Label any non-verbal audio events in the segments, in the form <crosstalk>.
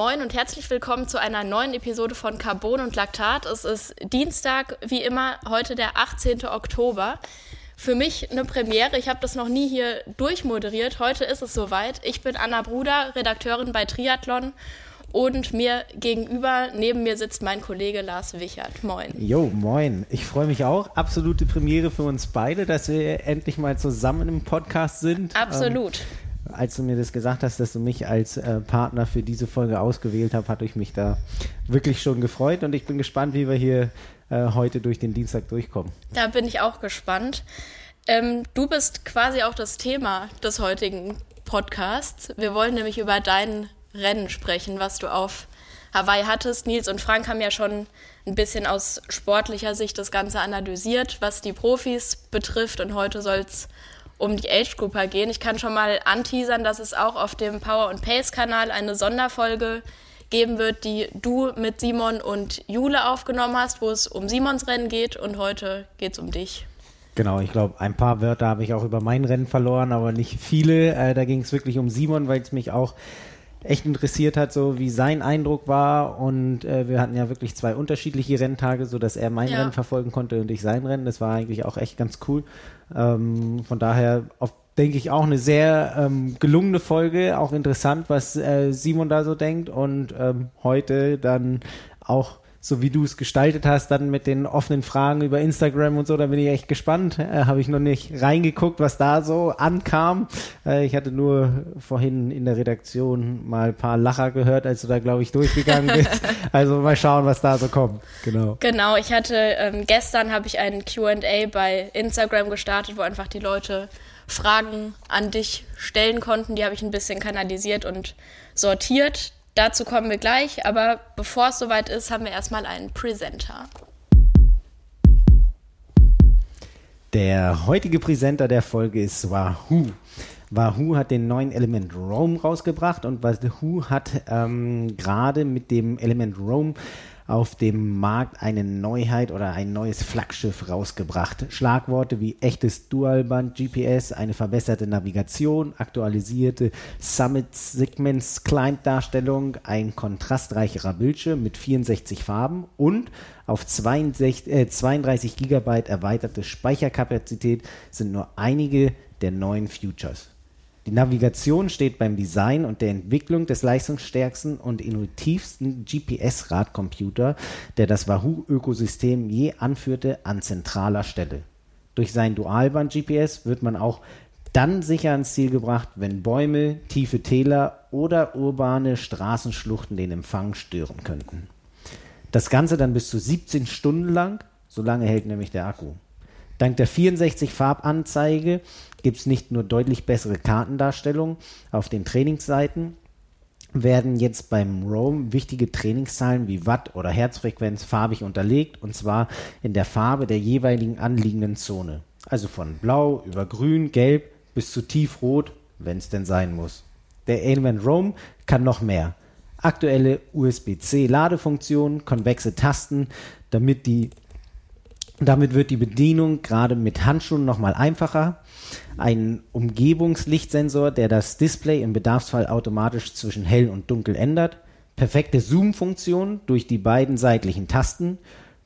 moin und herzlich willkommen zu einer neuen Episode von Carbon und Laktat. Es ist Dienstag, wie immer, heute der 18. Oktober. Für mich eine Premiere. Ich habe das noch nie hier durchmoderiert. Heute ist es soweit. Ich bin Anna Bruder, Redakteurin bei Triathlon. Und mir gegenüber, neben mir sitzt mein Kollege Lars Wichert. Moin. Jo, moin. Ich freue mich auch. Absolute Premiere für uns beide, dass wir endlich mal zusammen im Podcast sind. Absolut. Ähm, als du mir das gesagt hast, dass du mich als äh, Partner für diese Folge ausgewählt hast, hatte ich mich da wirklich schon gefreut und ich bin gespannt, wie wir hier äh, heute durch den Dienstag durchkommen. Da bin ich auch gespannt. Ähm, du bist quasi auch das Thema des heutigen Podcasts. Wir wollen nämlich über dein Rennen sprechen, was du auf Hawaii hattest. Nils und Frank haben ja schon ein bisschen aus sportlicher Sicht das Ganze analysiert, was die Profis betrifft. Und heute soll es um die Age Grouper gehen. Ich kann schon mal anteasern, dass es auch auf dem Power und Pace Kanal eine Sonderfolge geben wird, die du mit Simon und Jule aufgenommen hast, wo es um Simons Rennen geht und heute geht es um dich. Genau, ich glaube, ein paar Wörter habe ich auch über mein Rennen verloren, aber nicht viele. Äh, da ging es wirklich um Simon, weil es mich auch echt interessiert hat, so wie sein Eindruck war. Und äh, wir hatten ja wirklich zwei unterschiedliche Renntage, so dass er mein ja. Rennen verfolgen konnte und ich sein Rennen. Das war eigentlich auch echt ganz cool. Ähm, von daher auf denke ich, auch eine sehr ähm, gelungene Folge, auch interessant, was äh, Simon da so denkt. Und ähm, heute dann auch so wie du es gestaltet hast, dann mit den offenen Fragen über Instagram und so, da bin ich echt gespannt. Äh, Habe ich noch nicht reingeguckt, was da so ankam. Äh, ich hatte nur vorhin in der Redaktion mal ein paar Lacher gehört, als du da, glaube ich, durchgegangen <laughs> bist. also mal schauen, was da so kommt. Genau. Genau, ich hatte ähm, gestern habe ich einen QA bei Instagram gestartet, wo einfach die Leute Fragen an dich stellen konnten. Die habe ich ein bisschen kanalisiert und sortiert. Dazu kommen wir gleich, aber bevor es soweit ist, haben wir erstmal einen Presenter. Der heutige Presenter der Folge ist Wahoo. Wahoo hat den neuen Element Roam rausgebracht und Wahoo hat ähm, gerade mit dem Element Roam auf dem Markt eine Neuheit oder ein neues Flaggschiff rausgebracht. Schlagworte wie echtes Dualband GPS, eine verbesserte Navigation, aktualisierte Summit Segments Client Darstellung, ein kontrastreicherer Bildschirm mit 64 Farben und auf 62, äh, 32 GB erweiterte Speicherkapazität sind nur einige der neuen Futures. Die Navigation steht beim Design und der Entwicklung des leistungsstärksten und innovativsten GPS-Radcomputer, der das Wahoo-Ökosystem je anführte, an zentraler Stelle. Durch sein Dualband-GPS wird man auch dann sicher ans Ziel gebracht, wenn Bäume, tiefe Täler oder urbane Straßenschluchten den Empfang stören könnten. Das Ganze dann bis zu 17 Stunden lang, so lange hält nämlich der Akku. Dank der 64 Farbanzeige gibt es nicht nur deutlich bessere Kartendarstellungen auf den Trainingsseiten, werden jetzt beim Roam wichtige Trainingszahlen wie Watt oder Herzfrequenz farbig unterlegt und zwar in der Farbe der jeweiligen anliegenden Zone. Also von blau über grün, gelb bis zu tiefrot, wenn es denn sein muss. Der Element Roam kann noch mehr. Aktuelle USB-C Ladefunktion, konvexe Tasten, damit die damit wird die Bedienung gerade mit Handschuhen nochmal einfacher. Ein Umgebungslichtsensor, der das Display im Bedarfsfall automatisch zwischen hell und dunkel ändert. Perfekte Zoom-Funktion durch die beiden seitlichen Tasten.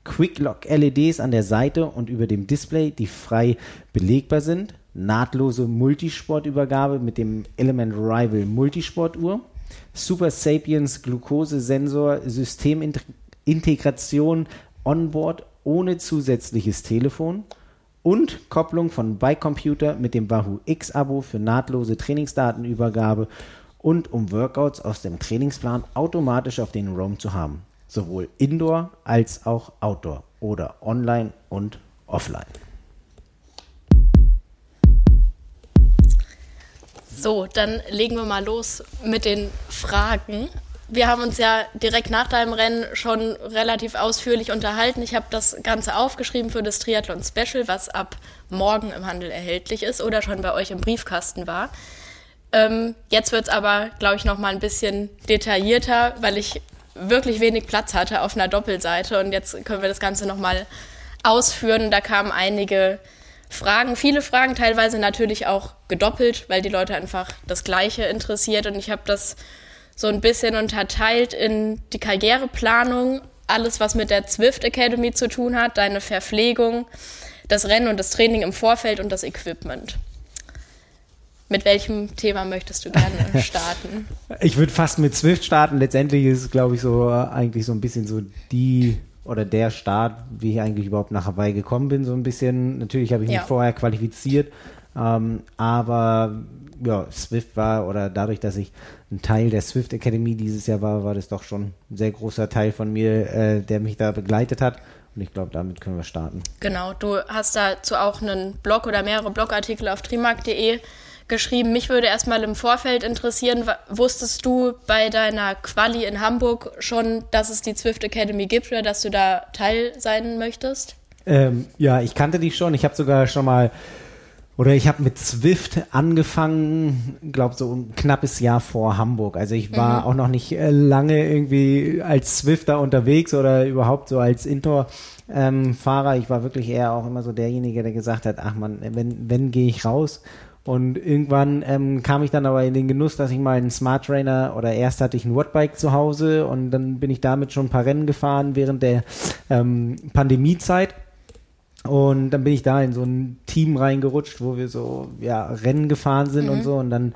Quick Lock LEDs an der Seite und über dem Display, die frei belegbar sind. Nahtlose Multisportübergabe mit dem Element Rival Multisportuhr. Super Sapiens Glukosesensor Systemintegration Onboard ohne zusätzliches Telefon und Kopplung von Bike-Computer mit dem Wahoo X-Abo für nahtlose Trainingsdatenübergabe und um Workouts aus dem Trainingsplan automatisch auf den Roam zu haben. Sowohl Indoor als auch Outdoor oder online und offline. So, dann legen wir mal los mit den Fragen wir haben uns ja direkt nach deinem Rennen schon relativ ausführlich unterhalten. Ich habe das Ganze aufgeschrieben für das Triathlon Special, was ab morgen im Handel erhältlich ist oder schon bei euch im Briefkasten war. Ähm, jetzt wird es aber, glaube ich, noch mal ein bisschen detaillierter, weil ich wirklich wenig Platz hatte auf einer Doppelseite. Und jetzt können wir das Ganze noch mal ausführen. Da kamen einige Fragen, viele Fragen, teilweise natürlich auch gedoppelt, weil die Leute einfach das Gleiche interessiert. Und ich habe das so ein bisschen unterteilt in die Karriereplanung, alles, was mit der Zwift Academy zu tun hat, deine Verpflegung, das Rennen und das Training im Vorfeld und das Equipment. Mit welchem Thema möchtest du gerne <laughs> starten? ich würde fast mit Swift starten. Letztendlich ist es, glaube ich, so äh, eigentlich so ein bisschen so die oder der Start, wie ich eigentlich überhaupt nach Hawaii gekommen bin, so ein bisschen. Natürlich habe ich mich ja. vorher qualifiziert, ähm, aber ja, Swift war oder dadurch, dass ich ein Teil der Swift Academy dieses Jahr war, war das doch schon ein sehr großer Teil von mir, äh, der mich da begleitet hat. Und ich glaube, damit können wir starten. Genau, du hast dazu auch einen Blog oder mehrere Blogartikel auf trimark.de geschrieben. Mich würde erstmal im Vorfeld interessieren, wusstest du bei deiner Quali in Hamburg schon, dass es die Zwift Academy gibt oder dass du da Teil sein möchtest? Ähm, ja, ich kannte die schon. Ich habe sogar schon mal oder ich habe mit Zwift angefangen, glaube so ein knappes Jahr vor Hamburg. Also ich war mhm. auch noch nicht äh, lange irgendwie als Zwifter unterwegs oder überhaupt so als Indoor-Fahrer. Ähm, ich war wirklich eher auch immer so derjenige, der gesagt hat, ach man, wenn, wenn gehe ich raus. Und irgendwann ähm, kam ich dann aber in den Genuss, dass ich mal einen Smart Trainer oder erst hatte ich ein Wattbike zu Hause und dann bin ich damit schon ein paar Rennen gefahren während der ähm, Pandemiezeit. Und dann bin ich da in so ein Team reingerutscht, wo wir so ja, Rennen gefahren sind mhm. und so. Und dann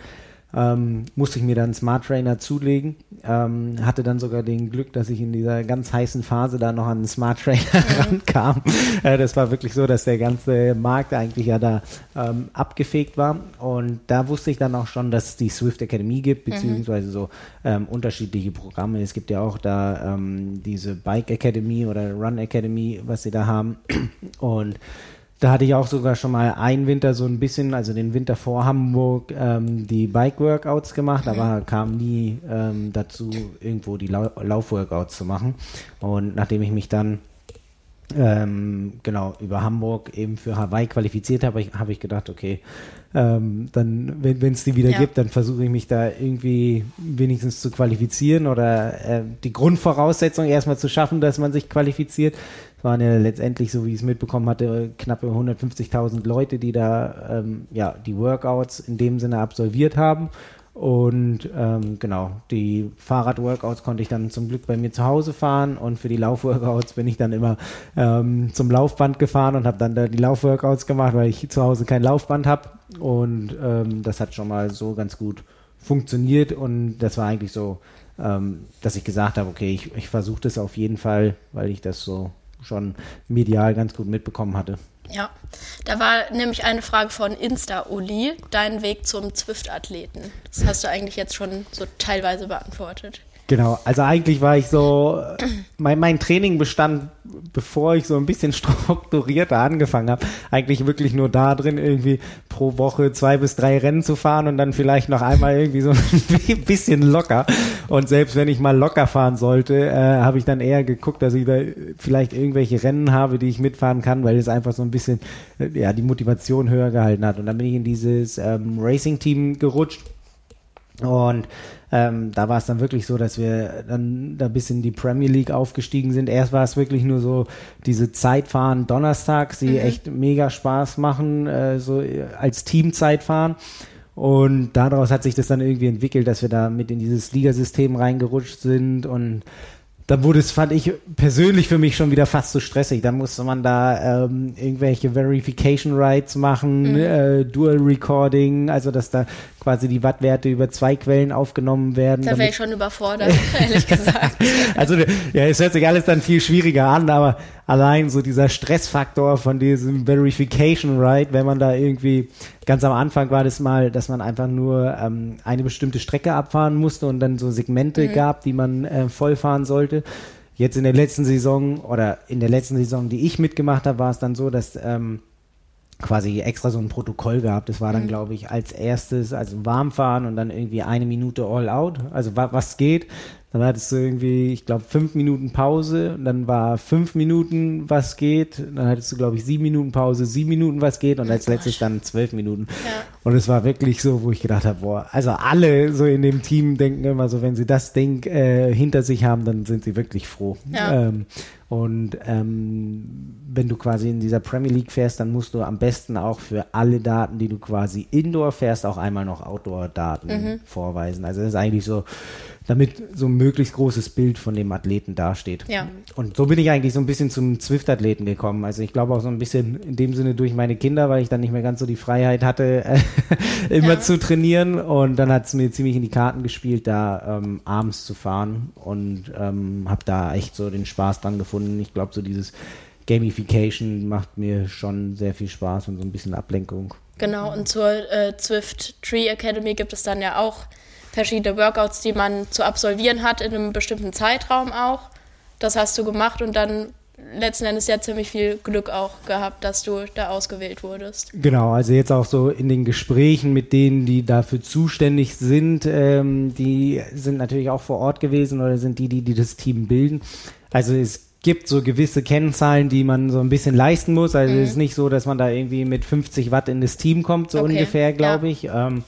ähm, musste ich mir dann Smart Trainer zulegen. Ähm, hatte dann sogar den Glück, dass ich in dieser ganz heißen Phase da noch an den Smart Trainer mhm. <laughs> rankam. Äh, das war wirklich so, dass der ganze Markt eigentlich ja da ähm, abgefegt war. Und da wusste ich dann auch schon, dass es die Swift Academy gibt, mhm. beziehungsweise so ähm, unterschiedliche Programme. Es gibt ja auch da ähm, diese Bike Academy oder Run Academy, was sie da haben. Und da hatte ich auch sogar schon mal einen Winter so ein bisschen, also den Winter vor Hamburg, ähm, die Bike-Workouts gemacht, mhm. aber kam nie ähm, dazu, irgendwo die Lau Lauf-Workouts zu machen. Und nachdem ich mich dann ähm, genau über Hamburg eben für Hawaii qualifiziert habe, habe ich gedacht, okay, ähm, dann, wenn es die wieder ja. gibt, dann versuche ich mich da irgendwie wenigstens zu qualifizieren oder äh, die Grundvoraussetzung erstmal zu schaffen, dass man sich qualifiziert. Es waren ja letztendlich, so wie ich es mitbekommen hatte, knappe 150.000 Leute, die da ähm, ja, die Workouts in dem Sinne absolviert haben. Und ähm, genau, die Fahrradworkouts konnte ich dann zum Glück bei mir zu Hause fahren und für die Laufworkouts bin ich dann immer ähm, zum Laufband gefahren und habe dann da die Laufworkouts gemacht, weil ich zu Hause kein Laufband habe. Und ähm, das hat schon mal so ganz gut funktioniert und das war eigentlich so, ähm, dass ich gesagt habe, okay, ich, ich versuche das auf jeden Fall, weil ich das so schon medial ganz gut mitbekommen hatte. Ja, da war nämlich eine Frage von Insta-Uli, dein Weg zum Zwift-Athleten. Das hast du eigentlich jetzt schon so teilweise beantwortet. Genau, also eigentlich war ich so, mein, mein Training bestand, bevor ich so ein bisschen <laughs> strukturierter angefangen habe, eigentlich wirklich nur da drin, irgendwie pro Woche zwei bis drei Rennen zu fahren und dann vielleicht noch einmal irgendwie so <laughs> ein bisschen locker. Und selbst wenn ich mal locker fahren sollte, äh, habe ich dann eher geguckt, dass ich da vielleicht irgendwelche Rennen habe, die ich mitfahren kann, weil es einfach so ein bisschen äh, ja die Motivation höher gehalten hat. Und dann bin ich in dieses ähm, Racing-Team gerutscht und ähm, da war es dann wirklich so, dass wir dann da bis in die Premier League aufgestiegen sind. Erst war es wirklich nur so diese Zeitfahren donnerstags, die mhm. echt mega Spaß machen, äh, so als Teamzeitfahren. Und daraus hat sich das dann irgendwie entwickelt, dass wir da mit in dieses Ligasystem reingerutscht sind und dann wurde es, fand ich persönlich für mich schon wieder fast zu so stressig. Dann musste man da ähm, irgendwelche Verification Rights machen, mhm. äh, Dual Recording, also dass da quasi die Wattwerte über zwei Quellen aufgenommen werden. Da wäre ich schon überfordert, <laughs> ehrlich gesagt. <laughs> also ja, es hört sich alles dann viel schwieriger an, aber allein so dieser Stressfaktor von diesem Verification Right, wenn man da irgendwie ganz am Anfang war das mal, dass man einfach nur ähm, eine bestimmte Strecke abfahren musste und dann so Segmente mhm. gab, die man äh, vollfahren sollte. Jetzt in der letzten Saison oder in der letzten Saison, die ich mitgemacht habe, war es dann so, dass ähm, quasi extra so ein Protokoll gehabt. Das war dann, mhm. glaube ich, als erstes, also warmfahren und dann irgendwie eine Minute all out. Also wa was geht. Dann hattest du irgendwie, ich glaube, fünf Minuten Pause und dann war fünf Minuten was geht. Dann hattest du, glaube ich, sieben Minuten Pause, sieben Minuten was geht und als oh letztes dann zwölf Minuten. Ja. Und es war wirklich so, wo ich gedacht habe, boah, also alle so in dem Team denken immer so, wenn sie das Ding äh, hinter sich haben, dann sind sie wirklich froh. Ja. Ähm, und ähm, wenn du quasi in dieser Premier League fährst, dann musst du am besten auch für alle Daten, die du quasi Indoor fährst, auch einmal noch Outdoor-Daten mhm. vorweisen. Also das ist eigentlich so damit so ein möglichst großes Bild von dem Athleten dasteht. Ja. Und so bin ich eigentlich so ein bisschen zum Zwift-Athleten gekommen. Also ich glaube auch so ein bisschen in dem Sinne durch meine Kinder, weil ich dann nicht mehr ganz so die Freiheit hatte, <laughs> immer ja. zu trainieren. Und dann hat es mir ziemlich in die Karten gespielt, da ähm, abends zu fahren und ähm, habe da echt so den Spaß dran gefunden. Ich glaube, so dieses Gamification macht mir schon sehr viel Spaß und so ein bisschen Ablenkung. Genau, und zur äh, Zwift Tree Academy gibt es dann ja auch verschiedene Workouts, die man zu absolvieren hat in einem bestimmten Zeitraum auch. Das hast du gemacht und dann letzten Endes ja ziemlich viel Glück auch gehabt, dass du da ausgewählt wurdest. Genau, also jetzt auch so in den Gesprächen mit denen, die dafür zuständig sind, ähm, die sind natürlich auch vor Ort gewesen oder sind die, die, die das Team bilden. Also es gibt so gewisse Kennzahlen, die man so ein bisschen leisten muss. Also mhm. es ist nicht so, dass man da irgendwie mit 50 Watt in das Team kommt, so okay. ungefähr, glaube ja. ich. Ähm,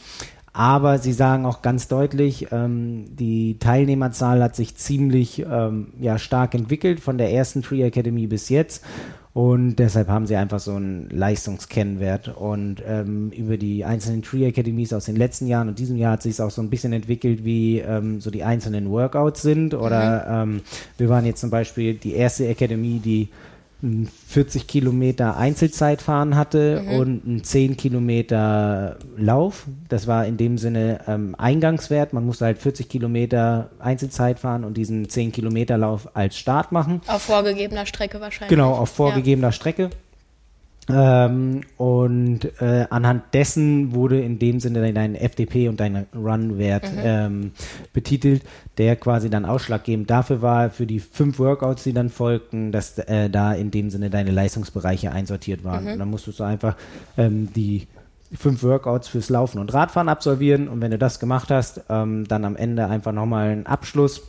aber sie sagen auch ganz deutlich, ähm, die Teilnehmerzahl hat sich ziemlich ähm, ja, stark entwickelt von der ersten Tree Academy bis jetzt. Und deshalb haben sie einfach so einen Leistungskennwert. Und ähm, über die einzelnen Tree Academies aus den letzten Jahren und diesem Jahr hat sich auch so ein bisschen entwickelt, wie ähm, so die einzelnen Workouts sind. Oder mhm. ähm, wir waren jetzt zum Beispiel die erste Academy, die 40 Kilometer Einzelzeitfahren hatte mhm. und einen 10 Kilometer Lauf. Das war in dem Sinne ähm, Eingangswert. Man musste halt 40 Kilometer Einzelzeit fahren und diesen 10 Kilometer Lauf als Start machen. Auf vorgegebener Strecke wahrscheinlich. Genau, auf vorgegebener ja. Strecke. Ähm, und äh, anhand dessen wurde in dem Sinne dein FDP und dein Run-Wert mhm. ähm, betitelt, der quasi dann ausschlaggebend dafür war, für die fünf Workouts, die dann folgten, dass äh, da in dem Sinne deine Leistungsbereiche einsortiert waren. Mhm. Und dann musstest du einfach ähm, die fünf Workouts fürs Laufen und Radfahren absolvieren und wenn du das gemacht hast, ähm, dann am Ende einfach nochmal einen Abschluss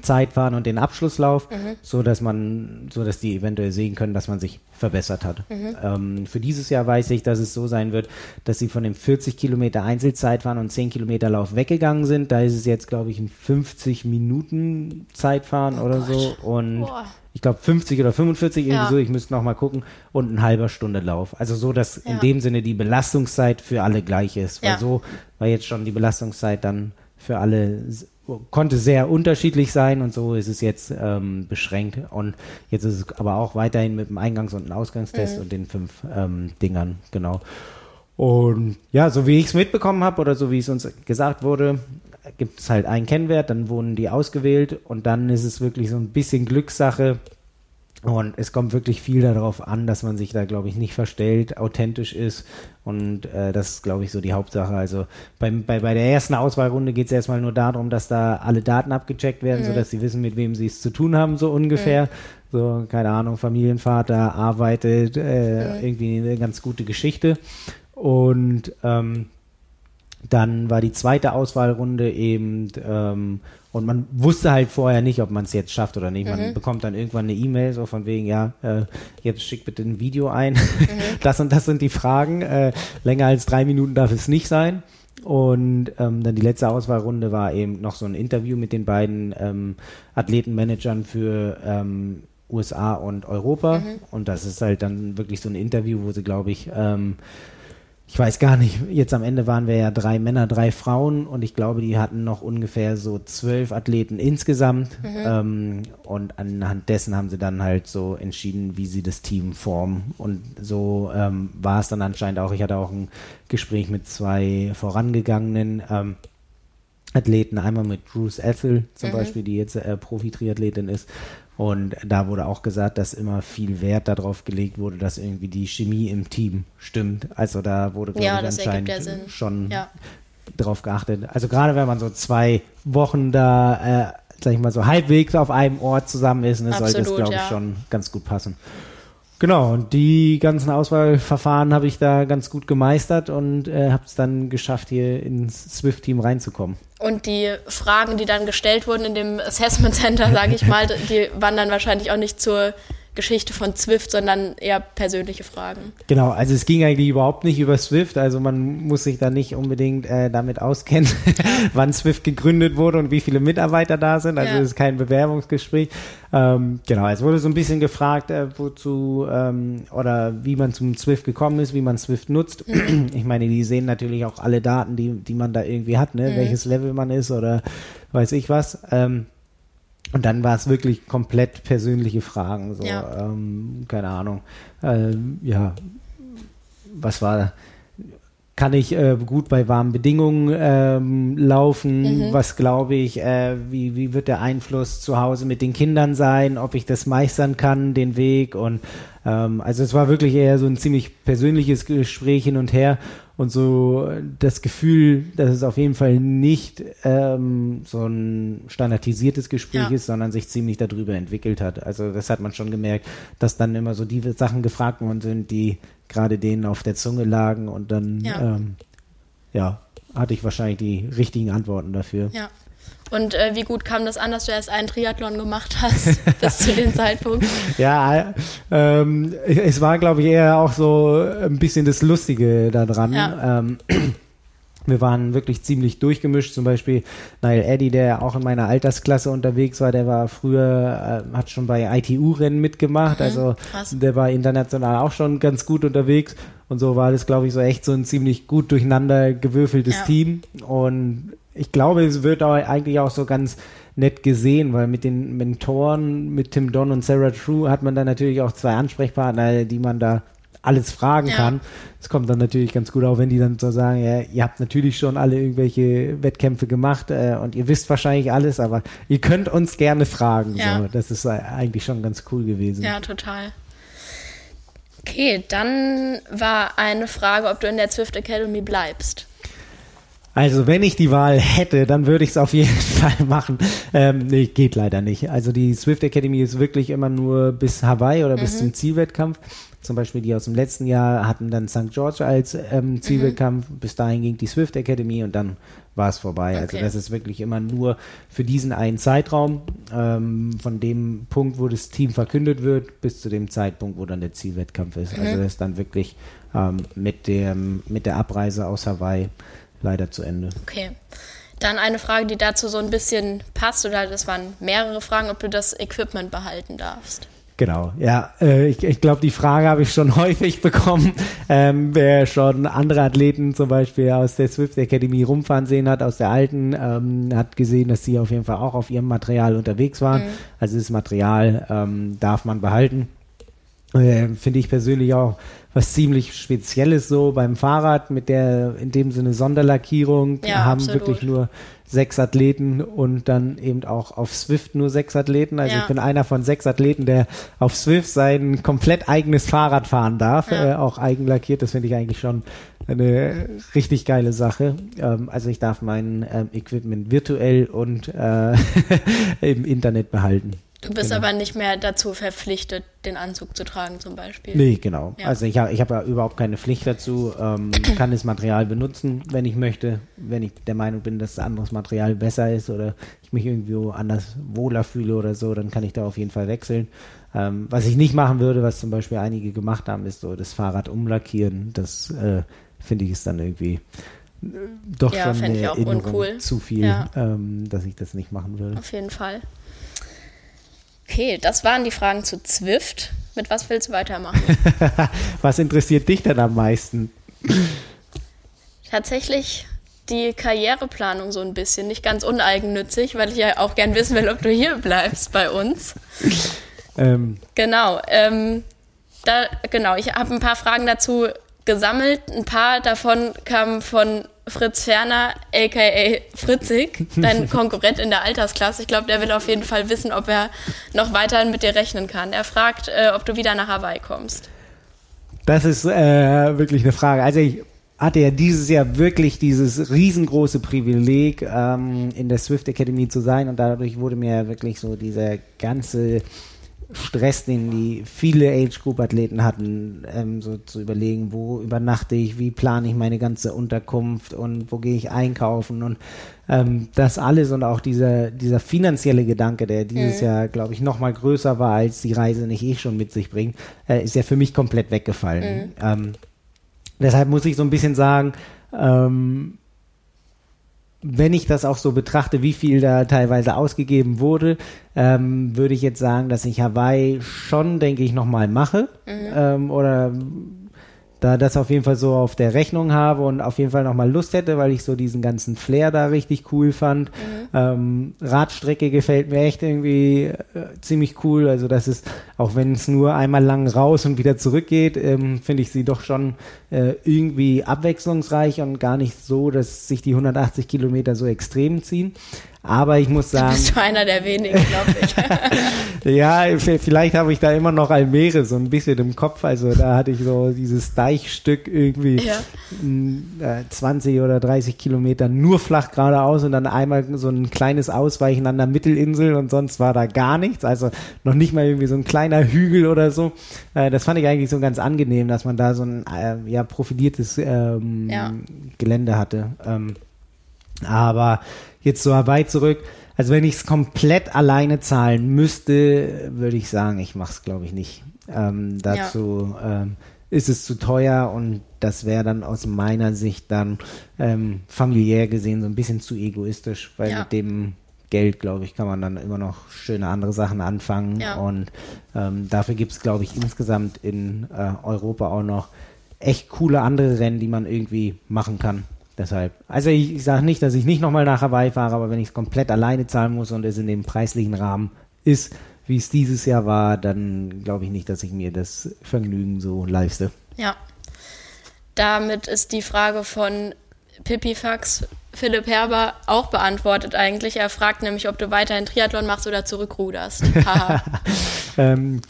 Zeitfahren und den Abschlusslauf, mhm. so dass man, so dass die eventuell sehen können, dass man sich verbessert hat. Mhm. Ähm, für dieses Jahr weiß ich, dass es so sein wird, dass sie von dem 40 Kilometer Einzelzeitfahren und 10 Kilometer Lauf weggegangen sind. Da ist es jetzt, glaube ich, ein 50 Minuten Zeitfahren oh oder Gott. so und Boah. ich glaube 50 oder 45 ja. irgendwie so. Ich müsste noch mal gucken und ein halber Stunde Lauf. Also so, dass ja. in dem Sinne die Belastungszeit für alle gleich ist. Weil ja. so war jetzt schon die Belastungszeit dann für alle konnte sehr unterschiedlich sein und so ist es jetzt ähm, beschränkt. Und jetzt ist es aber auch weiterhin mit dem Eingangs- und dem Ausgangstest mhm. und den fünf ähm, Dingern, genau. Und ja, so wie ich es mitbekommen habe oder so wie es uns gesagt wurde, gibt es halt einen Kennwert, dann wurden die ausgewählt und dann ist es wirklich so ein bisschen Glückssache, und es kommt wirklich viel darauf an, dass man sich da, glaube ich, nicht verstellt, authentisch ist. Und äh, das ist, glaube ich, so die Hauptsache. Also beim, bei, bei der ersten Auswahlrunde geht es erstmal nur darum, dass da alle Daten abgecheckt werden, mhm. sodass sie wissen, mit wem sie es zu tun haben, so ungefähr. Mhm. So, keine Ahnung, Familienvater arbeitet, äh, mhm. irgendwie eine ganz gute Geschichte. Und ähm, dann war die zweite Auswahlrunde eben ähm, und man wusste halt vorher nicht, ob man es jetzt schafft oder nicht. Man mhm. bekommt dann irgendwann eine E-Mail so von wegen, ja, äh, jetzt schick bitte ein Video ein. Mhm. <laughs> das und das sind die Fragen. Äh, länger als drei Minuten darf es nicht sein. Und ähm, dann die letzte Auswahlrunde war eben noch so ein Interview mit den beiden ähm, Athletenmanagern für ähm, USA und Europa. Mhm. Und das ist halt dann wirklich so ein Interview, wo sie, glaube ich, ähm, ich weiß gar nicht, jetzt am Ende waren wir ja drei Männer, drei Frauen und ich glaube, die hatten noch ungefähr so zwölf Athleten insgesamt. Mhm. Ähm, und anhand dessen haben sie dann halt so entschieden, wie sie das Team formen. Und so ähm, war es dann anscheinend auch. Ich hatte auch ein Gespräch mit zwei vorangegangenen ähm, Athleten, einmal mit Bruce Ethel zum mhm. Beispiel, die jetzt äh, Profi-Triathletin ist und da wurde auch gesagt, dass immer viel Wert darauf gelegt wurde, dass irgendwie die Chemie im Team stimmt. Also da wurde, glaube ja, ich, anscheinend ja schon ja. drauf geachtet. Also gerade wenn man so zwei Wochen da, äh, sag ich mal, so halbwegs auf einem Ort zusammen ist, ne, sollte es, glaube ich, schon ganz gut passen. Genau, und die ganzen Auswahlverfahren habe ich da ganz gut gemeistert und äh, habe es dann geschafft, hier ins Swift-Team reinzukommen. Und die Fragen, die dann gestellt wurden in dem Assessment Center, sage ich mal, die waren dann wahrscheinlich auch nicht zur Geschichte von Zwift, sondern eher persönliche Fragen. Genau, also es ging eigentlich überhaupt nicht über Swift, also man muss sich da nicht unbedingt äh, damit auskennen, <laughs> wann Swift gegründet wurde und wie viele Mitarbeiter da sind. Also es ja. ist kein Bewerbungsgespräch. Ähm, genau, es wurde so ein bisschen gefragt, äh, wozu ähm, oder wie man zum Swift gekommen ist, wie man Swift nutzt. <clears throat> ich meine, die sehen natürlich auch alle Daten, die, die man da irgendwie hat, ne? Mhm. welches Level man ist oder weiß ich was. Ähm, und dann war es wirklich komplett persönliche Fragen, so, ja. ähm, keine Ahnung, äh, ja, was war, kann ich äh, gut bei warmen Bedingungen ähm, laufen? Mhm. Was glaube ich, äh, wie, wie wird der Einfluss zu Hause mit den Kindern sein? Ob ich das meistern kann, den Weg? Und ähm, also es war wirklich eher so ein ziemlich persönliches Gespräch hin und her und so das Gefühl, dass es auf jeden Fall nicht ähm, so ein standardisiertes Gespräch ja. ist, sondern sich ziemlich darüber entwickelt hat. Also das hat man schon gemerkt, dass dann immer so die Sachen gefragt worden sind, die gerade denen auf der Zunge lagen und dann ja, ähm, ja hatte ich wahrscheinlich die richtigen Antworten dafür. Ja. Und äh, wie gut kam das an, dass du erst einen Triathlon gemacht hast <laughs> bis zu dem Zeitpunkt? <laughs> Ja, ähm, es war, glaube ich, eher auch so ein bisschen das Lustige daran. Ja. Ähm, <clears throat> wir waren wirklich ziemlich durchgemischt. Zum Beispiel Niall Eddy, der auch in meiner Altersklasse unterwegs war, der war früher, äh, hat schon bei ITU-Rennen mitgemacht. Mhm, also krass. der war international auch schon ganz gut unterwegs. Und so war das, glaube ich, so echt so ein ziemlich gut durcheinander gewürfeltes ja. Team. Und ich glaube, es wird auch eigentlich auch so ganz nett gesehen, weil mit den Mentoren, mit Tim Don und Sarah True hat man dann natürlich auch zwei Ansprechpartner, die man da alles fragen ja. kann. Es kommt dann natürlich ganz gut auch, wenn die dann so sagen, ja, ihr habt natürlich schon alle irgendwelche Wettkämpfe gemacht äh, und ihr wisst wahrscheinlich alles, aber ihr könnt uns gerne fragen. Ja. So. Das ist eigentlich schon ganz cool gewesen. Ja, total. Okay, dann war eine Frage, ob du in der Zwift Academy bleibst. Also wenn ich die Wahl hätte, dann würde ich es auf jeden <laughs> Fall machen. Ähm, nee, geht leider nicht. Also die Swift Academy ist wirklich immer nur bis Hawaii oder mhm. bis zum Zielwettkampf. Zum Beispiel die aus dem letzten Jahr hatten dann St. George als ähm, mhm. Zielwettkampf. Mhm. Bis dahin ging die Swift Academy und dann war es vorbei. Also okay. Also das ist wirklich immer nur für diesen einen Zeitraum, ähm, von dem Punkt, wo das Team verkündet wird, bis zu dem Zeitpunkt, wo dann der Zielwettkampf ist. Also mhm. Also das ist dann wirklich ähm, mit, dem, mit der Abreise aus Hawaii leider zu Ende. Okay. Dann eine Frage, die dazu so ein bisschen passt, oder das waren mehrere Fragen, ob du das Equipment behalten darfst. Genau, ja, äh, ich, ich glaube, die Frage habe ich schon <laughs> häufig bekommen. Ähm, wer schon andere Athleten zum Beispiel aus der Swift Academy rumfahren sehen hat, aus der alten, ähm, hat gesehen, dass sie auf jeden Fall auch auf ihrem Material unterwegs waren. Mhm. Also das Material ähm, darf man behalten. Äh, Finde ich persönlich auch was ziemlich Spezielles so beim Fahrrad mit der in dem Sinne Sonderlackierung. Ja, haben absolut. wirklich nur sechs Athleten und dann eben auch auf Swift nur sechs Athleten. Also ja. ich bin einer von sechs Athleten, der auf Swift sein komplett eigenes Fahrrad fahren darf, ja. äh, auch eigenlackiert. Das finde ich eigentlich schon eine richtig geile Sache. Ähm, also ich darf mein ähm, Equipment virtuell und äh, <laughs> im Internet behalten. Du bist genau. aber nicht mehr dazu verpflichtet, den Anzug zu tragen, zum Beispiel. Nee, genau. Ja. Also ich habe ich hab ja überhaupt keine Pflicht dazu. Ähm, kann das Material benutzen, wenn ich möchte. Wenn ich der Meinung bin, dass anderes Material besser ist oder ich mich irgendwie anders wohler fühle oder so, dann kann ich da auf jeden Fall wechseln. Ähm, was ich nicht machen würde, was zum Beispiel einige gemacht haben, ist so das Fahrrad umlackieren. Das äh, finde ich ist dann irgendwie äh, doch ja, schon eine Erinnerung zu viel, ja. ähm, dass ich das nicht machen würde. Auf jeden Fall. Okay, das waren die Fragen zu Zwift. Mit was willst du weitermachen? <laughs> was interessiert dich denn am meisten? Tatsächlich die Karriereplanung so ein bisschen. Nicht ganz uneigennützig, weil ich ja auch gern wissen will, ob du hier bleibst bei uns. Ähm. Genau. Ähm, da, genau, ich habe ein paar Fragen dazu gesammelt. Ein paar davon kamen von Fritz Ferner, aka Fritzig, dein <laughs> Konkurrent in der Altersklasse. Ich glaube, der will auf jeden Fall wissen, ob er noch weiterhin mit dir rechnen kann. Er fragt, äh, ob du wieder nach Hawaii kommst. Das ist äh, wirklich eine Frage. Also ich hatte ja dieses Jahr wirklich dieses riesengroße Privileg, ähm, in der Swift Academy zu sein und dadurch wurde mir wirklich so dieser ganze Stress, den die viele Age-Group-Athleten hatten, ähm, so zu überlegen, wo übernachte ich, wie plane ich meine ganze Unterkunft und wo gehe ich einkaufen und ähm, das alles und auch dieser, dieser finanzielle Gedanke, der dieses mhm. Jahr, glaube ich, noch mal größer war, als die Reise nicht eh schon mit sich bringt, äh, ist ja für mich komplett weggefallen. Mhm. Ähm, deshalb muss ich so ein bisschen sagen, ähm, wenn ich das auch so betrachte, wie viel da teilweise ausgegeben wurde, ähm, würde ich jetzt sagen, dass ich Hawaii schon, denke ich, nochmal mache. Mhm. Ähm, oder da das auf jeden Fall so auf der Rechnung habe und auf jeden Fall nochmal Lust hätte, weil ich so diesen ganzen Flair da richtig cool fand. Mhm. Ähm, Radstrecke gefällt mir echt irgendwie äh, ziemlich cool. Also das ist, auch wenn es nur einmal lang raus und wieder zurückgeht, ähm, finde ich sie doch schon äh, irgendwie abwechslungsreich und gar nicht so, dass sich die 180 Kilometer so extrem ziehen. Aber ich muss sagen. Du bist du einer der wenigen, glaube ich. <laughs> ja, vielleicht habe ich da immer noch Almere so ein bisschen im Kopf. Also da hatte ich so dieses Deichstück irgendwie ja. 20 äh, oder 30 Kilometer nur flach geradeaus und dann einmal so ein kleines Ausweichen an der Mittelinsel und sonst war da gar nichts. Also noch nicht mal irgendwie so ein kleiner Hügel oder so. Äh, das fand ich eigentlich so ganz angenehm, dass man da so ein äh, ja, profiliertes ähm, ja. Gelände hatte. Ähm, aber jetzt so weit zurück. Also wenn ich es komplett alleine zahlen müsste, würde ich sagen, ich mache es glaube ich nicht. Ähm, dazu ja. ähm, ist es zu teuer und das wäre dann aus meiner Sicht dann ähm, familiär gesehen so ein bisschen zu egoistisch, weil ja. mit dem Geld, glaube ich, kann man dann immer noch schöne andere Sachen anfangen. Ja. Und ähm, dafür gibt es, glaube ich, insgesamt in äh, Europa auch noch echt coole andere Rennen, die man irgendwie machen kann. Deshalb, also ich, ich sage nicht, dass ich nicht nochmal nach Hawaii fahre, aber wenn ich es komplett alleine zahlen muss und es in dem preislichen Rahmen ist, wie es dieses Jahr war, dann glaube ich nicht, dass ich mir das Vergnügen so leiste. Ja. Damit ist die Frage von Pipifax Philipp Herber auch beantwortet eigentlich. Er fragt nämlich, ob du weiterhin Triathlon machst oder zurückruderst. <laughs> ähm,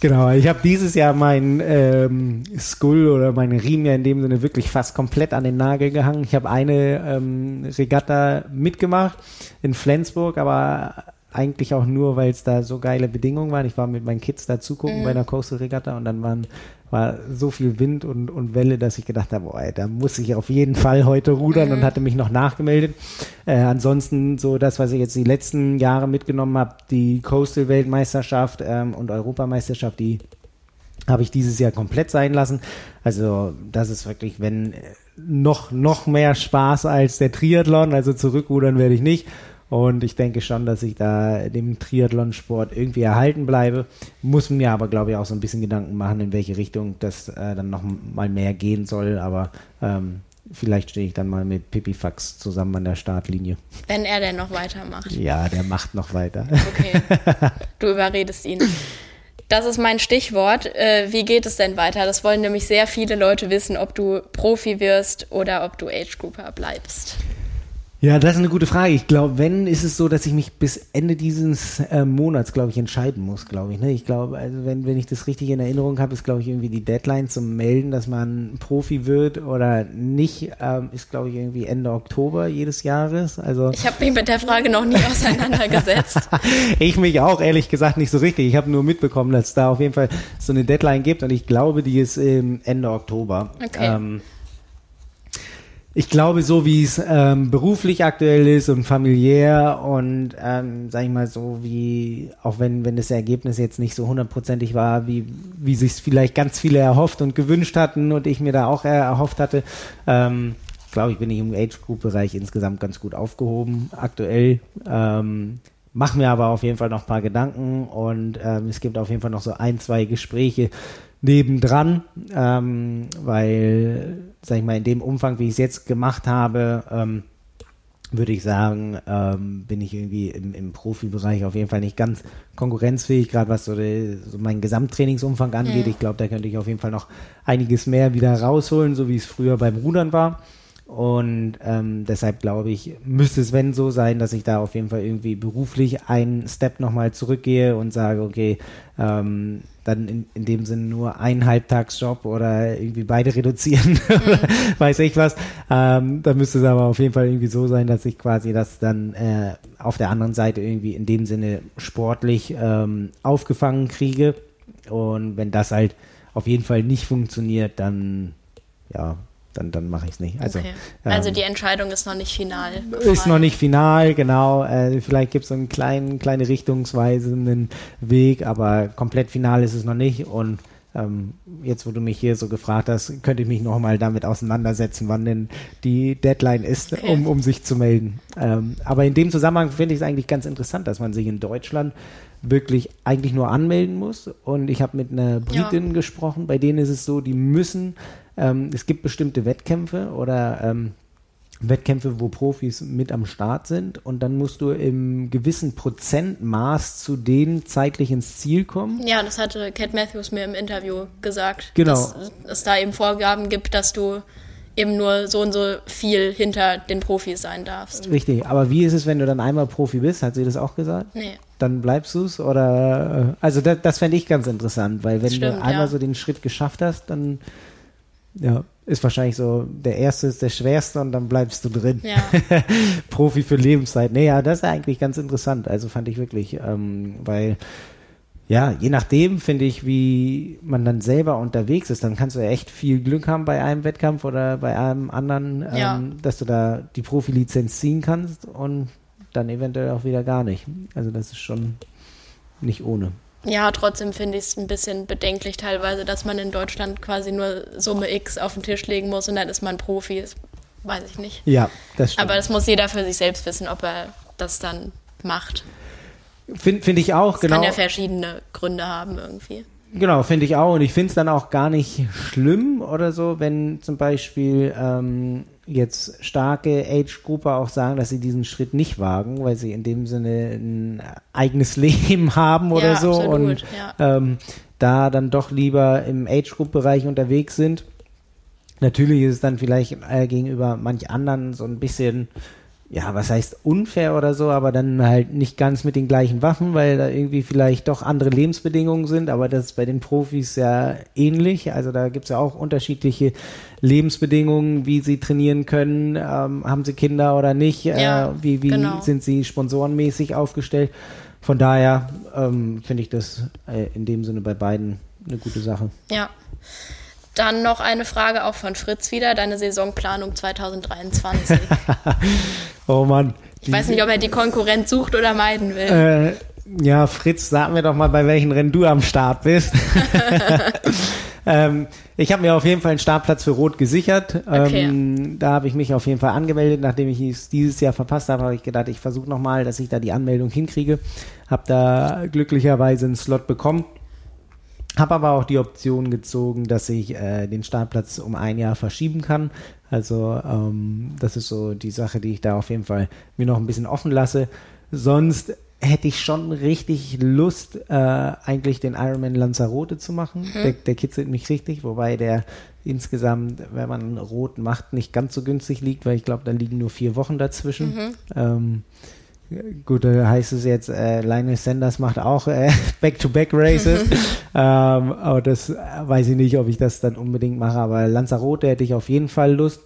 Genau, ich habe dieses Jahr mein ähm, Skull oder meine Riemen ja in dem Sinne wirklich fast komplett an den Nagel gehangen. Ich habe eine ähm, Regatta mitgemacht in Flensburg, aber eigentlich auch nur, weil es da so geile Bedingungen waren. Ich war mit meinen Kids da zugucken mhm. bei einer Coastal Regatta und dann waren war so viel Wind und, und Welle, dass ich gedacht habe, boah, ey, da muss ich auf jeden Fall heute rudern mhm. und hatte mich noch nachgemeldet. Äh, ansonsten so das, was ich jetzt die letzten Jahre mitgenommen habe, die Coastal-Weltmeisterschaft ähm, und Europameisterschaft, die habe ich dieses Jahr komplett sein lassen. Also das ist wirklich, wenn äh, noch, noch mehr Spaß als der Triathlon, also zurückrudern werde ich nicht. Und ich denke schon, dass ich da dem Triathlonsport irgendwie erhalten bleibe. Muss mir aber, glaube ich, auch so ein bisschen Gedanken machen, in welche Richtung das äh, dann noch mal mehr gehen soll. Aber ähm, vielleicht stehe ich dann mal mit Pipifax zusammen an der Startlinie. Wenn er denn noch weitermacht. Ja, der macht noch weiter. Okay. Du überredest ihn. Das ist mein Stichwort. Äh, wie geht es denn weiter? Das wollen nämlich sehr viele Leute wissen, ob du Profi wirst oder ob du Age Grouper bleibst. Ja, das ist eine gute Frage. Ich glaube, wenn, ist es so, dass ich mich bis Ende dieses äh, Monats, glaube ich, entscheiden muss, glaube ich. Ne? Ich glaube, also wenn, wenn ich das richtig in Erinnerung habe, ist, glaube ich, irgendwie die Deadline zum Melden, dass man Profi wird oder nicht, ähm, ist, glaube ich, irgendwie Ende Oktober jedes Jahres. Also Ich habe mich mit der Frage noch nie auseinandergesetzt. <laughs> ich mich auch, ehrlich gesagt, nicht so richtig. Ich habe nur mitbekommen, dass es da auf jeden Fall so eine Deadline gibt und ich glaube, die ist ähm, Ende Oktober. Okay. Ähm, ich glaube, so wie es ähm, beruflich aktuell ist und familiär und, ähm, sag ich mal, so wie, auch wenn, wenn das Ergebnis jetzt nicht so hundertprozentig war, wie, wie sich vielleicht ganz viele erhofft und gewünscht hatten und ich mir da auch erhofft hatte, ähm, glaube ich, bin ich im Age-Group-Bereich insgesamt ganz gut aufgehoben aktuell. Ähm, Mach mir aber auf jeden Fall noch ein paar Gedanken und ähm, es gibt auf jeden Fall noch so ein, zwei Gespräche, nebendran, ähm, weil, sag ich mal, in dem Umfang, wie ich es jetzt gemacht habe, ähm, würde ich sagen, ähm, bin ich irgendwie im, im Profibereich auf jeden Fall nicht ganz konkurrenzfähig, gerade was so, die, so meinen Gesamttrainingsumfang angeht. Mhm. Ich glaube, da könnte ich auf jeden Fall noch einiges mehr wieder rausholen, so wie es früher beim Rudern war. Und ähm, deshalb glaube ich, müsste es, wenn so sein, dass ich da auf jeden Fall irgendwie beruflich einen Step nochmal zurückgehe und sage, okay, ähm, dann in, in dem Sinne nur einen Halbtagsjob oder irgendwie beide reduzieren <laughs> mhm. weiß ich was. Ähm, da müsste es aber auf jeden Fall irgendwie so sein, dass ich quasi das dann äh, auf der anderen Seite irgendwie in dem Sinne sportlich ähm, aufgefangen kriege. Und wenn das halt auf jeden Fall nicht funktioniert, dann ja, dann, dann mache ich es nicht. Also, okay. also ähm, die Entscheidung ist noch nicht final. Gefallen. Ist noch nicht final, genau. Äh, vielleicht gibt es so einen kleinen, kleine richtungsweisenden Weg, aber komplett final ist es noch nicht. Und ähm, jetzt, wo du mich hier so gefragt hast, könnte ich mich nochmal damit auseinandersetzen, wann denn die Deadline ist, okay. um, um sich zu melden. Ähm, aber in dem Zusammenhang finde ich es eigentlich ganz interessant, dass man sich in Deutschland wirklich eigentlich nur anmelden muss. Und ich habe mit einer Britin ja. gesprochen, bei denen ist es so, die müssen ähm, es gibt bestimmte Wettkämpfe oder ähm, Wettkämpfe, wo Profis mit am Start sind und dann musst du im gewissen Prozentmaß zu denen zeitlich ins Ziel kommen. Ja, das hatte Cat Matthews mir im Interview gesagt, genau. dass es da eben Vorgaben gibt, dass du eben nur so und so viel hinter den Profis sein darfst. Richtig, aber wie ist es, wenn du dann einmal Profi bist? Hat sie das auch gesagt? Nee. Dann bleibst du es oder äh, also das, das fände ich ganz interessant, weil wenn Stimmt, du einmal ja. so den Schritt geschafft hast, dann ja, ist wahrscheinlich so, der erste ist der schwerste und dann bleibst du drin. Ja. <laughs> Profi für Lebenszeit. Nee, ja, das ist eigentlich ganz interessant. Also fand ich wirklich, ähm, weil, ja, je nachdem finde ich, wie man dann selber unterwegs ist, dann kannst du ja echt viel Glück haben bei einem Wettkampf oder bei einem anderen, ähm, ja. dass du da die Profilizenz ziehen kannst und dann eventuell auch wieder gar nicht. Also das ist schon nicht ohne. Ja, trotzdem finde ich es ein bisschen bedenklich teilweise, dass man in Deutschland quasi nur Summe X auf den Tisch legen muss und dann ist man Profi. Das weiß ich nicht. Ja, das stimmt. Aber das muss jeder für sich selbst wissen, ob er das dann macht. Finde find ich auch, das genau. Kann ja verschiedene Gründe haben irgendwie. Genau, finde ich auch. Und ich finde es dann auch gar nicht schlimm oder so, wenn zum Beispiel ähm, jetzt starke Age-Gruppe auch sagen, dass sie diesen Schritt nicht wagen, weil sie in dem Sinne ein eigenes <laughs> Leben haben oder ja, so absolut, und ja. ähm, da dann doch lieber im Age-Group-Bereich unterwegs sind. Natürlich ist es dann vielleicht äh, gegenüber manch anderen so ein bisschen ja, was heißt unfair oder so, aber dann halt nicht ganz mit den gleichen Waffen, weil da irgendwie vielleicht doch andere Lebensbedingungen sind, aber das ist bei den Profis ja ähnlich. Also da gibt es ja auch unterschiedliche Lebensbedingungen, wie sie trainieren können, ähm, haben sie Kinder oder nicht, äh, ja, äh, wie, wie genau. sind sie sponsorenmäßig aufgestellt. Von daher ähm, finde ich das äh, in dem Sinne bei beiden eine gute Sache. Ja. Dann noch eine Frage auch von Fritz wieder, deine Saisonplanung 2023. <laughs> oh Mann. Ich weiß nicht, ob er die Konkurrenz sucht oder meiden will. Äh, ja, Fritz, sag mir doch mal, bei welchen Rennen du am Start bist. <laughs> ähm, ich habe mir auf jeden Fall einen Startplatz für Rot gesichert. Okay. Ähm, da habe ich mich auf jeden Fall angemeldet. Nachdem ich es dieses Jahr verpasst habe, habe ich gedacht, ich versuche nochmal, dass ich da die Anmeldung hinkriege. Habe da glücklicherweise einen Slot bekommen. Habe aber auch die Option gezogen, dass ich äh, den Startplatz um ein Jahr verschieben kann. Also ähm, das ist so die Sache, die ich da auf jeden Fall mir noch ein bisschen offen lasse. Sonst hätte ich schon richtig Lust, äh, eigentlich den Ironman Lanzarote zu machen. Mhm. Der, der, kitzelt mich richtig, wobei der insgesamt, wenn man rot macht, nicht ganz so günstig liegt, weil ich glaube, da liegen nur vier Wochen dazwischen. Mhm. Ähm, Gut, da heißt es jetzt, äh, Lionel Sanders macht auch äh, <laughs> Back-to-Back-Races. <laughs> ähm, aber das äh, weiß ich nicht, ob ich das dann unbedingt mache. Aber Lanzarote hätte ich auf jeden Fall Lust.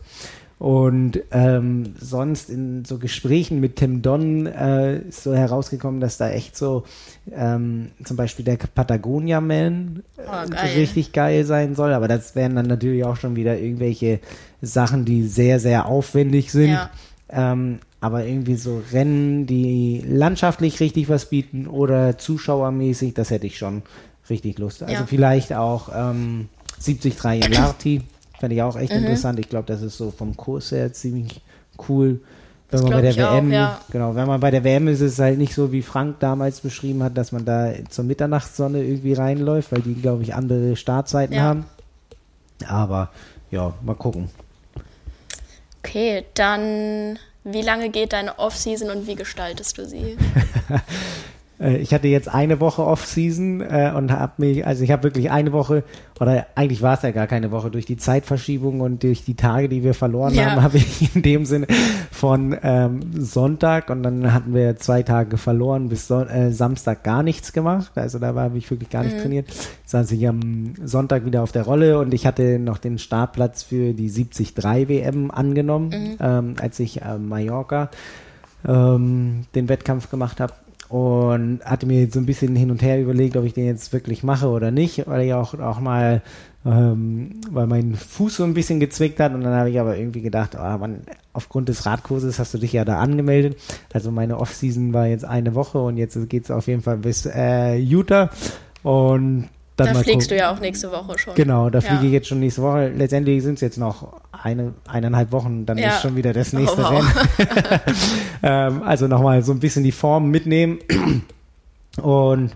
Und ähm, sonst in so Gesprächen mit Tim Don äh, ist so herausgekommen, dass da echt so ähm, zum Beispiel der Patagonia Man oh, geil. richtig geil sein soll. Aber das wären dann natürlich auch schon wieder irgendwelche Sachen, die sehr, sehr aufwendig sind. Ja. Ähm, aber irgendwie so Rennen, die landschaftlich richtig was bieten oder zuschauermäßig, das hätte ich schon richtig Lust. Also ja. vielleicht auch ähm, 73 in Larti, fände ich auch echt mhm. interessant. Ich glaube, das ist so vom Kurs her ziemlich cool. Wenn man bei der WM, auch, ja. genau, wenn man bei der WM ist, ist es halt nicht so, wie Frank damals beschrieben hat, dass man da zur Mitternachtssonne irgendwie reinläuft, weil die, glaube ich, andere Startzeiten ja. haben. Aber ja, mal gucken. Okay, dann wie lange geht deine Off-Season und wie gestaltest du sie? <laughs> äh, ich hatte jetzt eine Woche Off-Season äh, und habe mich, also ich habe wirklich eine Woche, oder eigentlich war es ja gar keine Woche, durch die Zeitverschiebung und durch die Tage, die wir verloren ja. haben, habe ich in dem Sinne von ähm, Sonntag und dann hatten wir zwei Tage verloren, bis so, äh, Samstag gar nichts gemacht. Also da habe ich wirklich gar nicht mhm. trainiert. Saß ich am Sonntag wieder auf der Rolle und ich hatte noch den Startplatz für die 73 WM angenommen, mhm. ähm, als ich äh, Mallorca ähm, den Wettkampf gemacht habe und hatte mir so ein bisschen hin und her überlegt, ob ich den jetzt wirklich mache oder nicht, weil ich auch, auch mal, ähm, weil mein Fuß so ein bisschen gezwickt hat und dann habe ich aber irgendwie gedacht, oh, man, aufgrund des Radkurses hast du dich ja da angemeldet. Also meine Offseason war jetzt eine Woche und jetzt geht es auf jeden Fall bis äh, Utah und dann da fliegst gucken. du ja auch nächste Woche schon. Genau, da fliege ich jetzt schon nächste Woche. Letztendlich sind es jetzt noch eine, eineinhalb Wochen, dann ja. ist schon wieder das nächste oh, wow. Rennen. <laughs> <laughs> ähm, also nochmal so ein bisschen die Form mitnehmen. <clears throat> Und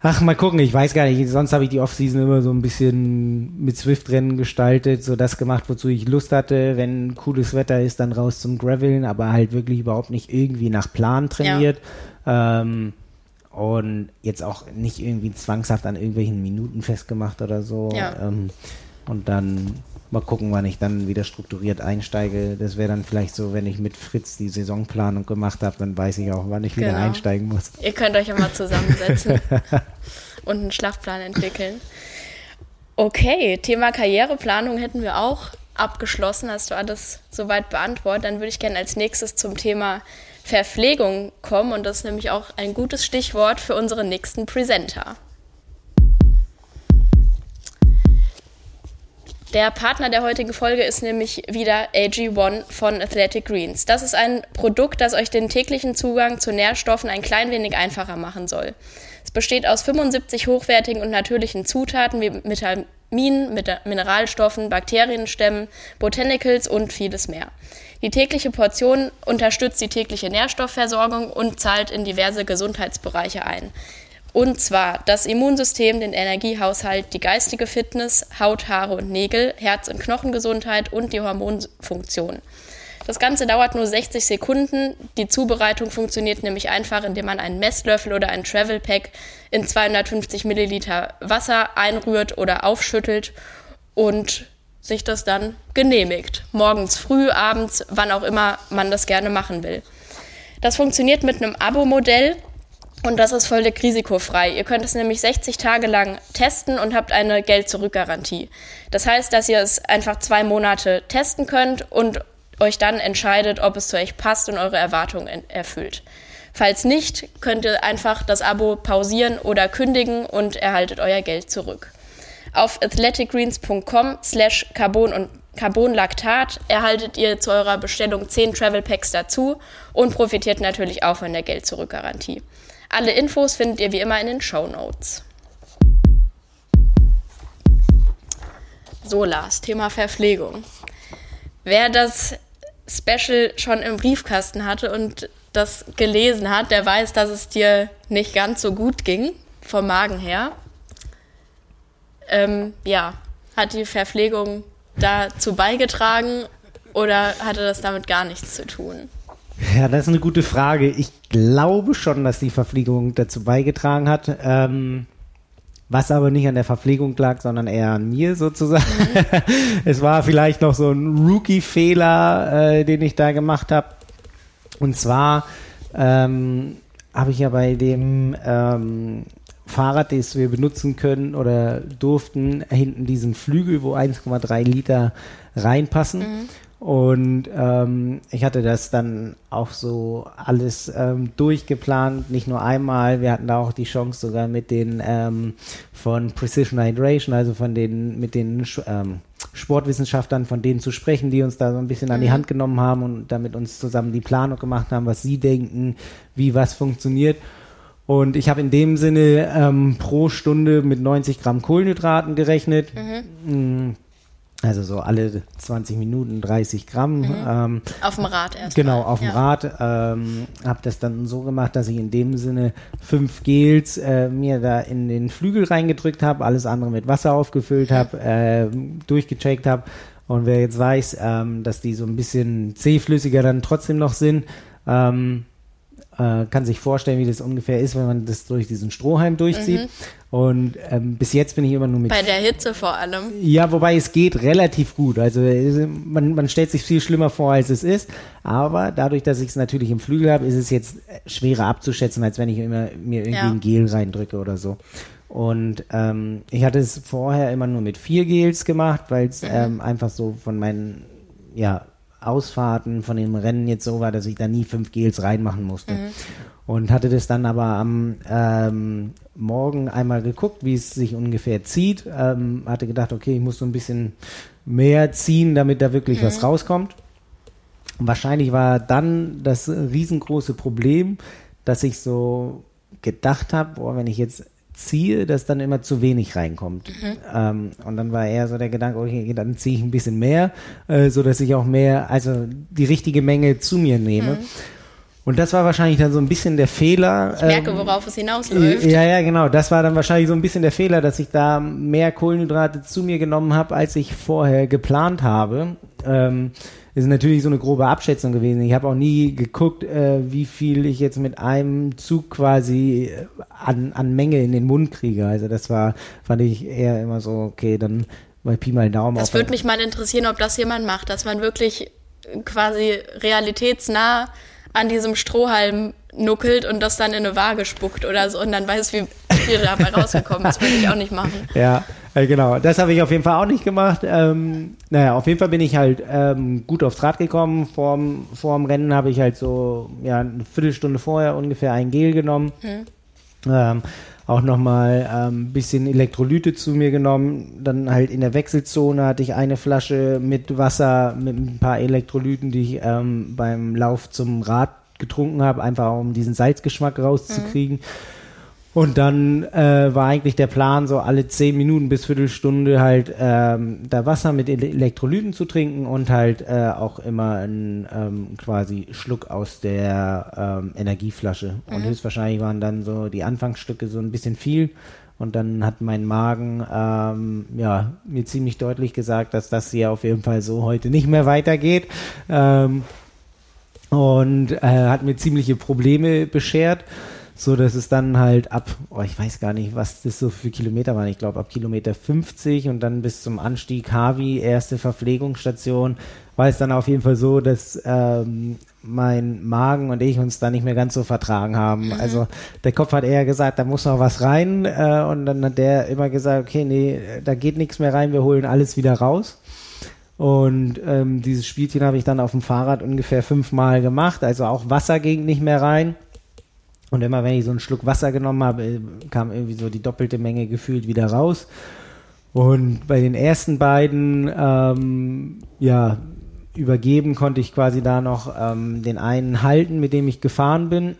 ach, mal gucken, ich weiß gar nicht, sonst habe ich die Offseason immer so ein bisschen mit Swift-Rennen gestaltet, so das gemacht, wozu ich Lust hatte. Wenn cooles Wetter ist, dann raus zum Graveln, aber halt wirklich überhaupt nicht irgendwie nach Plan trainiert. Ja. Ähm, und jetzt auch nicht irgendwie zwangshaft an irgendwelchen Minuten festgemacht oder so. Ja. Ähm, und dann mal gucken, wann ich dann wieder strukturiert einsteige. Das wäre dann vielleicht so, wenn ich mit Fritz die Saisonplanung gemacht habe, dann weiß ich auch, wann ich wieder genau. einsteigen muss. Ihr könnt euch ja mal zusammensetzen <laughs> und einen Schlachtplan entwickeln. Okay, Thema Karriereplanung hätten wir auch abgeschlossen. Hast du alles soweit beantwortet? Dann würde ich gerne als nächstes zum Thema Verpflegung kommen und das ist nämlich auch ein gutes Stichwort für unseren nächsten Presenter. Der Partner der heutigen Folge ist nämlich wieder AG1 von Athletic Greens. Das ist ein Produkt, das euch den täglichen Zugang zu Nährstoffen ein klein wenig einfacher machen soll. Es besteht aus 75 hochwertigen und natürlichen Zutaten wie Vitaminen, Mineralstoffen, Bakterienstämmen, Botanicals und vieles mehr. Die tägliche Portion unterstützt die tägliche Nährstoffversorgung und zahlt in diverse Gesundheitsbereiche ein. Und zwar das Immunsystem, den Energiehaushalt, die geistige Fitness, Haut, Haare und Nägel, Herz- und Knochengesundheit und die Hormonfunktion. Das Ganze dauert nur 60 Sekunden. Die Zubereitung funktioniert nämlich einfach, indem man einen Messlöffel oder ein Travel Pack in 250 Milliliter Wasser einrührt oder aufschüttelt und sich das dann genehmigt. Morgens früh, abends, wann auch immer man das gerne machen will. Das funktioniert mit einem Abo-Modell und das ist völlig risikofrei. Ihr könnt es nämlich 60 Tage lang testen und habt eine Geld-Zurück-Garantie. Das heißt, dass ihr es einfach zwei Monate testen könnt und euch dann entscheidet, ob es zu euch passt und eure Erwartungen erfüllt. Falls nicht, könnt ihr einfach das Abo pausieren oder kündigen und erhaltet euer Geld zurück. Auf athleticgreens.com slash carbon und Carbonlaktat erhaltet ihr zu eurer Bestellung 10 Travel Packs dazu und profitiert natürlich auch von der Geld-Zurück-Garantie. Alle Infos findet ihr wie immer in den Show Notes. So, Lars, Thema Verpflegung. Wer das Special schon im Briefkasten hatte und das gelesen hat, der weiß, dass es dir nicht ganz so gut ging, vom Magen her ähm, ja, hat die Verpflegung dazu beigetragen oder hatte das damit gar nichts zu tun? Ja, das ist eine gute Frage. Ich glaube schon, dass die Verpflegung dazu beigetragen hat. Ähm, was aber nicht an der Verpflegung lag, sondern eher an mir sozusagen. Mhm. <laughs> es war vielleicht noch so ein Rookie-Fehler, äh, den ich da gemacht habe. Und zwar ähm, habe ich ja bei dem ähm, Fahrrad, das wir benutzen können oder durften, hinten diesen Flügel, wo 1,3 Liter reinpassen. Mhm. Und ähm, ich hatte das dann auch so alles ähm, durchgeplant, nicht nur einmal. Wir hatten da auch die Chance sogar mit den ähm, von Precision Hydration, also von den mit den ähm, Sportwissenschaftlern, von denen zu sprechen, die uns da so ein bisschen an die mhm. Hand genommen haben und damit uns zusammen die Planung gemacht haben, was sie denken, wie was funktioniert. Und ich habe in dem Sinne ähm, pro Stunde mit 90 Gramm Kohlenhydraten gerechnet. Mhm. Also so alle 20 Minuten 30 Gramm. Mhm. Ähm, auf dem Rad erst. Genau, auf dem ja. Rad. Ähm, habe das dann so gemacht, dass ich in dem Sinne fünf Gels äh, mir da in den Flügel reingedrückt habe, alles andere mit Wasser aufgefüllt mhm. habe, äh, durchgecheckt habe. Und wer jetzt weiß, ähm, dass die so ein bisschen zähflüssiger dann trotzdem noch sind, ähm, äh, kann sich vorstellen, wie das ungefähr ist, wenn man das durch diesen Strohhalm durchzieht. Mhm. Und ähm, bis jetzt bin ich immer nur mit. Bei der Hitze vor allem. Ja, wobei es geht relativ gut. Also man, man stellt sich viel schlimmer vor, als es ist. Aber dadurch, dass ich es natürlich im Flügel habe, ist es jetzt schwerer abzuschätzen, als wenn ich immer mir irgendwie ja. ein Gel reindrücke oder so. Und ähm, ich hatte es vorher immer nur mit vier Gels gemacht, weil es mhm. ähm, einfach so von meinen ja, Ausfahrten von dem Rennen jetzt so war, dass ich da nie fünf Gels reinmachen musste. Mhm. Und hatte das dann aber am ähm, Morgen einmal geguckt, wie es sich ungefähr zieht. Ähm, hatte gedacht, okay, ich muss so ein bisschen mehr ziehen, damit da wirklich mhm. was rauskommt. Und wahrscheinlich war dann das riesengroße Problem, dass ich so gedacht habe, boah, wenn ich jetzt ziehe, dass dann immer zu wenig reinkommt. Mhm. Ähm, und dann war eher so der Gedanke, okay, dann ziehe ich ein bisschen mehr, äh, so dass ich auch mehr, also die richtige Menge zu mir nehme. Mhm. Und das war wahrscheinlich dann so ein bisschen der Fehler. Ich merke, ähm, worauf es hinausläuft. Ja, ja, genau. Das war dann wahrscheinlich so ein bisschen der Fehler, dass ich da mehr Kohlenhydrate zu mir genommen habe, als ich vorher geplant habe. Ähm, ist natürlich so eine grobe Abschätzung gewesen. Ich habe auch nie geguckt, äh, wie viel ich jetzt mit einem Zug quasi äh, an, an Menge in den Mund kriege. Also das war, fand ich eher immer so, okay, dann bei Pi mal Daumen. Das würde mich mal interessieren, ob das jemand macht, dass man wirklich quasi realitätsnah an diesem Strohhalm nuckelt und das dann in eine Waage spuckt oder so und dann weiß, wie viel dabei rausgekommen ist. Würde ich auch nicht machen. Ja, äh, genau. Das habe ich auf jeden Fall auch nicht gemacht. Ähm, naja, auf jeden Fall bin ich halt ähm, gut aufs Rad gekommen. Vorm, vorm Rennen habe ich halt so ja, eine Viertelstunde vorher ungefähr ein Gel genommen. Hm. Ähm, auch nochmal ein ähm, bisschen Elektrolyte zu mir genommen. Dann halt in der Wechselzone hatte ich eine Flasche mit Wasser, mit ein paar Elektrolyten, die ich ähm, beim Lauf zum Rad getrunken habe, einfach um diesen Salzgeschmack rauszukriegen. Mhm. Und dann äh, war eigentlich der Plan, so alle zehn Minuten bis Viertelstunde halt ähm, da Wasser mit Elektrolyten zu trinken und halt äh, auch immer einen ähm, quasi Schluck aus der ähm, Energieflasche. Mhm. Und höchstwahrscheinlich waren dann so die Anfangsstücke so ein bisschen viel. Und dann hat mein Magen ähm, ja, mir ziemlich deutlich gesagt, dass das hier auf jeden Fall so heute nicht mehr weitergeht. Ähm, und äh, hat mir ziemliche Probleme beschert so dass es dann halt ab, oh, ich weiß gar nicht, was das so für Kilometer waren. Ich glaube ab Kilometer 50 und dann bis zum Anstieg Harvey, erste Verpflegungsstation, war es dann auf jeden Fall so, dass ähm, mein Magen und ich uns da nicht mehr ganz so vertragen haben. Mhm. Also der Kopf hat eher gesagt, da muss noch was rein äh, und dann hat der immer gesagt, okay, nee, da geht nichts mehr rein, wir holen alles wieder raus. Und ähm, dieses Spielchen habe ich dann auf dem Fahrrad ungefähr fünfmal gemacht. Also auch Wasser ging nicht mehr rein. Und immer wenn ich so einen Schluck Wasser genommen habe, äh, kam irgendwie so die doppelte Menge gefühlt wieder raus. Und bei den ersten beiden, ähm, ja, übergeben konnte ich quasi da noch ähm, den einen halten, mit dem ich gefahren bin.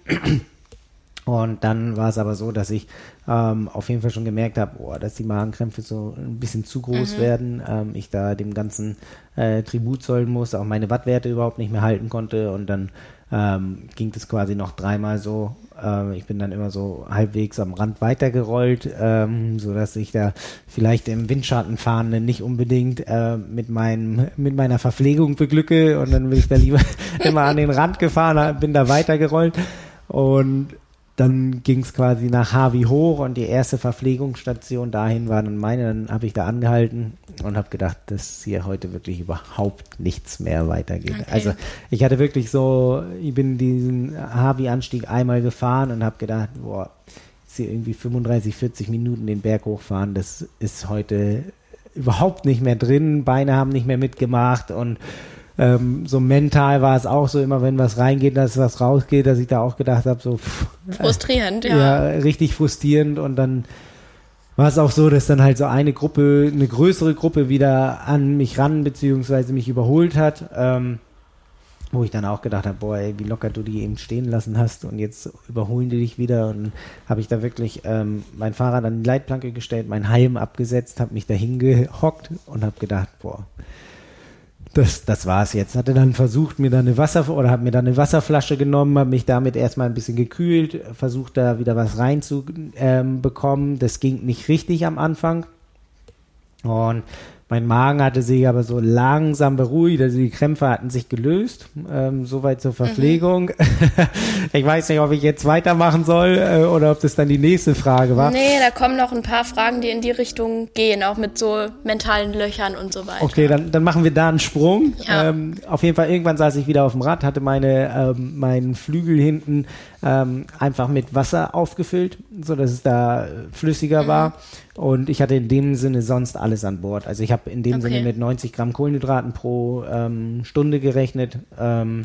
Und dann war es aber so, dass ich ähm, auf jeden Fall schon gemerkt habe, oh, dass die Magenkrämpfe so ein bisschen zu groß mhm. werden. Ähm, ich da dem ganzen äh, Tribut zollen muss, auch meine Wattwerte überhaupt nicht mehr halten konnte. Und dann ähm, ging das quasi noch dreimal so. Ähm, ich bin dann immer so halbwegs am Rand weitergerollt, ähm, so dass ich da vielleicht im Windschatten fahrenden nicht unbedingt äh, mit meinem mit meiner Verpflegung beglücke und dann bin ich da lieber <laughs> immer an den Rand gefahren, bin da weitergerollt und dann ging es quasi nach Harvey hoch und die erste Verpflegungsstation dahin war dann meine. Dann habe ich da angehalten und habe gedacht, dass hier heute wirklich überhaupt nichts mehr weitergeht. Okay. Also ich hatte wirklich so, ich bin diesen Harvey-Anstieg einmal gefahren und habe gedacht, boah, jetzt hier irgendwie 35, 40 Minuten den Berg hochfahren, das ist heute überhaupt nicht mehr drin. Beine haben nicht mehr mitgemacht und ähm, so mental war es auch so immer, wenn was reingeht, dass was rausgeht, dass ich da auch gedacht habe, so pff, frustrierend, äh, ja. ja, richtig frustrierend und dann war es auch so, dass dann halt so eine Gruppe, eine größere Gruppe wieder an mich ran beziehungsweise mich überholt hat, ähm, wo ich dann auch gedacht habe, boah, ey, wie locker du die eben stehen lassen hast und jetzt überholen die dich wieder und habe ich da wirklich ähm, mein Fahrrad an die Leitplanke gestellt, mein Helm abgesetzt, habe mich da hingehockt und habe gedacht, boah, das, das war es jetzt. Hatte dann versucht, mir dann eine Wasser oder habe mir dann eine Wasserflasche genommen, habe mich damit erstmal ein bisschen gekühlt, versucht da wieder was reinzubekommen. Ähm, das ging nicht richtig am Anfang. Und Mein Magen hatte sich aber so langsam beruhigt, also die Krämpfe hatten sich gelöst. Ähm, soweit zur Verpflegung. Mhm. <laughs> ich weiß nicht, ob ich jetzt weitermachen soll äh, oder ob das dann die nächste Frage war. Nee, da kommen noch ein paar Fragen, die in die Richtung gehen, auch mit so mentalen Löchern und so weiter. Okay, dann, dann machen wir da einen Sprung. Ja. Ähm, auf jeden Fall, irgendwann saß ich wieder auf dem Rad, hatte meine, ähm, meinen Flügel hinten ähm, einfach mit Wasser aufgefüllt, so dass es da flüssiger mhm. war. Und ich hatte in dem Sinne sonst alles an Bord. Also ich habe in dem okay. Sinne mit 90 Gramm Kohlenhydraten pro ähm, Stunde gerechnet ähm,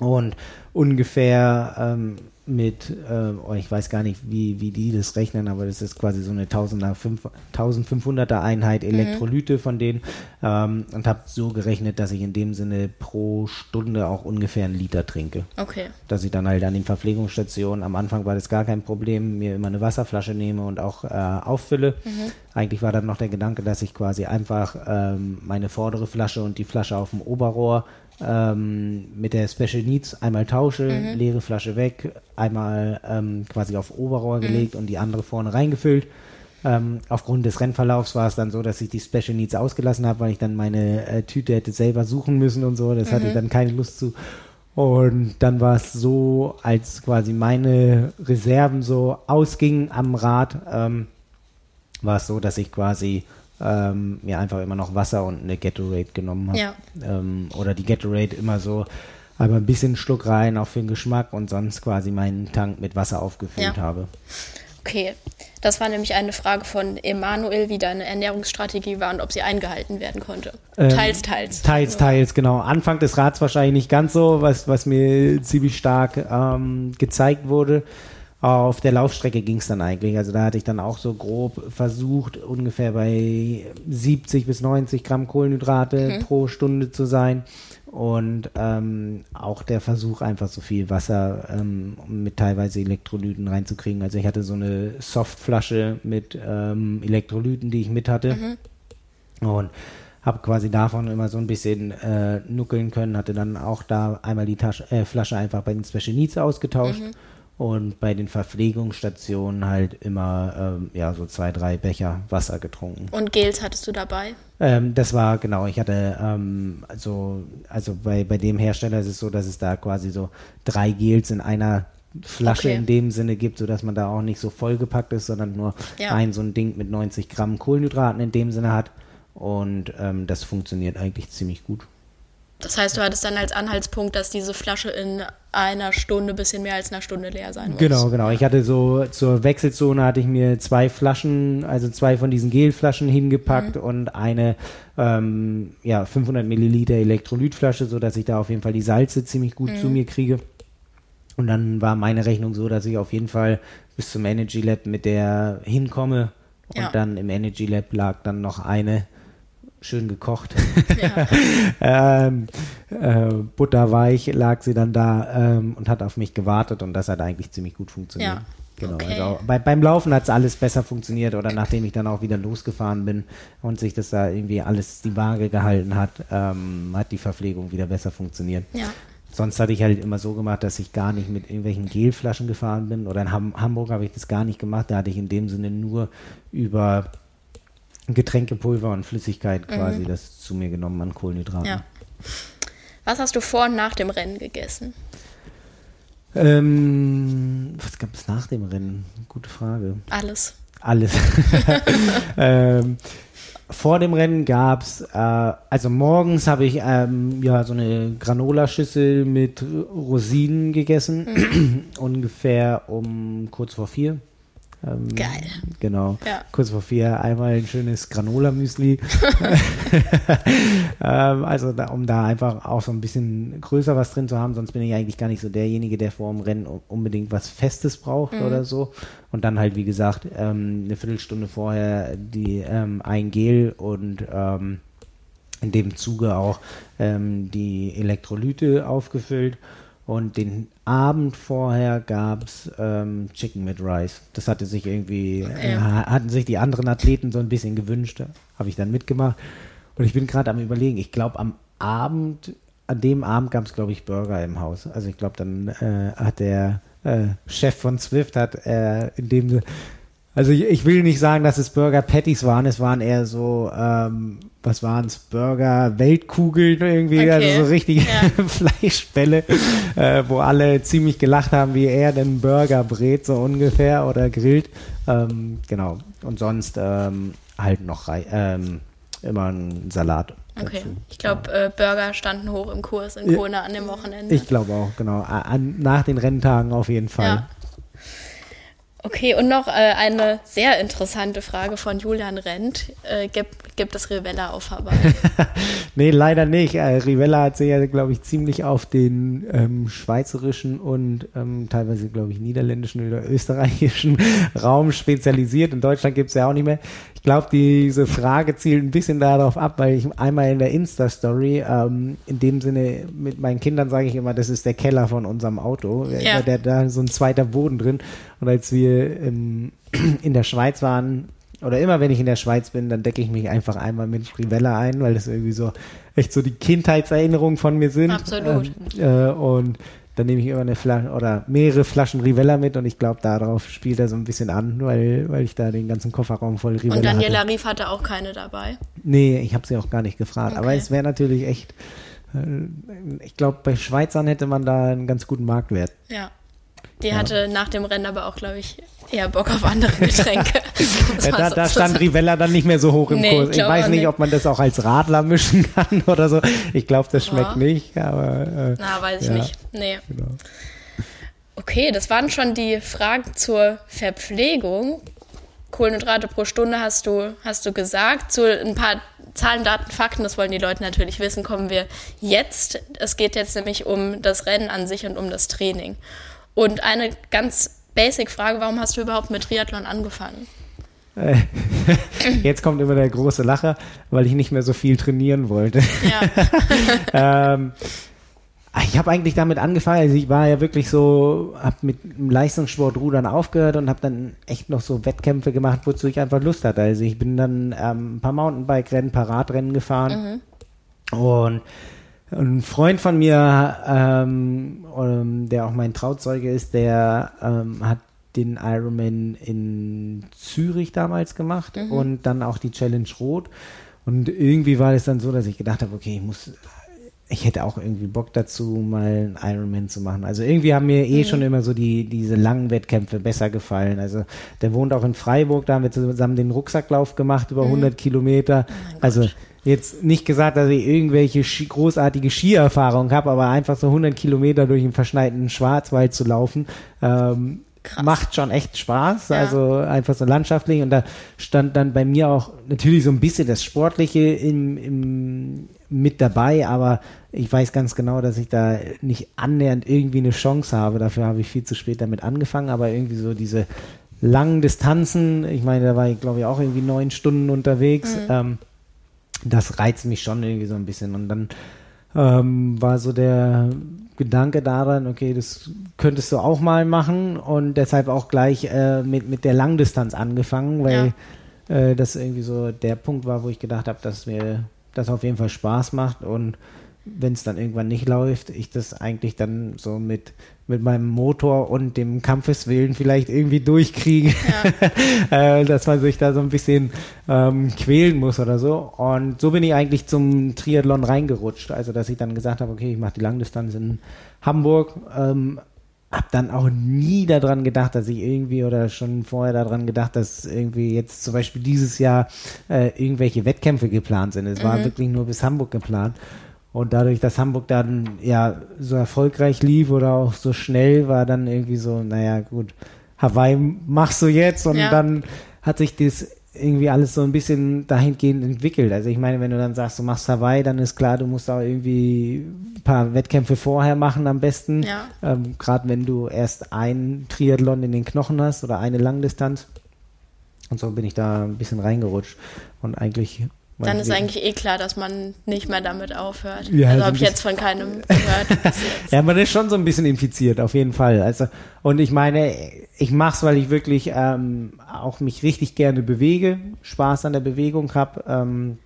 und ungefähr ähm, mit, äh, oh, ich weiß gar nicht, wie, wie die das rechnen, aber das ist quasi so eine 1500er Einheit mhm. Elektrolyte mhm. von denen ähm, und habe so gerechnet, dass ich in dem Sinne pro Stunde auch ungefähr einen Liter trinke. Okay. Dass ich dann halt an den Verpflegungsstationen, am Anfang war das gar kein Problem, mir immer eine Wasserflasche nehme und auch äh, auffülle. Mhm. Eigentlich war dann noch der Gedanke, dass ich quasi einfach ähm, meine vordere Flasche und die Flasche auf dem Oberrohr ähm, mit der Special Needs einmal tausche, mhm. leere Flasche weg, einmal ähm, quasi auf Oberrohr mhm. gelegt und die andere vorne reingefüllt. Ähm, aufgrund des Rennverlaufs war es dann so, dass ich die Special Needs ausgelassen habe, weil ich dann meine äh, Tüte hätte selber suchen müssen und so. Das mhm. hatte ich dann keine Lust zu. Und dann war es so, als quasi meine Reserven so ausgingen am Rad, ähm, war es so, dass ich quasi ähm, mir einfach immer noch Wasser und eine Gatorade genommen habe. Ja. Ähm, oder die Gatorade immer so aber ein bisschen Schluck rein, auch für den Geschmack und sonst quasi meinen Tank mit Wasser aufgefüllt ja. habe. Okay, das war nämlich eine Frage von Emanuel, wie deine Ernährungsstrategie war und ob sie eingehalten werden konnte. Ähm, teils, teils. Teils, teils, genau. Anfang des Rats wahrscheinlich nicht ganz so, was, was mir ziemlich stark ähm, gezeigt wurde. Auf der Laufstrecke ging es dann eigentlich. Also da hatte ich dann auch so grob versucht, ungefähr bei 70 bis 90 Gramm Kohlenhydrate mhm. pro Stunde zu sein. Und ähm, auch der Versuch, einfach so viel Wasser ähm, mit teilweise Elektrolyten reinzukriegen. Also ich hatte so eine Softflasche mit ähm, Elektrolyten, die ich mit hatte. Mhm. Und habe quasi davon immer so ein bisschen äh, nuckeln können, hatte dann auch da einmal die Tasche, äh, Flasche einfach bei den Special Needs ausgetauscht. Mhm und bei den Verpflegungsstationen halt immer ähm, ja so zwei, drei Becher Wasser getrunken. Und Gels hattest du dabei? Ähm, das war genau, ich hatte ähm, also, also bei, bei dem Hersteller ist es so, dass es da quasi so drei Gels in einer Flasche okay. in dem Sinne gibt, sodass man da auch nicht so vollgepackt ist, sondern nur ja. ein so ein Ding mit 90 Gramm Kohlenhydraten in dem Sinne hat. Und ähm, das funktioniert eigentlich ziemlich gut. Das heißt, du hattest dann als Anhaltspunkt, dass diese Flasche in einer Stunde, bisschen mehr als einer Stunde leer sein muss. Genau, genau. Ich hatte so zur Wechselzone hatte ich mir zwei Flaschen, also zwei von diesen Gelflaschen hingepackt mhm. und eine ähm, ja, 500 Milliliter Elektrolytflasche, sodass ich da auf jeden Fall die Salze ziemlich gut mhm. zu mir kriege. Und dann war meine Rechnung so, dass ich auf jeden Fall bis zum Energy Lab mit der hinkomme. Und ja. dann im Energy Lab lag dann noch eine schön gekocht. <laughs> Ja. ähm, äh, butterweich lag sie dann da ähm, und hat auf mich gewartet und das hat eigentlich ziemlich gut funktioniert. Ja. Genau, okay. also bei, beim Laufen hat es alles besser funktioniert oder nachdem ich dann auch wieder losgefahren bin und sich das da irgendwie alles die Waage gehalten hat, ähm, hat die Verpflegung wieder besser funktioniert. Ja. Sonst hatte ich halt immer so gemacht, dass ich gar nicht mit irgendwelchen Gelflaschen gefahren bin oder in Ham Hamburg habe ich das gar nicht gemacht. Da hatte ich in dem Sinne nur über Getränkepulver und Flüssigkeit quasi mhm. das zu mir genommen an Kohlenhydraten. Ja. Was hast du vor und nach dem Rennen gegessen? Ähm, was gab es nach dem Rennen? Gute Frage. Alles. Alles. <laughs> <laughs> ähm, vor dem Rennen gab es, äh, also morgens habe ich ähm, ja so eine Granola-Schüssel mit Rosinen gegessen, mhm. <clears throat> ungefähr um kurz vor vier. Ähm, Geil. Genau. Ja. Kurz vor vier einmal ein schönes Granola-Müsli. <laughs> ähm, also da, um da einfach auch so ein bisschen größer was drin zu haben, sonst bin ich eigentlich gar nicht so derjenige, der vor dem Rennen unbedingt was Festes braucht mhm. oder so. Und dann halt, wie gesagt, ähm, eine Viertelstunde vorher die ähm, ein Gel und ähm, in dem Zuge auch ähm, die Elektrolyte aufgefüllt. Und den Abend vorher gab es ähm, Chicken mit Rice. Das hatte sich irgendwie, äh, hatten sich die anderen Athleten so ein bisschen gewünscht. Habe ich dann mitgemacht. Und ich bin gerade am überlegen, ich glaube am Abend, an dem Abend gab es, glaube ich, Burger im Haus. Also ich glaube, dann äh, hat der äh, Chef von Swift hat äh, in dem Also ich, ich, will nicht sagen, dass es Burger Patties waren, es waren eher so, ähm, was waren es, Burger Weltkugeln irgendwie, okay. also so richtige ja. <laughs> Fleischbälle, äh, wo alle ziemlich gelacht haben, wie er den Burger brät, so ungefähr, oder grillt. Ähm, genau. Und sonst ähm, halt noch ähm, immer ein Salat. Okay, dazu. ich glaube, äh, Burger standen hoch im Kurs in Kona an dem Wochenende. Ich glaube auch, genau. An, nach den Renntagen auf jeden Fall. Ja. Okay, und noch äh, eine sehr interessante Frage von Julian Rent. Äh, gibt, gibt es Rivella auf Hawaii? <laughs> nee, leider nicht. Äh, Rivella hat sich ja, glaube ich, ziemlich auf den ähm, schweizerischen und ähm, teilweise, glaube ich, niederländischen oder österreichischen <laughs> Raum spezialisiert. In Deutschland gibt es ja auch nicht mehr. Ich glaube, diese Frage zielt ein bisschen darauf ab, weil ich einmal in der Insta-Story, ähm, in dem Sinne mit meinen Kindern sage ich immer, das ist der Keller von unserem Auto. Ja. Da, da so ein zweiter Boden drin. Und als wir in, <clears throat> in der Schweiz waren, oder immer wenn ich in der Schweiz bin, dann decke ich mich einfach einmal mit Rivella ein, weil das irgendwie so echt so die Kindheitserinnerungen von mir sind. Absolut. Ähm, äh, und dann nehme ich immer eine Flasche oder mehrere Flaschen Rivella mit und ich glaube, darauf spielt er so ein bisschen an, weil, weil ich da den ganzen Kofferraum voll Rivella Und Daniela hatte. Rief hatte auch keine dabei? Nee, ich habe sie auch gar nicht gefragt. Okay. Aber es wäre natürlich echt, äh, ich glaube, bei Schweizern hätte man da einen ganz guten Marktwert. Ja. Die ja. hatte nach dem Rennen aber auch, glaube ich, eher Bock auf andere Getränke. <laughs> da, da stand Rivella dann nicht mehr so hoch im nee, Kurs. Ich, ich weiß nicht, nicht, ob man das auch als Radler mischen <laughs> kann oder so. Ich glaube, das schmeckt ja. nicht. Aber, äh, Na, weiß ich ja. nicht. Nee. Genau. Okay, das waren schon die Fragen zur Verpflegung. Kohlenhydrate pro Stunde hast du, hast du gesagt. Zu ein paar Zahlen, Daten, Fakten, das wollen die Leute natürlich wissen, kommen wir jetzt. Es geht jetzt nämlich um das Rennen an sich und um das Training. Und eine ganz basic Frage, warum hast du überhaupt mit Triathlon angefangen? <laughs> Jetzt kommt immer der große Lacher, weil ich nicht mehr so viel trainieren wollte. Ja. <laughs> ähm, ich habe eigentlich damit angefangen, also ich war ja wirklich so, habe mit dem Leistungssportrudern aufgehört und habe dann echt noch so Wettkämpfe gemacht, wozu ich einfach Lust hatte. Also ich bin dann ähm, ein paar Mountainbike-Rennen, ein paar Radrennen gefahren mhm. und ein Freund von mir, ähm, ähm, der auch mein Trauzeuge ist, der ähm, hat den Ironman in Zürich damals gemacht mhm. und dann auch die Challenge Rot. Und irgendwie war es dann so, dass ich gedacht habe, okay, ich muss, ich hätte auch irgendwie Bock dazu, mal einen Ironman zu machen. Also irgendwie haben mir eh mhm. schon immer so die, diese langen Wettkämpfe besser gefallen. Also der wohnt auch in Freiburg, da haben wir zusammen den Rucksacklauf gemacht über mhm. 100 Kilometer. Oh also jetzt nicht gesagt, dass ich irgendwelche großartige Skierfahrung habe, aber einfach so 100 Kilometer durch den verschneiten Schwarzwald zu laufen, ähm, macht schon echt Spaß. Ja. Also einfach so landschaftlich. Und da stand dann bei mir auch natürlich so ein bisschen das Sportliche im, im, mit dabei, aber ich weiß ganz genau, dass ich da nicht annähernd irgendwie eine Chance habe. Dafür habe ich viel zu spät damit angefangen, aber irgendwie so diese langen Distanzen, ich meine, da war ich glaube ich auch irgendwie neun Stunden unterwegs. Mhm. Ähm, das reizt mich schon irgendwie so ein bisschen. Und dann ähm, war so der Gedanke daran, okay, das könntest du auch mal machen und deshalb auch gleich äh, mit, mit der Langdistanz angefangen, weil ja. äh, das irgendwie so der Punkt war, wo ich gedacht habe, dass mir das auf jeden Fall Spaß macht und wenn es dann irgendwann nicht läuft, ich das eigentlich dann so mit, mit meinem Motor und dem Kampfeswillen vielleicht irgendwie durchkriege, ja. <laughs> äh, dass man sich da so ein bisschen ähm, quälen muss oder so. Und so bin ich eigentlich zum Triathlon reingerutscht. Also, dass ich dann gesagt habe, okay, ich mache die Langdistanz in Hamburg. Ähm, hab dann auch nie daran gedacht, dass ich irgendwie oder schon vorher daran gedacht, dass irgendwie jetzt zum Beispiel dieses Jahr äh, irgendwelche Wettkämpfe geplant sind. Es mhm. war wirklich nur bis Hamburg geplant. Und dadurch, dass Hamburg dann ja so erfolgreich lief oder auch so schnell, war dann irgendwie so, naja, gut, Hawaii machst du jetzt und ja. dann hat sich das irgendwie alles so ein bisschen dahingehend entwickelt. Also ich meine, wenn du dann sagst, du machst Hawaii, dann ist klar, du musst auch irgendwie ein paar Wettkämpfe vorher machen am besten. Ja. Ähm, Gerade wenn du erst ein Triathlon in den Knochen hast oder eine Langdistanz. Und so bin ich da ein bisschen reingerutscht. Und eigentlich dann ist eigentlich eh klar, dass man nicht mehr damit aufhört. Ja, also habe ich jetzt von keinem gehört. <laughs> ja, man ist schon so ein bisschen infiziert, auf jeden Fall. Also und ich meine, ich mache es, weil ich wirklich ähm, auch mich richtig gerne bewege, Spaß an der Bewegung habe, ähm,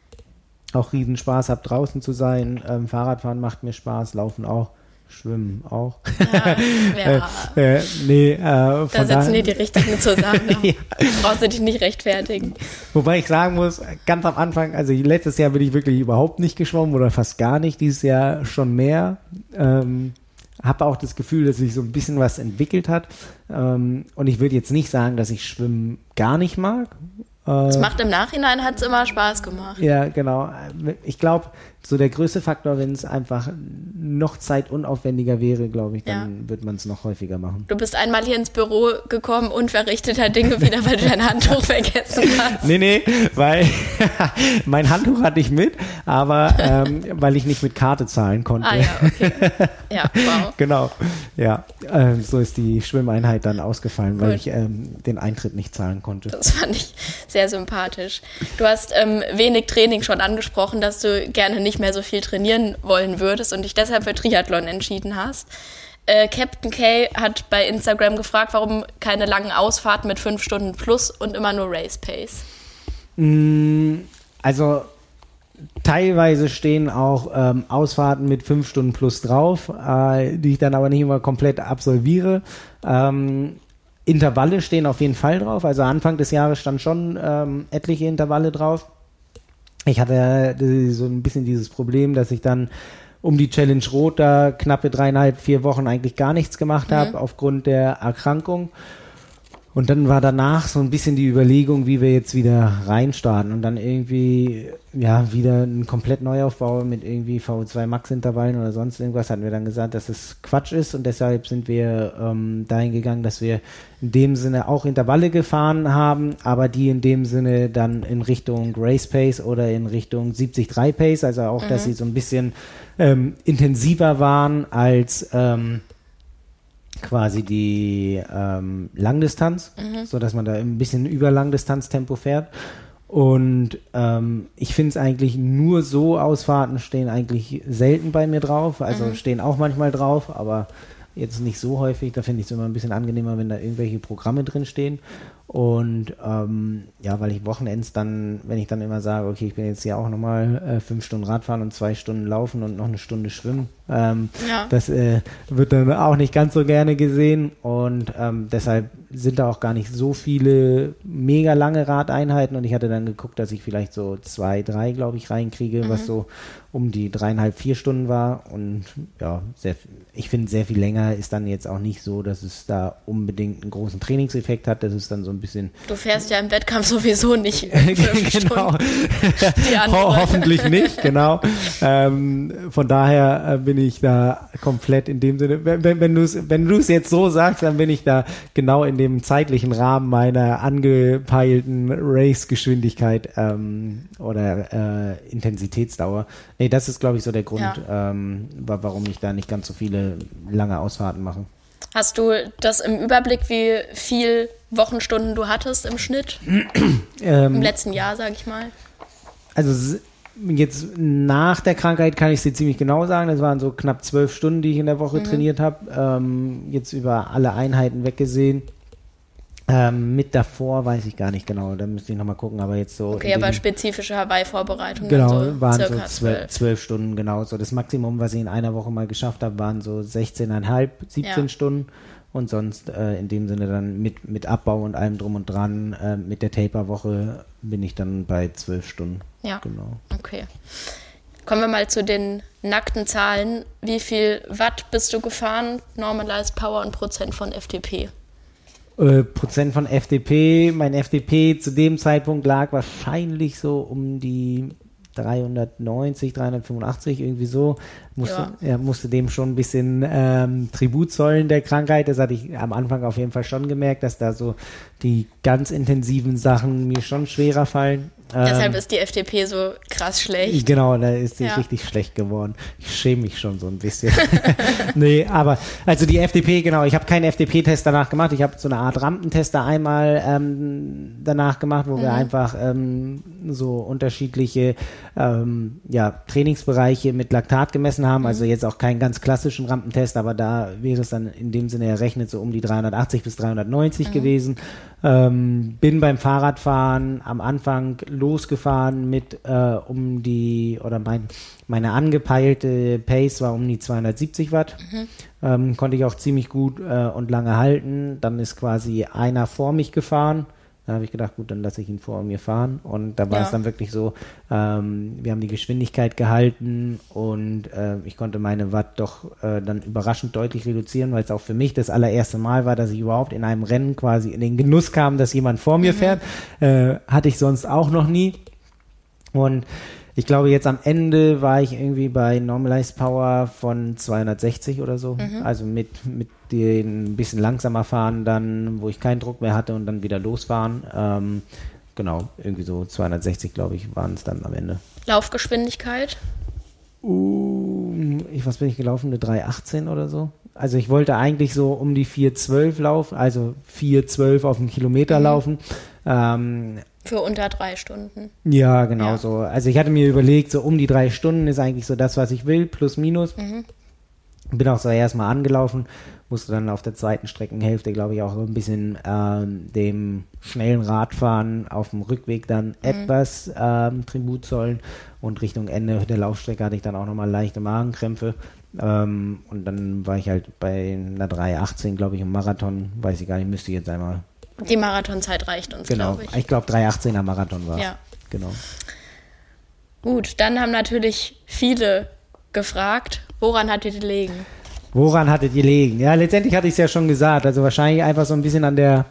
auch riesen Spaß habe draußen zu sein. Ähm, Fahrradfahren macht mir Spaß, Laufen auch Schwimmen auch. <laughs> Ja, ja. äh, äh, nee, äh, da sitzen dir die richtigen zusammen. <laughs> ja. Brauchst du dich nicht rechtfertigen. Wobei ich sagen muss, ganz am Anfang, also letztes Jahr bin ich wirklich überhaupt nicht geschwommen oder fast gar nicht, dieses Jahr schon mehr. Ähm, habe auch das Gefühl, dass sich so ein bisschen was entwickelt hat. Ähm, und ich würde jetzt nicht sagen, dass ich Schwimmen gar nicht mag. Es macht im Nachhinein hat es immer Spaß gemacht. Ja, genau. Ich glaube, so der größte Faktor, wenn es einfach noch zeitunaufwendiger wäre, glaube ich, dann ja. wird man es noch häufiger machen. Du bist einmal hier ins Büro gekommen, unverrichteter Dinge wieder, weil du dein Handtuch vergessen hast. Nee, nee, weil <laughs> mein Handtuch hatte ich mit, aber ähm, weil ich nicht mit Karte zahlen konnte. Ah ja, okay. <laughs> Ja, wow. genau, ja. Ähm, so ist die Schwimmeinheit dann ausgefallen, Gut. weil ich ähm, den Eintritt nicht zahlen konnte. Das fand ich sehr sympathisch. Du hast ähm, wenig Training schon angesprochen, dass du gerne nicht nicht mehr so viel trainieren wollen würdest und dich deshalb für Triathlon entschieden hast. Äh, Captain K hat bei Instagram gefragt, warum keine langen Ausfahrten mit fünf Stunden plus und immer nur Race Pace. Mm, also teilweise stehen auch ähm, Ausfahrten mit fünf Stunden plus drauf, äh, die ich dann aber nicht immer komplett absolviere. Ähm, Intervalle stehen auf jeden Fall drauf. Also Anfang des Jahres stand schon ähm, etliche Intervalle drauf ich hatte so ein bisschen dieses Problem, dass ich dann um die Challenge Rot da knappe dreieinhalb, vier Wochen eigentlich gar nichts gemacht habe mhm. aufgrund der Erkrankung. Und dann war danach so ein bisschen die Überlegung, wie wir jetzt wieder reinstarten und dann irgendwie, ja, wieder ein komplett Neuaufbau mit irgendwie VO2 Max Intervallen oder sonst irgendwas hatten wir dann gesagt, dass es Quatsch ist und deshalb sind wir ähm, dahin gegangen, dass wir in dem Sinne auch Intervalle gefahren haben, aber die in dem Sinne dann in Richtung Race Pace oder in Richtung 73 Pace, also auch, mhm. dass sie so ein bisschen ähm, intensiver waren als, ähm, quasi die ähm, Langdistanz, mhm. so dass man da ein bisschen über Langdistanztempo fährt. Und ähm, ich finde es eigentlich nur so Ausfahrten stehen eigentlich selten bei mir drauf. Also mhm. stehen auch manchmal drauf, aber jetzt nicht so häufig. Da finde ich es immer ein bisschen angenehmer, wenn da irgendwelche Programme drin stehen. Und ähm, ja, weil ich Wochenends dann, wenn ich dann immer sage, okay, ich bin jetzt ja auch nochmal äh, fünf Stunden Radfahren und zwei Stunden laufen und noch eine Stunde schwimmen, ähm, ja. das äh, wird dann auch nicht ganz so gerne gesehen. Und ähm, deshalb sind da auch gar nicht so viele mega lange Radeinheiten. Und ich hatte dann geguckt, dass ich vielleicht so zwei, drei, glaube ich, reinkriege, mhm. was so um die dreieinhalb, vier Stunden war. Und ja, sehr, ich finde, sehr viel länger ist dann jetzt auch nicht so, dass es da unbedingt einen großen Trainingseffekt hat. Das ist dann so ein bisschen. Du fährst ja im Wettkampf sowieso nicht. <laughs> genau. <laughs> Ho hoffentlich nicht, genau. <laughs> Ähm, von daher äh, bin ich da komplett in dem Sinne, wenn, wenn du es wenn jetzt so sagst, dann bin ich da genau in dem zeitlichen Rahmen meiner angepeilten Race-Geschwindigkeit ähm, oder äh, Intensitätsdauer. Nee, das ist, glaube ich, so der Grund, ja. ähm, warum ich da nicht ganz so viele lange Ausfahrten mache. Hast du das im Überblick, wie viel Wochenstunden du hattest im Schnitt? <clears throat> Ähm, Im letzten Jahr, sage ich mal. Also jetzt nach der Krankheit kann ich sie ziemlich genau sagen. Das waren so knapp zwölf Stunden, die ich in der Woche mhm. trainiert habe. Ähm, jetzt über alle Einheiten weggesehen. Ähm, mit davor weiß ich gar nicht genau, da müsste ich nochmal gucken, aber jetzt so. Okay, aber spezifische Hawaii-Vorbereitung. Genau, so waren so zwölf, zwölf, Stunden, genau. So das Maximum, was ich in einer Woche mal geschafft habe, waren so 16,5, 17 ja. Stunden. Und sonst äh, in dem Sinne dann mit, mit Abbau und allem drum und dran, äh, mit der Taper-Woche bin ich dann bei zwölf Stunden. Ja. Genau. Okay. Kommen wir mal zu den nackten Zahlen. Wie viel Watt bist du gefahren? Normalized Power und Prozent von FDP? Äh, Prozent von FDP. Mein FDP zu dem Zeitpunkt lag wahrscheinlich so um die 390, 385, irgendwie so. Musste, ja. Er musste dem schon ein bisschen ähm, Tribut zollen der Krankheit. Das hatte ich am Anfang auf jeden Fall schon gemerkt, dass da so die ganz intensiven Sachen mir schon schwerer fallen. Deshalb ähm, ist die FDP so krass schlecht. Genau, da ist sie ja. richtig schlecht geworden. Ich schäme mich schon so ein bisschen. <laughs> nee, aber also die FDP, genau, ich habe keinen FDP-Test danach gemacht. Ich habe so eine Art Rampentest da einmal ähm, danach gemacht, wo mhm. wir einfach ähm, so unterschiedliche ähm, ja, Trainingsbereiche mit Laktat gemessen haben. Also mhm. jetzt auch keinen ganz klassischen Rampentest, aber da wäre es dann in dem Sinne errechnet so um die 380 bis 390 mhm. gewesen. Ähm, bin beim Fahrradfahren am Anfang losgefahren mit äh, um die, oder mein, meine angepeilte Pace war um die 270 Watt. Mhm. Ähm, konnte ich auch ziemlich gut äh, und lange halten. Dann ist quasi einer vor mich gefahren da habe ich gedacht, gut, dann lasse ich ihn vor mir fahren. Und da war ja. es dann wirklich so, ähm, wir haben die Geschwindigkeit gehalten und äh, ich konnte meine Watt doch äh, dann überraschend deutlich reduzieren, weil es auch für mich das allererste Mal war, dass ich überhaupt in einem Rennen quasi in den Genuss kam, dass jemand vor mir mhm. fährt. Äh, hatte ich sonst auch noch nie. Und ich glaube, jetzt am Ende war ich irgendwie bei Normalized Power von 260 oder so. Mhm. Also mit, mit den ein bisschen langsamer fahren dann, wo ich keinen Druck mehr hatte und dann wieder losfahren. Ähm, genau, irgendwie so 260, glaube ich, waren es dann am Ende. Laufgeschwindigkeit? Uh, ich, was bin ich gelaufen? Eine 318 oder so? Also ich wollte eigentlich so um die 412 laufen, also 412 auf einen Kilometer mhm. laufen. Ähm, für unter drei Stunden. Ja, genau ja. so. Also ich hatte mir überlegt, so um die drei Stunden ist eigentlich so das, was ich will, plus minus. Mhm. Bin auch so erstmal angelaufen, musste dann auf der zweiten Streckenhälfte, glaube ich, auch so ein bisschen ähm, dem schnellen Radfahren auf dem Rückweg dann mhm. etwas ähm, Tribut zollen. Und Richtung Ende der Laufstrecke hatte ich dann auch nochmal leichte Magenkrämpfe. Ähm, und dann war ich halt bei einer 3,18, glaube ich, im Marathon. Weiß ich gar nicht, müsste ich jetzt einmal die Marathonzeit reicht uns, genau. glaube ich. Ich glaube, 3,18er Marathon war Ja. Genau. Gut, dann haben natürlich viele gefragt, woran hattet ihr gelegen? Woran hattet ihr gelegen? Ja, letztendlich hatte ich es ja schon gesagt. Also wahrscheinlich einfach so ein bisschen an der,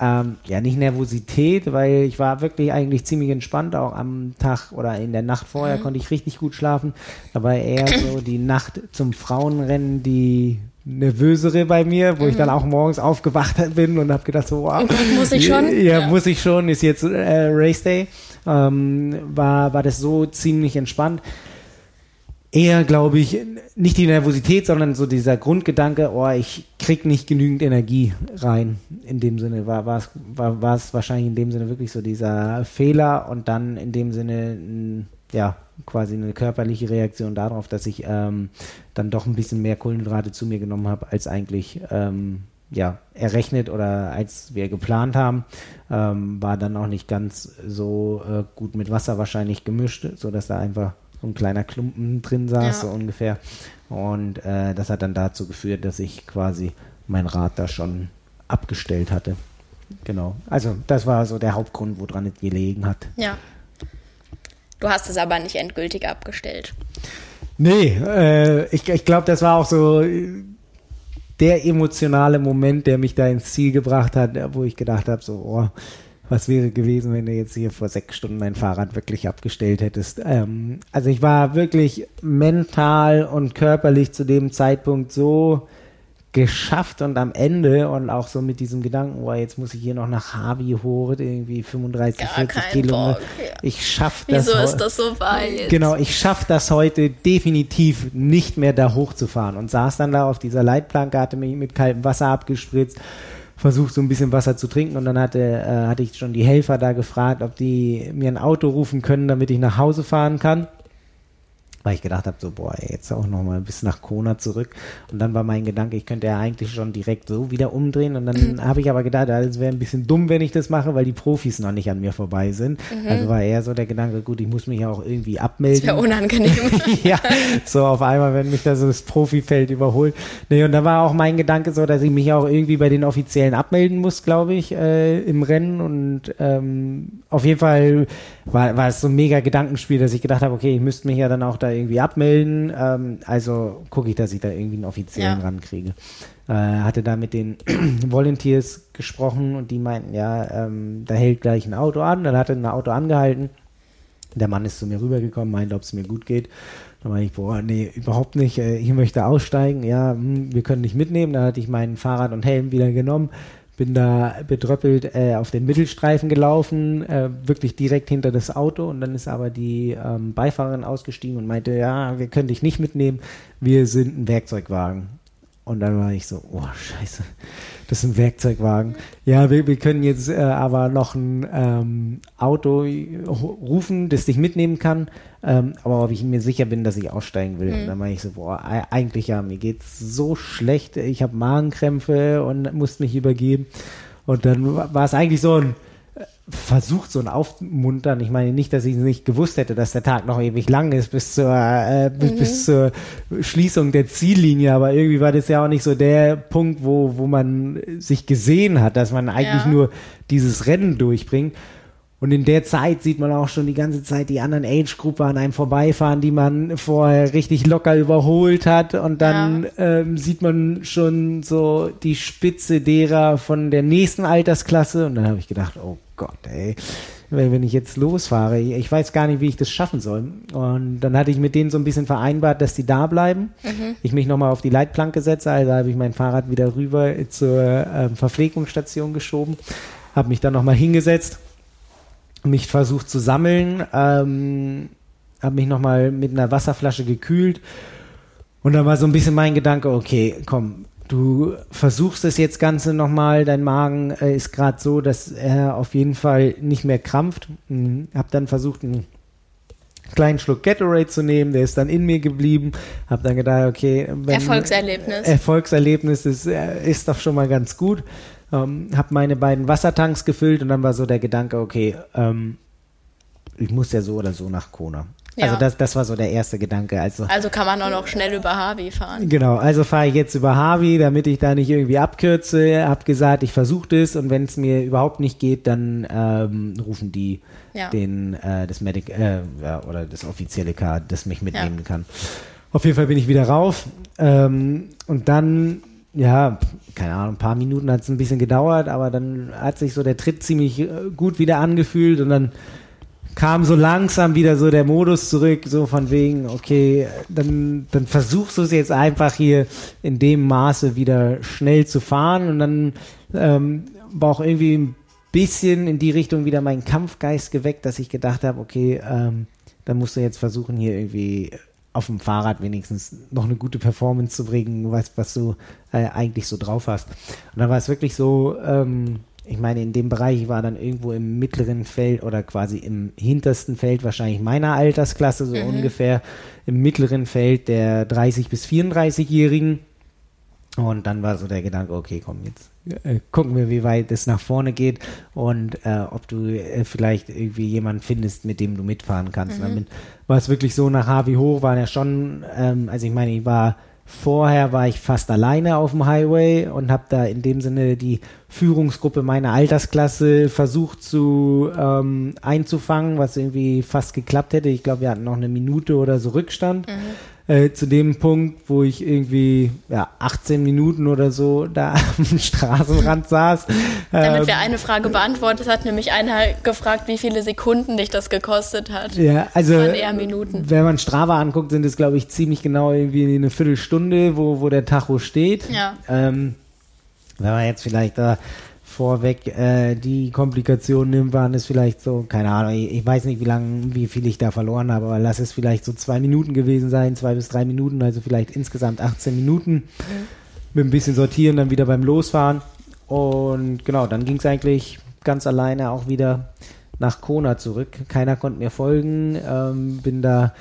ähm, ja, nicht Nervosität, weil ich war wirklich eigentlich ziemlich entspannt. Auch am Tag oder in der Nacht vorher mhm. konnte ich richtig gut schlafen. Aber eher so <clears throat> die Nacht zum Frauenrennen, die nervösere bei mir, wo mhm. ich dann mhm. auch morgens aufgewacht <laughs> bin und habe gedacht so, wow, oh muss ich schon? Ja, ja, muss ich schon, ist jetzt äh, Race Day. Ähm, war, war das so ziemlich entspannt. Eher, glaube ich, nicht die Nervosität, sondern so dieser Grundgedanke, oh, ich krieg nicht genügend Energie rein. In dem Sinne war war, war, war es wahrscheinlich in dem Sinne wirklich so dieser Fehler und dann in dem Sinne, ja, quasi eine körperliche Reaktion darauf, dass ich ähm, dann doch ein bisschen mehr Kohlenhydrate zu mir genommen habe, als eigentlich ähm, ja, errechnet oder als wir geplant haben. Ähm, war dann auch nicht ganz so äh, gut mit Wasser wahrscheinlich gemischt, sodass da einfach so ein kleiner Klumpen drin saß, ja. so ungefähr. Und äh, das hat dann dazu geführt, dass ich quasi mein Rad da schon abgestellt hatte. Genau. Also das war so der Hauptgrund, woran es gelegen hat. Ja. Du hast es aber nicht endgültig abgestellt. Nee, äh, ich, ich glaube, das war auch so der emotionale Moment, der mich da ins Ziel gebracht hat, wo ich gedacht habe, so, oh, was wäre gewesen, wenn du jetzt hier vor sechs Stunden dein Fahrrad wirklich abgestellt hättest. Ähm, also ich war wirklich mental und körperlich zu dem Zeitpunkt so geschafft und am Ende und auch so mit diesem Gedanken, oh, jetzt muss ich hier noch nach Harvey hoch, irgendwie 35, Gar 40 Kilometer. Ja. Ich schaff das. Wieso ist das so weit? Genau, ich schaff das heute definitiv nicht mehr da hochzufahren und saß dann da auf dieser Leitplanke, hatte mich mit kaltem Wasser abgespritzt, versucht so ein bisschen Wasser zu trinken. Und dann hatte, äh, hatte ich schon die Helfer da gefragt, ob die mir ein Auto rufen können, damit ich nach Hause fahren kann weil ich gedacht habe, so, boah, jetzt auch noch mal bis nach Kona zurück. Und dann war mein Gedanke, ich könnte ja eigentlich schon direkt so wieder umdrehen. Und dann mhm. habe ich aber gedacht, es wäre ein bisschen dumm, wenn ich das mache, weil die Profis noch nicht an mir vorbei sind. Mhm. Also war eher so der Gedanke, gut, ich muss mich ja auch irgendwie abmelden. Das wäre unangenehm. <laughs> ja, so auf einmal, wenn mich da so das Profifeld überholt. Nee, und da war auch mein Gedanke so, dass ich mich auch irgendwie bei den Offiziellen abmelden muss, glaube ich, äh, im Rennen. Und ähm, auf jeden Fall war, war es so ein mega Gedankenspiel, dass ich gedacht habe, okay, ich müsste mich ja dann auch da irgendwie abmelden. Ähm, also gucke ich, dass ich da irgendwie einen offiziellen ja. rankriege. Äh, hatte da mit den <clears throat> Volunteers gesprochen und die meinten, ja, ähm, da hält gleich ein Auto an. Dann hatte ein Auto angehalten. Der Mann ist zu mir rübergekommen, meinte, ob es mir gut geht. Dann meinte ich, boah, nee, überhaupt nicht. Äh, ich möchte aussteigen. Ja, hm, wir können nicht mitnehmen. Dann hatte ich meinen Fahrrad und Helm wieder genommen bin da bedröppelt äh, auf den Mittelstreifen gelaufen, äh, wirklich direkt hinter das Auto und dann ist aber die ähm, Beifahrerin ausgestiegen und meinte, ja, wir können dich nicht mitnehmen, wir sind ein Werkzeugwagen. Und dann war ich so, oh scheiße, das ist ein Werkzeugwagen. Ja, wir, wir können jetzt äh, aber noch ein ähm, Auto rufen, das dich mitnehmen kann. Ähm, aber ob ich mir sicher bin, dass ich aussteigen will. Mhm. Und dann war ich so, boah, eigentlich ja, mir geht's so schlecht. Ich habe Magenkrämpfe und musste mich übergeben. Und dann war es eigentlich so ein versucht so ein Aufmuntern. Ich meine nicht, dass ich nicht gewusst hätte, dass der Tag noch ewig lang ist bis zur, äh, bis, mhm. bis zur Schließung der Ziellinie, aber irgendwie war das ja auch nicht so der Punkt, wo, wo man sich gesehen hat, dass man eigentlich ja. nur dieses Rennen durchbringt. Und in der Zeit sieht man auch schon die ganze Zeit die anderen Age-Gruppe an einem vorbeifahren, die man vorher richtig locker überholt hat. Und dann ja. ähm, sieht man schon so die Spitze derer von der nächsten Altersklasse. Und dann habe ich gedacht, oh Gott, ey, wenn ich jetzt losfahre, ich weiß gar nicht, wie ich das schaffen soll. Und dann hatte ich mit denen so ein bisschen vereinbart, dass die da bleiben. Mhm. Ich mich nochmal auf die Leitplanke setze, also habe ich mein Fahrrad wieder rüber zur äh, Verpflegungsstation geschoben, habe mich dann nochmal hingesetzt, mich versucht zu sammeln, ähm, habe mich nochmal mit einer Wasserflasche gekühlt und dann war so ein bisschen mein Gedanke, okay, komm, Du versuchst es jetzt Ganze nochmal, dein Magen äh, ist gerade so, dass er auf jeden Fall nicht mehr krampft. Mhm. Hab dann versucht, einen kleinen Schluck Gatorade zu nehmen, der ist dann in mir geblieben. Hab dann gedacht, okay, wenn, Erfolgserlebnis. Erfolgserlebnis ist, äh, ist doch schon mal ganz gut. Ähm, hab meine beiden Wassertanks gefüllt und dann war so der Gedanke, okay, ähm, ich muss ja so oder so nach Kona. Ja. Also das, das war so der erste Gedanke. Also, also kann man auch noch schnell über Harvey fahren. Genau, also fahre ich jetzt über Harvey, damit ich da nicht irgendwie abkürze. Hab gesagt, ich versuche das und wenn es mir überhaupt nicht geht, dann ähm, rufen die ja. den äh, das Medic äh, ja, oder das offizielle Car, das mich mitnehmen kann. Auf jeden Fall bin ich wieder rauf ähm, und dann ja, keine Ahnung, ein paar Minuten hat es ein bisschen gedauert, aber dann hat sich so der Tritt ziemlich äh, gut wieder angefühlt und dann kam so langsam wieder so der Modus zurück, so von wegen, okay, dann, dann versuchst du es jetzt einfach hier in dem Maße wieder schnell zu fahren und dann ähm, war auch irgendwie ein bisschen in die Richtung wieder mein Kampfgeist geweckt, dass ich gedacht habe, okay, ähm, dann musst du jetzt versuchen, hier irgendwie auf dem Fahrrad wenigstens noch eine gute Performance zu bringen, was, was du äh, eigentlich so drauf hast. Und dann war es wirklich so, ähm, ich meine, in dem Bereich war dann irgendwo im mittleren Feld oder quasi im hintersten Feld wahrscheinlich meiner Altersklasse, so mhm. ungefähr im mittleren Feld der 30- bis 34-Jährigen. Und dann war so der Gedanke, okay, komm, jetzt äh, gucken wir, wie weit es nach vorne geht und äh, ob du äh, vielleicht irgendwie jemanden findest, mit dem du mitfahren kannst. Mhm. Damit war es wirklich so, nach Harvey hoch waren ja schon, ähm, also ich meine, ich war Vorher war ich fast alleine auf dem Highway und habe da in dem Sinne die Führungsgruppe meiner Altersklasse versucht zu ähm, einzufangen, was irgendwie fast geklappt hätte. Ich glaube, wir hatten noch eine Minute oder so Rückstand. Mhm äh, zu dem Punkt, wo ich irgendwie ja, 18 Minuten oder so da <laughs> am Straßenrand saß. Damit ähm, wir eine Frage beantwortet, hat nämlich einer gefragt, wie viele Sekunden dich das gekostet hat. Ja, also eher Minuten. wenn man Strava anguckt, sind es glaube ich ziemlich genau irgendwie eine Viertelstunde, wo, wo der Tacho steht. Ja. Ähm, wenn man jetzt vielleicht da vorweg äh, die Komplikationen nimmt, waren es vielleicht so, keine Ahnung, ich, ich weiß nicht, wie lange, wie viel ich da verloren habe, aber lass es vielleicht so zwei Minuten gewesen sein, zwei bis drei Minuten, also vielleicht insgesamt 18 Minuten. Mhm. Mit ein bisschen sortieren, dann wieder beim Losfahren. Und genau, dann ging es eigentlich ganz alleine auch wieder nach Kona zurück. Keiner konnte mir folgen. Ähm, bin da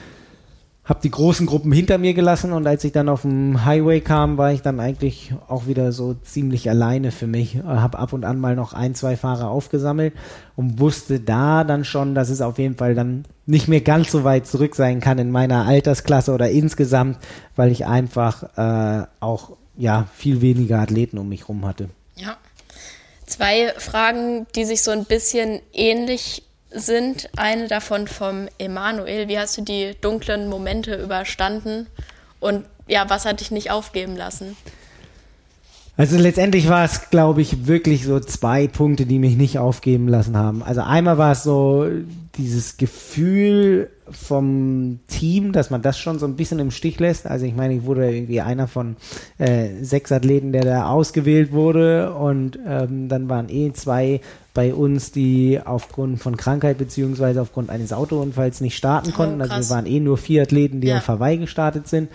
habe die großen Gruppen hinter mir gelassen und als ich dann auf dem Highway kam, war ich dann eigentlich auch wieder so ziemlich alleine für mich. Habe ab und an mal noch ein, zwei Fahrer aufgesammelt und wusste da dann schon, dass es auf jeden Fall dann nicht mehr ganz so weit zurück sein kann in meiner Altersklasse oder insgesamt, weil ich einfach äh, auch ja viel weniger Athleten um mich rum hatte. Ja. Zwei Fragen, die sich so ein bisschen ähnlich sind. Eine davon vom Emanuel. Wie hast du die dunklen Momente überstanden? Und ja, was hat dich nicht aufgeben lassen? Also letztendlich war es, glaube ich, wirklich so zwei Punkte, die mich nicht aufgeben lassen haben. Also einmal war es so dieses Gefühl vom Team, dass man das schon so ein bisschen im Stich lässt. Also ich meine, ich wurde irgendwie einer von äh, sechs Athleten, der da ausgewählt wurde und ähm, dann waren eh zwei bei uns, die aufgrund von Krankheit beziehungsweise aufgrund eines Autounfalls nicht starten oh, konnten. Oh, also wir waren eh nur vier Athleten, die ja. auf Hawaii gestartet sind.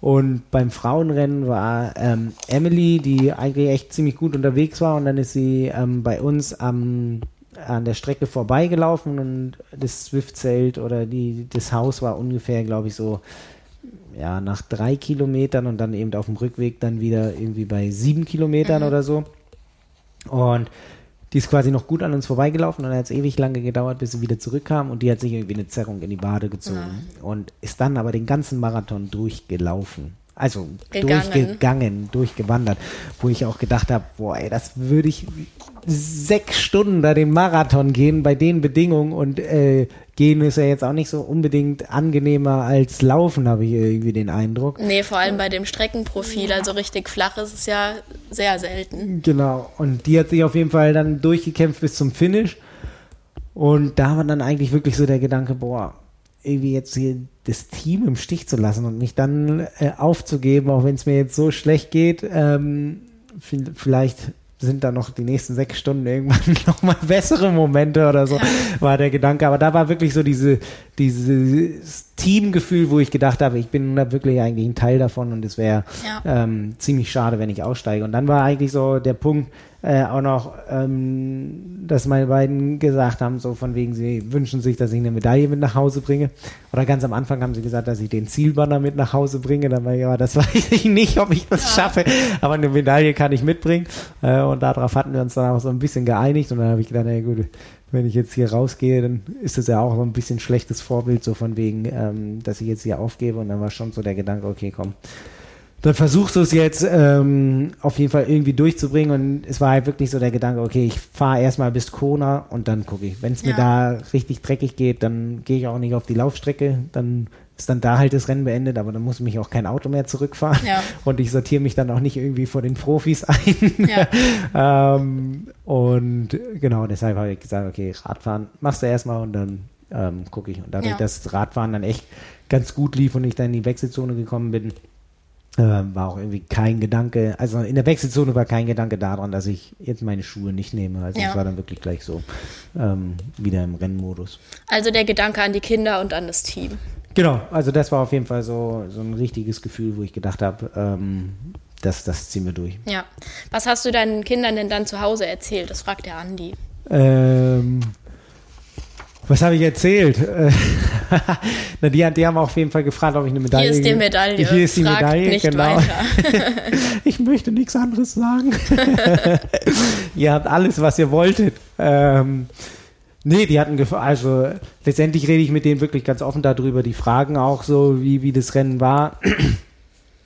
Und beim Frauenrennen war ähm, Emily, die eigentlich echt ziemlich gut unterwegs war und dann ist sie ähm, bei uns am, an der Strecke vorbeigelaufen und das Swift-Zelt oder die, das Haus war ungefähr, glaube ich, so ja, nach drei Kilometern und dann eben auf dem Rückweg dann wieder irgendwie bei sieben Kilometern mhm. oder so. Und die ist quasi noch gut an uns vorbeigelaufen und dann hat es ewig lange gedauert, bis sie wieder zurückkam und die hat sich irgendwie eine Zerrung in die Wade gezogen ja. und ist dann aber den ganzen Marathon durchgelaufen. Also gegangen. durchgegangen, durchgewandert, wo ich auch gedacht habe, boah, ey, das würde ich sechs Stunden da den Marathon gehen bei den Bedingungen und äh, gehen ist ja jetzt auch nicht so unbedingt angenehmer als laufen, habe ich irgendwie den Eindruck. Nee, vor allem bei dem Streckenprofil, also richtig flach ist es ja sehr selten. Genau, und die hat sich auf jeden Fall dann durchgekämpft bis zum Finish und da war dann eigentlich wirklich so der Gedanke, boah, irgendwie jetzt hier das Team im Stich zu lassen und mich dann äh, aufzugeben, auch wenn es mir jetzt so schlecht geht. Ähm, vielleicht sind da noch die nächsten sechs Stunden irgendwann <laughs> nochmal bessere Momente oder so, ja. war der Gedanke. Aber da war wirklich so diese, dieses Teamgefühl, wo ich gedacht habe, ich bin da wirklich eigentlich ein Teil davon und es wäre ja. ähm, ziemlich schade, wenn ich aussteige. Und dann war eigentlich so der Punkt, äh, auch noch, ähm, dass meine beiden gesagt haben, so von wegen, sie wünschen sich, dass ich eine Medaille mit nach Hause bringe. Oder ganz am Anfang haben sie gesagt, dass ich den Zielbanner mit nach Hause bringe. Dann war ich, ja, das <laughs> weiß ich nicht, ob ich das ja. schaffe, aber eine Medaille kann ich mitbringen. Äh, und darauf hatten wir uns dann auch so ein bisschen geeinigt. Und dann habe ich gedacht, na gut, wenn ich jetzt hier rausgehe, dann ist das ja auch so ein bisschen schlechtes Vorbild, so von wegen, ähm, dass ich jetzt hier aufgebe. Und dann war schon so der Gedanke, okay, komm, dann versuchst du es jetzt ähm, auf jeden Fall irgendwie durchzubringen und es war halt wirklich so der Gedanke, okay, ich fahre erstmal bis Kona und dann gucke ich. Wenn es ja. mir da richtig dreckig geht, dann gehe ich auch nicht auf die Laufstrecke, dann ist dann da halt das Rennen beendet, aber dann muss mich auch kein Auto mehr zurückfahren ja. <laughs> und ich sortiere mich dann auch nicht irgendwie vor den Profis ein. Ja. <laughs> ähm, und genau, deshalb habe ich gesagt, okay, Radfahren machst du erstmal und dann ähm, gucke ich. Und dadurch, dass Radfahren dann echt ganz gut lief und ich dann in die Wechselzone gekommen bin, war auch irgendwie kein Gedanke, also in der Wechselzone war kein Gedanke daran, dass ich jetzt meine Schuhe nicht nehme. Also es war dann wirklich gleich so ähm, wieder im Rennmodus. Also der Gedanke an die Kinder und an das Team. Genau, also das war auf jeden Fall so, so ein richtiges Gefühl, wo ich gedacht habe, ähm, das, das ziehen wir durch. Ja. Was hast du deinen Kindern denn dann zu Hause erzählt? Das fragt der Andi. Ähm, was habe ich erzählt? <laughs> Na, die, die, haben auf jeden Fall gefragt, ob ich eine Medaille. Hier ist die Medaille. Hier ist die Fragt Medaille, nicht genau. Weiter. <laughs> ich möchte nichts anderes sagen. <laughs> ihr habt alles, was ihr wolltet. Ähm, nee, die hatten also letztendlich rede ich mit denen wirklich ganz offen darüber. Die fragen auch so, wie, wie das Rennen war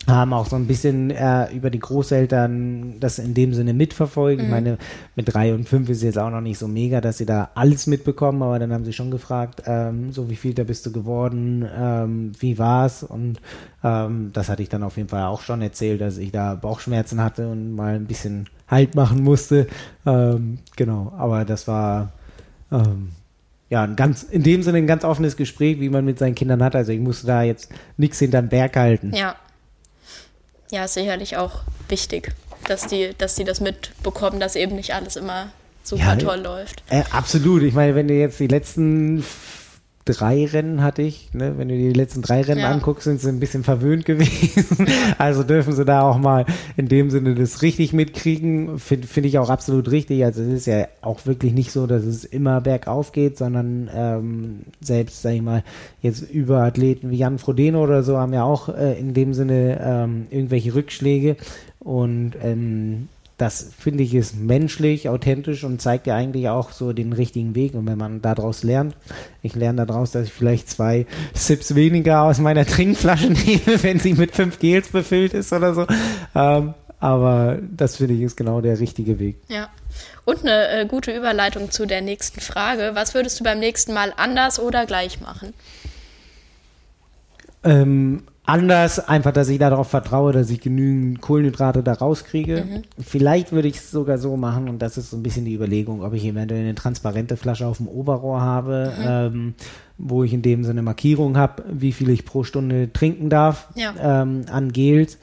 haben auch so ein bisschen äh, über die Großeltern das in dem Sinne mitverfolgt. Mhm. Ich meine, mit drei und fünf ist jetzt auch noch nicht so mega, dass sie da alles mitbekommen, aber dann haben sie schon gefragt, ähm, so wie viel da bist du geworden, ähm, wie war's? Und ähm, das hatte ich dann auf jeden Fall auch schon erzählt, dass ich da Bauchschmerzen hatte und mal ein bisschen Halt machen musste. Ähm, genau, aber das war ähm, ja, ein ganz, in dem Sinne ein ganz offenes Gespräch, wie man mit seinen Kindern hat. Also ich musste da jetzt nichts hinterm Berg halten. Ja ja, ist sicherlich auch wichtig, dass die, dass die das mitbekommen, dass eben nicht alles immer super ja, toll läuft. Äh, absolut. Ich meine, wenn du jetzt die letzten drei Rennen hatte ich, ne? wenn du die letzten drei Rennen ja. anguckst, sind sie ein bisschen verwöhnt gewesen. <laughs> also dürfen sie da auch mal in dem Sinne das richtig mitkriegen. Finde find ich auch absolut richtig. Also es ist ja auch wirklich nicht so, dass es immer bergauf geht, sondern ähm, selbst, sag ich mal, jetzt über Athleten wie Jan Frodeno oder so haben ja auch äh, in dem Sinne ähm, irgendwelche Rückschläge. Und ähm, das finde ich ist menschlich, authentisch und zeigt ja eigentlich auch so den richtigen Weg. Und wenn man daraus lernt, ich lerne daraus, dass ich vielleicht zwei Sips weniger aus meiner Trinkflasche <laughs> nehme, wenn sie mit fünf Gels befüllt ist oder so. Ähm, aber das finde ich ist genau der richtige Weg. Ja. Und eine äh, gute Überleitung zu der nächsten Frage. Was würdest du beim nächsten Mal anders oder gleich machen? Ähm, anders, einfach, dass ich darauf vertraue, dass ich genügend Kohlenhydrate da rauskriege. Mhm. Vielleicht würde ich es sogar so machen, und das ist so ein bisschen die Überlegung, ob ich eventuell eine transparente Flasche auf dem Oberrohr habe, mhm. ähm, wo ich in dem Sinne Markierung habe, wie viel ich pro Stunde trinken darf ja. ähm, an Gels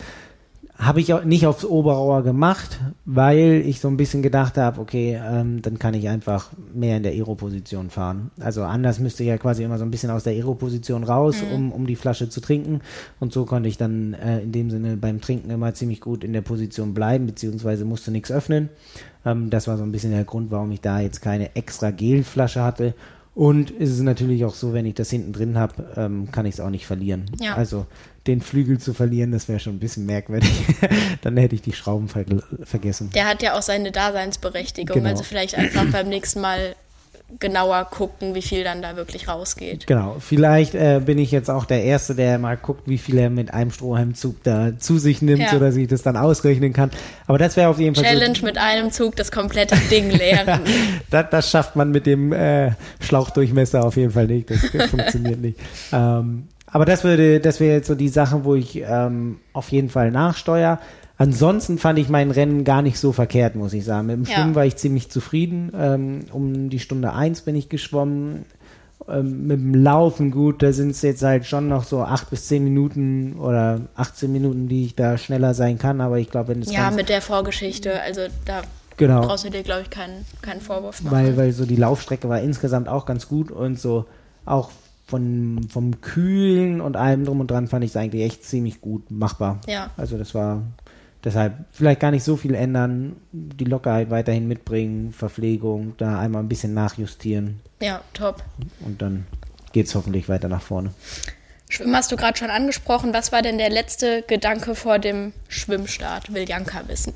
habe ich auch nicht aufs Oberrohr gemacht, weil ich so ein bisschen gedacht habe, okay, ähm, dann kann ich einfach mehr in der Aero-Position fahren. Also anders müsste ich ja quasi immer so ein bisschen aus der Aero-Position raus, mhm. um, um die Flasche zu trinken. Und so konnte ich dann äh, in dem Sinne beim Trinken immer ziemlich gut in der Position bleiben, beziehungsweise musste nichts öffnen. Ähm, das war so ein bisschen der Grund, warum ich da jetzt keine extra Gelflasche hatte. Und es ist natürlich auch so, wenn ich das hinten drin habe, ähm, kann ich es auch nicht verlieren. Ja. Also den Flügel zu verlieren, das wäre schon ein bisschen merkwürdig. <laughs> Dann hätte ich die Schrauben ver vergessen. Der hat ja auch seine Daseinsberechtigung. Genau. Also vielleicht einfach beim nächsten Mal genauer gucken, wie viel dann da wirklich rausgeht. Genau, vielleicht äh, bin ich jetzt auch der Erste, der mal guckt, wie viel er mit einem Strohhalmzug da zu sich nimmt, Ja. sodass ich das dann ausrechnen kann. Aber das wäre auf jeden Fall Challenge mit einem Zug das komplette Ding leeren. so, <laughs> das, das schafft man mit dem äh, Schlauchdurchmesser auf jeden Fall nicht. Das, das funktioniert nicht. Ähm, aber das würde, das wäre jetzt so die Sache, wo ich ähm, auf jeden Fall nachsteuere. Ansonsten fand ich mein Rennen gar nicht so verkehrt, muss ich sagen. Mit dem Ja. Schwimmen war ich ziemlich zufrieden. Ähm, um die Stunde eins bin ich geschwommen. Ähm, mit dem Laufen gut, da sind es jetzt halt schon noch so acht bis zehn Minuten oder 18 Minuten, die ich da schneller sein kann. Aber ich glaube, wenn es ja, mit der Vorgeschichte, also da genau, brauchst du dir, glaube ich, keinen, keinen Vorwurf machen. weil, weil so die Laufstrecke war insgesamt auch ganz gut und so auch von, vom Kühlen und allem drum und dran fand ich es eigentlich echt ziemlich gut machbar. Ja. Also das war deshalb vielleicht gar nicht so viel ändern, die Lockerheit weiterhin mitbringen, Verpflegung, da einmal ein bisschen nachjustieren ja, top. und dann geht es hoffentlich weiter nach vorne. Schwimmen hast du gerade schon angesprochen. Was war denn der letzte Gedanke vor dem Schwimmstart? Will Janka wissen.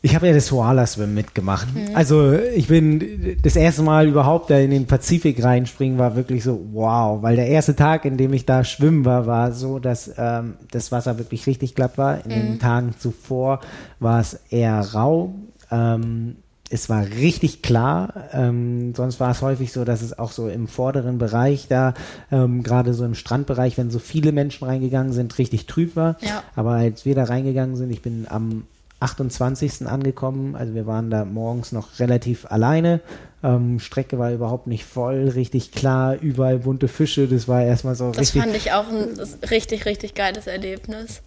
Ich habe ja das Koala-Swim mitgemacht. Also ich bin das erste Mal überhaupt da in den Pazifik reinspringen, war wirklich so wow, weil der erste Tag, in dem ich da schwimmen war, war so, dass ähm, das Wasser wirklich richtig glatt war. In den Tagen zuvor war es eher rau. Ähm, es war richtig klar. Ähm, sonst war es häufig so, dass es auch so im vorderen Bereich da, ähm, gerade so im Strandbereich, wenn so viele Menschen reingegangen sind, richtig trüb war. Ja. Aber als wir da reingegangen sind, ich bin am 28. angekommen, also wir waren da morgens noch relativ alleine. Ähm, Strecke war überhaupt nicht voll, richtig klar, überall bunte Fische. Das war erstmal so Das richtig. fand ich auch ein richtig, richtig geiles Erlebnis.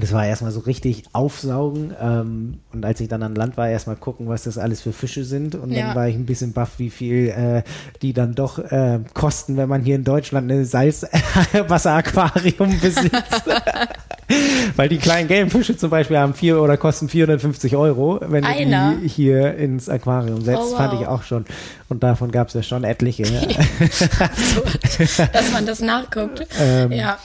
Das war erstmal so richtig aufsaugen. Ähm, und als ich dann an Land war, erstmal gucken, was das alles für Fische sind. Und Ja. dann war ich ein bisschen baff, wie viel äh, die dann doch äh, kosten, wenn man hier in Deutschland ein Salzwasseraquarium <laughs> besitzt. <laughs> <laughs> Weil die kleinen gelben Fische zum Beispiel haben vier oder kosten 450 Euro, wenn du Einer? die hier ins Aquarium setzt. Oh, wow. Fand ich auch schon. Und davon gab es ja schon etliche. <laughs> Absurd, dass man das nachguckt. <laughs> Ähm, ja,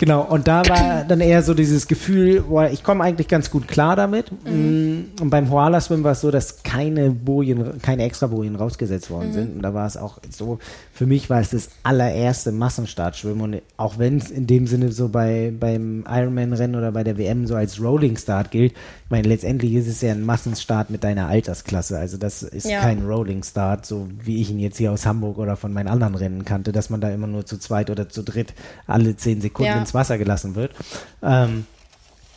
Genau, und da war dann eher so dieses Gefühl, boah, ich komme eigentlich ganz gut klar damit. Mm, Und beim Koala Swim war es so, dass keine Bojen, keine extra Bojen rausgesetzt worden sind. Und da war es auch so, für mich war es das allererste Massenstartschwimmen. Und auch wenn es in dem Sinne so bei, beim Ironman-Rennen oder bei der WM so als Rolling Start gilt, ich meine, letztendlich ist es ja ein Massenstart mit deiner Altersklasse. Also das ist Ja. kein Rolling Start, so wie ich ihn jetzt hier aus Hamburg oder von meinen anderen Rennen kannte, dass man da immer nur zu zweit oder zu dritt alle zehn Sekunden Ja. Ins Wasser gelassen wird. Ähm,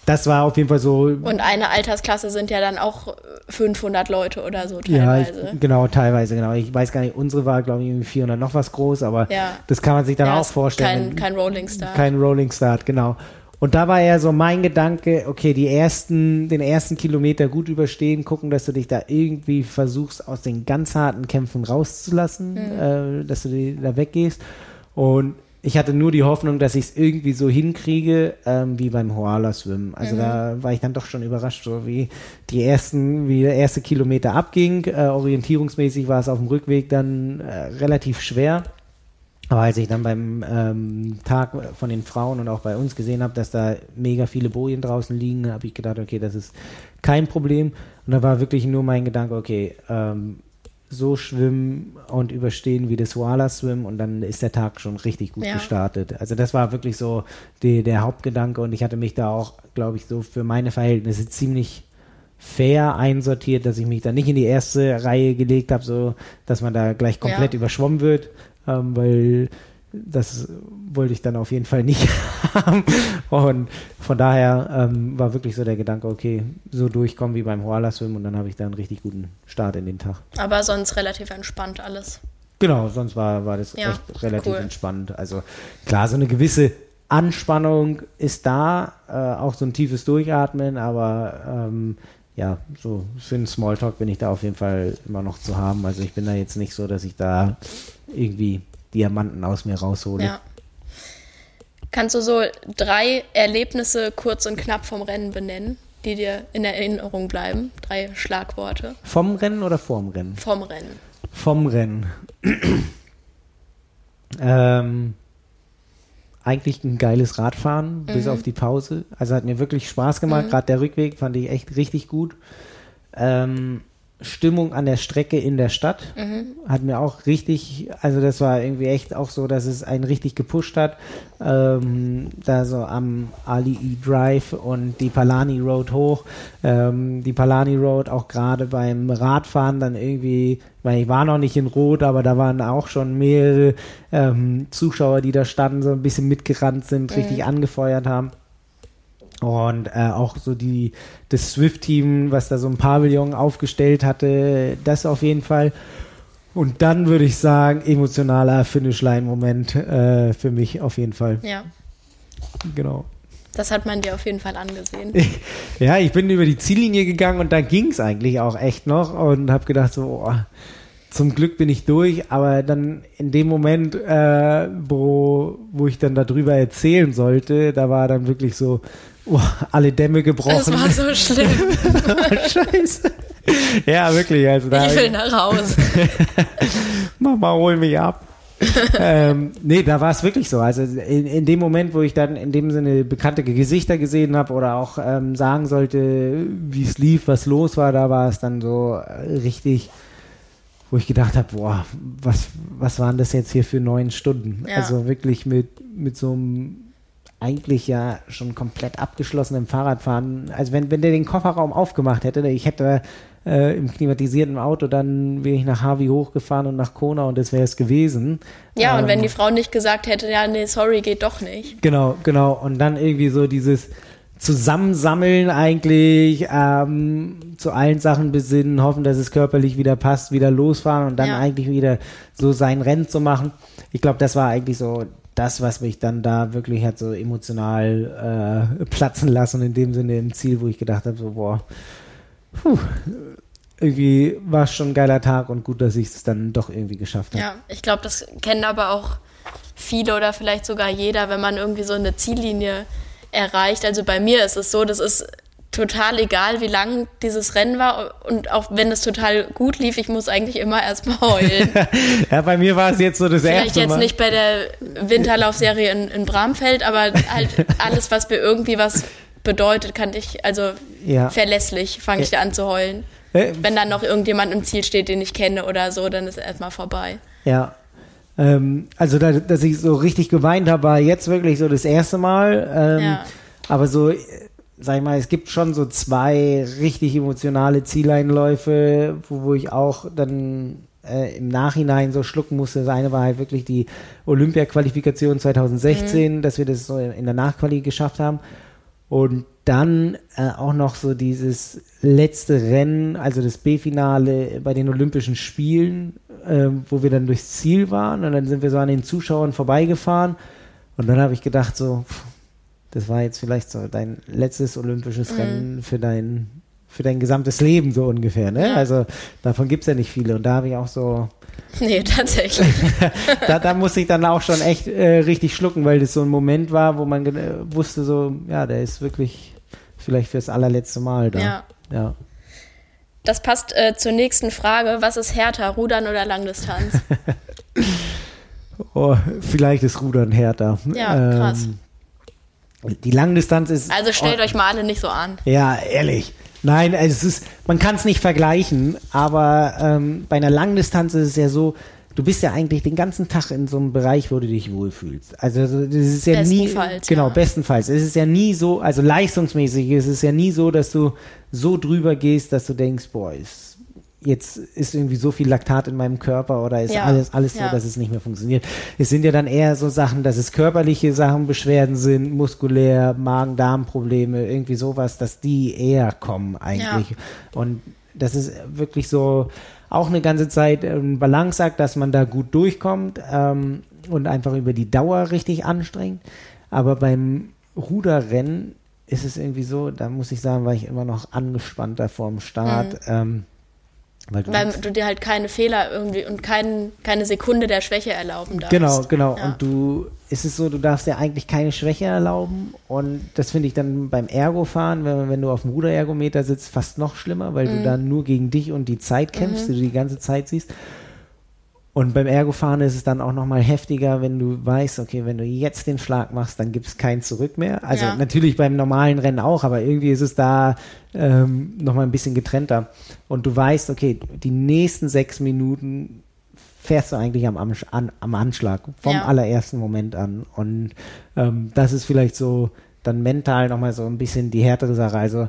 das war auf jeden Fall so. und eine Altersklasse sind ja dann auch 500 Leute oder so ja, ich, teilweise. genau, teilweise, genau. Ich weiß gar nicht, unsere war, glaube ich, irgendwie 400 noch was groß, aber Ja. das kann man sich dann ja, auch vorstellen. Kein, kein Rolling Star. Kein Rolling Start, genau. Und da war eher so mein Gedanke, okay, die ersten, den ersten Kilometer gut überstehen, gucken, dass du dich da irgendwie versuchst, aus den ganz harten Kämpfen rauszulassen, äh, dass du da weggehst. Und ich hatte nur die Hoffnung, dass ich es irgendwie so hinkriege, ähm, wie beim Hoala-Swim. Also da war ich dann doch schon überrascht, so wie die ersten, wie der erste Kilometer abging. Äh, orientierungsmäßig war es auf dem Rückweg dann äh, relativ schwer. Aber als ich dann beim ähm, Tag von den Frauen und auch bei uns gesehen habe, dass da mega viele Bojen draußen liegen, habe ich gedacht, okay, das ist kein Problem. Und da war wirklich nur mein Gedanke, okay, ähm, so schwimmen und überstehen wie das Wala Swim und dann ist der Tag schon richtig gut Ja. gestartet. Also das war wirklich so die, der Hauptgedanke und ich hatte mich da auch, glaube ich, so für meine Verhältnisse ziemlich fair einsortiert, dass ich mich da nicht in die erste Reihe gelegt habe, so dass man da gleich komplett Ja. überschwommen wird, ähm, weil das wollte ich dann auf jeden Fall nicht <laughs> haben. Und von daher ähm, war wirklich so der Gedanke, okay, so durchkommen wie beim Hoala Swim und dann habe ich da einen richtig guten Start in den Tag. Aber sonst relativ entspannt alles. Genau, sonst war, war das Ja, echt relativ cool. entspannt. Also klar, so eine gewisse Anspannung ist da, äh, auch so ein tiefes Durchatmen, aber ähm, ja, so für einen Smalltalk bin ich da auf jeden Fall immer noch zu haben. Also ich bin da jetzt nicht so, dass ich da irgendwie Diamanten aus mir raushole. Ja. Kannst du so drei Erlebnisse kurz und knapp vom Rennen benennen, die dir in Erinnerung bleiben? Drei Schlagworte Vom Rennen oder vorm Rennen? vom Rennen. vom Rennen. ähm, eigentlich ein geiles Radfahren, mhm. bis auf die Pause. Also hat mir wirklich Spaß gemacht. Mhm. Gerade der Rückweg fand ich echt richtig gut. Ähm, Stimmung an der Strecke in der Stadt. Mhm. Hat mir auch richtig, also das war irgendwie echt auch so, dass es einen richtig gepusht hat. Ähm, da so am Ali E Drive und die Palani Road hoch. Ähm, die Palani Road auch gerade beim Radfahren dann irgendwie, weil ich war noch nicht in Rot, aber da waren auch schon mehrere ähm, Zuschauer, die da standen, so ein bisschen mitgerannt sind, mhm. richtig angefeuert haben. Und äh, auch so die, das Swift-Team, was da so ein Pavillon aufgestellt hatte, das auf jeden Fall. Und dann würde ich sagen, emotionaler Finishline-Moment äh, für mich auf jeden Fall. Ja. Genau. Das hat man dir auf jeden Fall angesehen. <laughs> ja, ich bin über die Ziellinie gegangen und da ging es eigentlich auch echt noch und habe gedacht so, oh, zum Glück bin ich durch, aber dann in dem Moment, äh, wo, wo ich dann darüber erzählen sollte, da war dann wirklich so, oh, alle Dämme gebrochen. Das war so schlimm. <laughs> Scheiße. Ja, wirklich. Also da, ich will nach Hause. <laughs> Mama, hol mich ab. ähm, nee, da war es wirklich so. Also in, in, dem Moment, wo ich dann in dem Sinne bekannte Gesichter gesehen habe oder auch ähm, sagen sollte, wie es lief, was los war, da war es dann so richtig, wo ich gedacht habe, boah, was, was waren das jetzt hier für neun Stunden? Ja. Also wirklich mit, mit so einem eigentlich ja schon komplett abgeschlossen im Fahrradfahren. Also wenn, wenn der den Kofferraum aufgemacht hätte, ich hätte äh, im klimatisierten Auto, dann wäre ich nach Harvey hochgefahren und nach Kona und das wäre es gewesen. Ja, ähm, und wenn die Frau nicht gesagt hätte, ja, nee, sorry, geht doch nicht. Genau, genau. Und dann irgendwie so dieses Zusammensammeln eigentlich, ähm, zu allen Sachen besinnen, hoffen, dass es körperlich wieder passt, wieder losfahren und dann ja. eigentlich wieder so sein Rennen zu machen. Ich glaube, das war eigentlich so das, was mich dann da wirklich hat so emotional äh, platzen lassen, in dem Sinne im Ziel, wo ich gedacht habe, so, boah, puh, irgendwie war es schon ein geiler Tag und gut, dass ich es dann doch irgendwie geschafft habe. Ja, ich glaube, das kennen aber auch viele oder vielleicht sogar jeder, wenn man irgendwie so eine Ziellinie erreicht. Also bei mir ist es so, das ist total egal, wie lang dieses Rennen war und auch wenn es total gut lief, ich muss eigentlich immer erstmal heulen. <laughs> ja, bei mir war es jetzt so das Vielleicht erste Mal. jetzt nicht bei der Winterlaufserie in, in Bramfeld, aber halt alles, was mir irgendwie was bedeutet, kann ich, also ja. verlässlich fange ich da an zu heulen. Äh, wenn dann noch irgendjemand im Ziel steht, den ich kenne oder so, dann ist erstmal vorbei. Ja, ähm, also, da, dass ich so richtig geweint habe, war jetzt wirklich so das erste Mal. Ähm, ja. Aber so sag ich mal, es gibt schon so zwei richtig emotionale Zieleinläufe, wo, wo ich auch dann äh, im Nachhinein so schlucken musste. Das eine war halt wirklich die Olympia-Qualifikation 2016, mhm. dass wir das so in der Nachquali geschafft haben. Und dann äh, auch noch so dieses letzte Rennen, also das B-Finale bei den Olympischen Spielen, äh, wo wir dann durchs Ziel waren und dann sind wir so an den Zuschauern vorbeigefahren. Und dann habe ich gedacht, so, pff, das war jetzt vielleicht so dein letztes olympisches mhm. Rennen für dein, für dein gesamtes Leben so ungefähr, ne? Also davon gibt es ja nicht viele. Und da habe ich auch so. <laughs> Nee, tatsächlich. <laughs> da, da musste ich dann auch schon echt äh, richtig schlucken, weil das so ein Moment war, wo man äh, wusste, so, ja, der ist wirklich vielleicht fürs allerletzte Mal da. Ja. ja. Das passt äh, zur nächsten Frage. Was ist härter, Rudern oder Langdistanz? <laughs> oh, vielleicht ist Rudern härter. Ja, krass. Ähm, die Langdistanz ist. Also stellt euch mal alle nicht so an. Ja, ehrlich. Nein, es ist, man kann es nicht vergleichen, aber ähm, bei einer Langdistanz ist es ja so, du bist ja eigentlich den ganzen Tag in so einem Bereich, wo du dich wohlfühlst. Also das ist ja nie, genau, ja. bestenfalls. Es ist ja nie so, also leistungsmäßig ist es ja nie so, dass du so drüber gehst, dass du denkst, boah, ist jetzt ist irgendwie so viel Laktat in meinem Körper oder ist ja. alles, alles ja. so, dass es nicht mehr funktioniert. Es sind ja dann eher so Sachen, dass es körperliche Sachen, Beschwerden sind, muskulär, Magen-Darm-Probleme, irgendwie sowas, dass die eher kommen eigentlich. Ja. Und das ist wirklich so auch eine ganze Zeit ein Balanceakt, dass man da gut durchkommt ähm, und einfach über die Dauer richtig anstrengt. Aber beim Ruderrennen ist es irgendwie so, da muss ich sagen, war ich immer noch angespannter vorm Start. Mhm. Ähm, weil du, Weil du dir halt keine Fehler irgendwie und kein, keine Sekunde der Schwäche erlauben darfst. Genau, genau. Ja. Und du, ist es so, du darfst dir eigentlich keine Schwäche erlauben. Und das finde ich dann beim Ergofahren, wenn, wenn du auf dem Ruderergometer sitzt, fast noch schlimmer, weil mhm. du dann nur gegen dich und die Zeit kämpfst, mhm. die du die ganze Zeit siehst. Und beim Ergofahren ist es dann auch nochmal heftiger, wenn du weißt, okay, wenn du jetzt den Schlag machst, dann gibt es kein Zurück mehr. Also Ja. natürlich beim normalen Rennen auch, aber irgendwie ist es da ähm, nochmal ein bisschen getrennter. Und du weißt, okay, die nächsten sechs Minuten fährst du eigentlich am, an, am Anschlag, vom Ja. allerersten Moment an. Und ähm, das ist vielleicht so dann mental nochmal so ein bisschen die härtere Sache. Also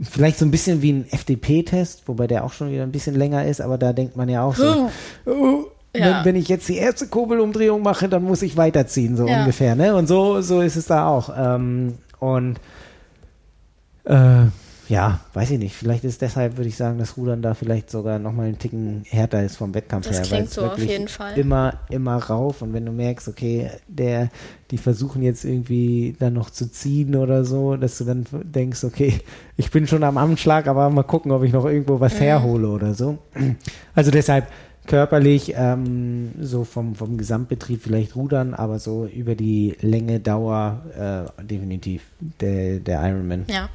vielleicht so ein bisschen wie ein FDP-Test, wobei der auch schon wieder ein bisschen länger ist, aber da denkt man ja auch so, oh, Ja. wenn, wenn ich jetzt die erste Kurbelumdrehung mache, dann muss ich weiterziehen, so Ja. ungefähr. Ne? Und so, so ist es da auch. Ähm, und äh, ja, weiß ich nicht. Vielleicht ist deshalb, würde ich sagen, dass Rudern da vielleicht sogar nochmal einen Ticken härter ist vom Wettkampf Das her. weil klingt so auf jeden Fall. Immer, immer rauf. Und wenn du merkst, okay, der, die versuchen jetzt irgendwie dann noch zu ziehen oder so, dass du dann denkst, okay, <laughs> ich bin schon am Anschlag, aber mal gucken, ob ich noch irgendwo Mhm. was herhole oder so. <clears throat> Also deshalb körperlich, ähm, so vom, vom Gesamtbetrieb vielleicht rudern, aber so über die Länge, Dauer äh, definitiv der, der Ironman. Ja.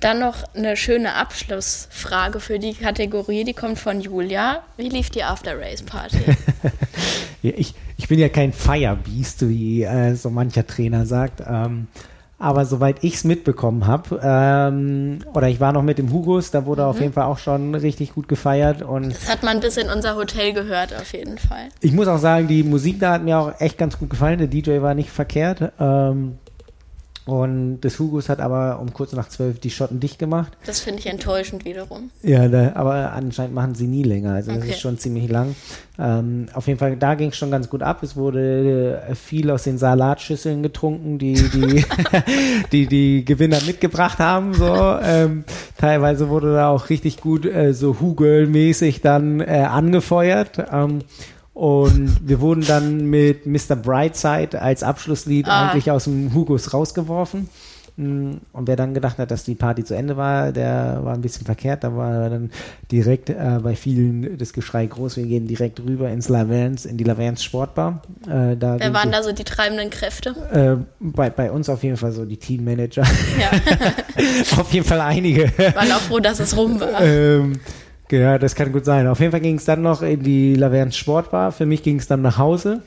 Dann noch eine schöne Abschlussfrage für die Kategorie, die kommt von Julia. Wie lief die After-Race-Party? <laughs> Ja, ich, ich bin ja kein Firebeast, wie äh, so mancher Trainer sagt. Ähm, aber soweit ich es mitbekommen habe, ähm, oder ich war noch mit dem Hugos, da wurde auf jeden Fall auch schon richtig gut gefeiert. Und Das hat man bis in unser Hotel gehört, auf jeden Fall. ich muss auch sagen, die Musik da hat mir auch echt ganz gut gefallen. Der DJ war nicht verkehrt. Ähm, und des Hugos hat aber um kurz nach zwölf die Schotten dicht gemacht. Das finde ich enttäuschend wiederum. Ja, da, aber anscheinend machen sie nie länger. Also das Okay. ist schon ziemlich lang. Ähm, auf jeden Fall, da ging es schon ganz gut ab. Es wurde äh, viel aus den Salatschüsseln getrunken, die die, <laughs> die, die Gewinner mitgebracht haben. So. Ähm, teilweise wurde da auch richtig gut äh, so Hugel-mäßig dann äh, angefeuert. Ähm, und wir wurden dann mit Mr. Brightside als Abschlusslied Ah. eigentlich aus dem Hugos rausgeworfen. Mm, Und wer dann gedacht hat, dass die Party zu Ende war, der war ein bisschen verkehrt. Da war dann direkt äh, bei vielen das Geschrei groß. Wir gehen direkt rüber ins Lavans, in die Lavans Sportbar. Äh, da Wer waren die- da so die treibenden Kräfte? äh, bei, bei uns auf jeden Fall so die Teammanager. Ja, <laughs> auf jeden Fall einige. waren auch froh, dass es rum war. ähm, ja, das kann gut sein. Auf jeden Fall ging es dann noch in die Laverne Sportbar. Für mich ging es dann nach Hause,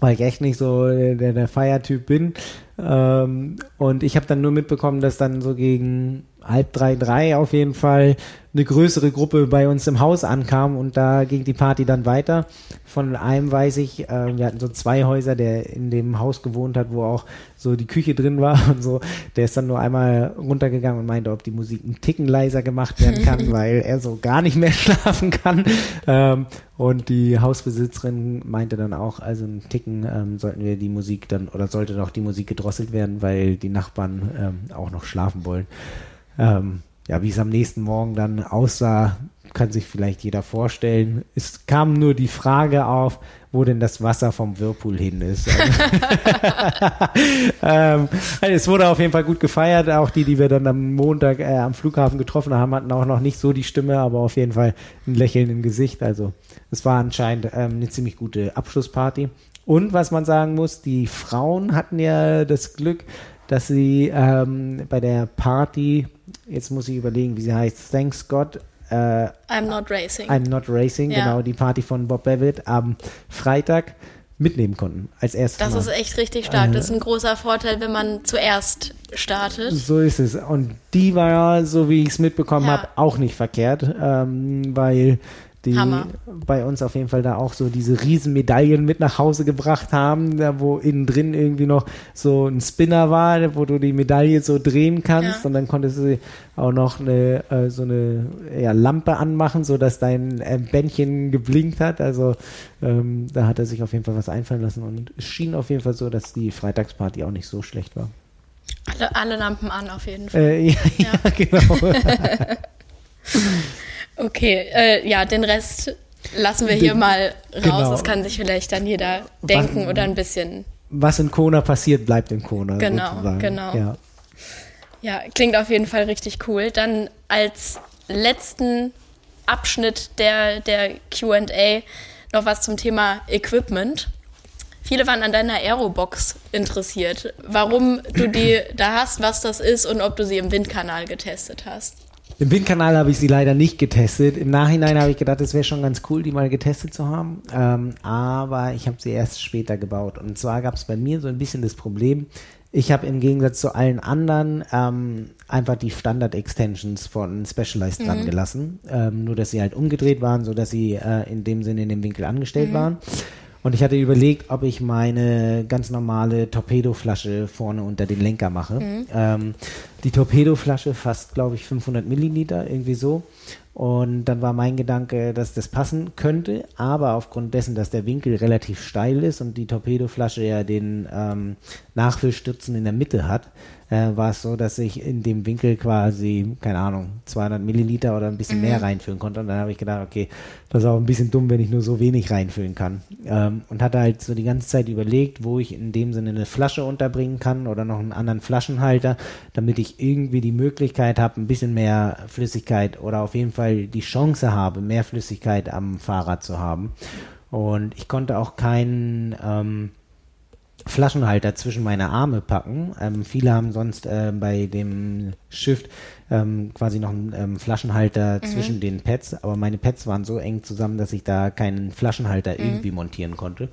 weil ich echt nicht so der, der Feiertyp bin. Ähm, und ich habe dann nur mitbekommen, dass dann so gegen halb drei, drei auf jeden Fall eine größere Gruppe bei uns im Haus ankam und da ging die Party dann weiter. Von einem weiß ich, äh, wir hatten so zwei Häuser, der in dem Haus gewohnt hat, wo auch so die Küche drin war <laughs> und so. Der ist dann nur einmal runtergegangen und meinte, ob die Musik einen Ticken leiser gemacht werden kann, <laughs> weil er so gar nicht mehr <laughs> schlafen kann. Ähm, und die Hausbesitzerin meinte dann auch, also einen Ticken ähm, sollten wir die Musik dann oder sollte doch die Musik gedrosselt werden, weil die Nachbarn ähm, auch noch schlafen wollen. Ähm, ja, wie es am nächsten Morgen dann aussah, kann sich vielleicht jeder vorstellen. Es kam nur die Frage auf, wo denn das Wasser vom Whirlpool hin ist. <laughs> ähm, also es wurde auf jeden Fall gut gefeiert. Auch die, die wir dann am Montag äh, am Flughafen getroffen haben, hatten auch noch nicht so die Stimme, aber auf jeden Fall ein Lächeln im Gesicht. Also es war anscheinend ähm, eine ziemlich gute Abschlussparty. Und was man sagen muss, die Frauen hatten ja das Glück, dass sie ähm, bei der Party, jetzt muss ich überlegen, wie sie heißt, Thanks God, äh, I'm not racing. I'm Not Racing, Ja. genau, die Party von Bob Babbitt am Freitag mitnehmen konnten, als erstes Das Mal. ist echt richtig stark. Das ist ein großer Vorteil, wenn man zuerst startet. So ist es. Und die war, so wie ich es mitbekommen Ja. habe, auch nicht verkehrt, ähm, weil die Hammer. bei uns auf jeden Fall da auch so diese riesen Medaillen mit nach Hause gebracht haben, da wo innen drin irgendwie noch so ein Spinner war, wo du die Medaille so drehen kannst Ja. und dann konntest du auch noch eine äh, so eine ja, Lampe anmachen, so dass dein äh, Bändchen geblinkt hat. Also ähm, da hat er sich auf jeden Fall was einfallen lassen und es schien auf jeden Fall so, dass die Freitagsparty auch nicht so schlecht war. Alle, alle Lampen an, auf jeden Fall. Äh, <laughs> ja, ja. Ja. genau. <laughs> Okay, äh, ja, den Rest lassen wir hier Den- mal raus. genau. Das kann sich vielleicht dann jeder denken oder ein bisschen. Was in Kona passiert, bleibt in Kona. Genau, sozusagen. genau. Ja. Ja, klingt auf jeden Fall richtig cool. Dann als letzten Abschnitt der, der QA noch was zum Thema Equipment. Viele waren an deiner Aerobox interessiert. Warum du die <laughs> da hast, was das ist und ob du sie im Windkanal getestet hast. Im Windkanal habe ich sie leider nicht getestet. Im Nachhinein habe ich gedacht, es wäre schon ganz cool, die mal getestet zu haben. Ähm, aber ich habe sie erst später gebaut. Und zwar gab es bei mir so ein bisschen das Problem, ich habe im Gegensatz zu allen anderen ähm, einfach die Standard-Extensions von Specialized mhm. dran gelassen. Ähm, nur, dass sie halt umgedreht waren, sodass sie äh, in dem Sinne in dem Winkel angestellt mhm. waren. Und ich hatte überlegt, ob ich meine ganz normale Torpedoflasche vorne unter den Lenker mache. Mhm. Ähm, die Torpedoflasche fasst, glaube ich, 500 Milliliter, irgendwie so. Und dann war mein Gedanke, dass das passen könnte, aber aufgrund dessen, dass der Winkel relativ steil ist und die Torpedoflasche ja den ähm, Nachfüllstützen in der Mitte hat, äh, war es so, dass ich in dem Winkel quasi, keine Ahnung, 200 Milliliter oder ein bisschen mhm. mehr reinfüllen konnte. Und dann habe ich gedacht, okay, das ist auch ein bisschen dumm, wenn ich nur so wenig reinfüllen kann. Ähm, und hatte halt so die ganze Zeit überlegt, wo ich in dem Sinne eine Flasche unterbringen kann oder noch einen anderen Flaschenhalter, damit ich irgendwie die Möglichkeit habe, ein bisschen mehr Flüssigkeit oder auf jeden Fall die Chance habe, mehr Flüssigkeit am Fahrrad zu haben. Und ich konnte auch keinen ähm, Flaschenhalter zwischen meine Arme packen. Ähm, viele haben sonst äh, bei dem Shift ähm, quasi noch einen ähm, Flaschenhalter mhm. zwischen den Pads, aber meine Pads waren so eng zusammen, dass ich da keinen Flaschenhalter mhm. irgendwie montieren konnte.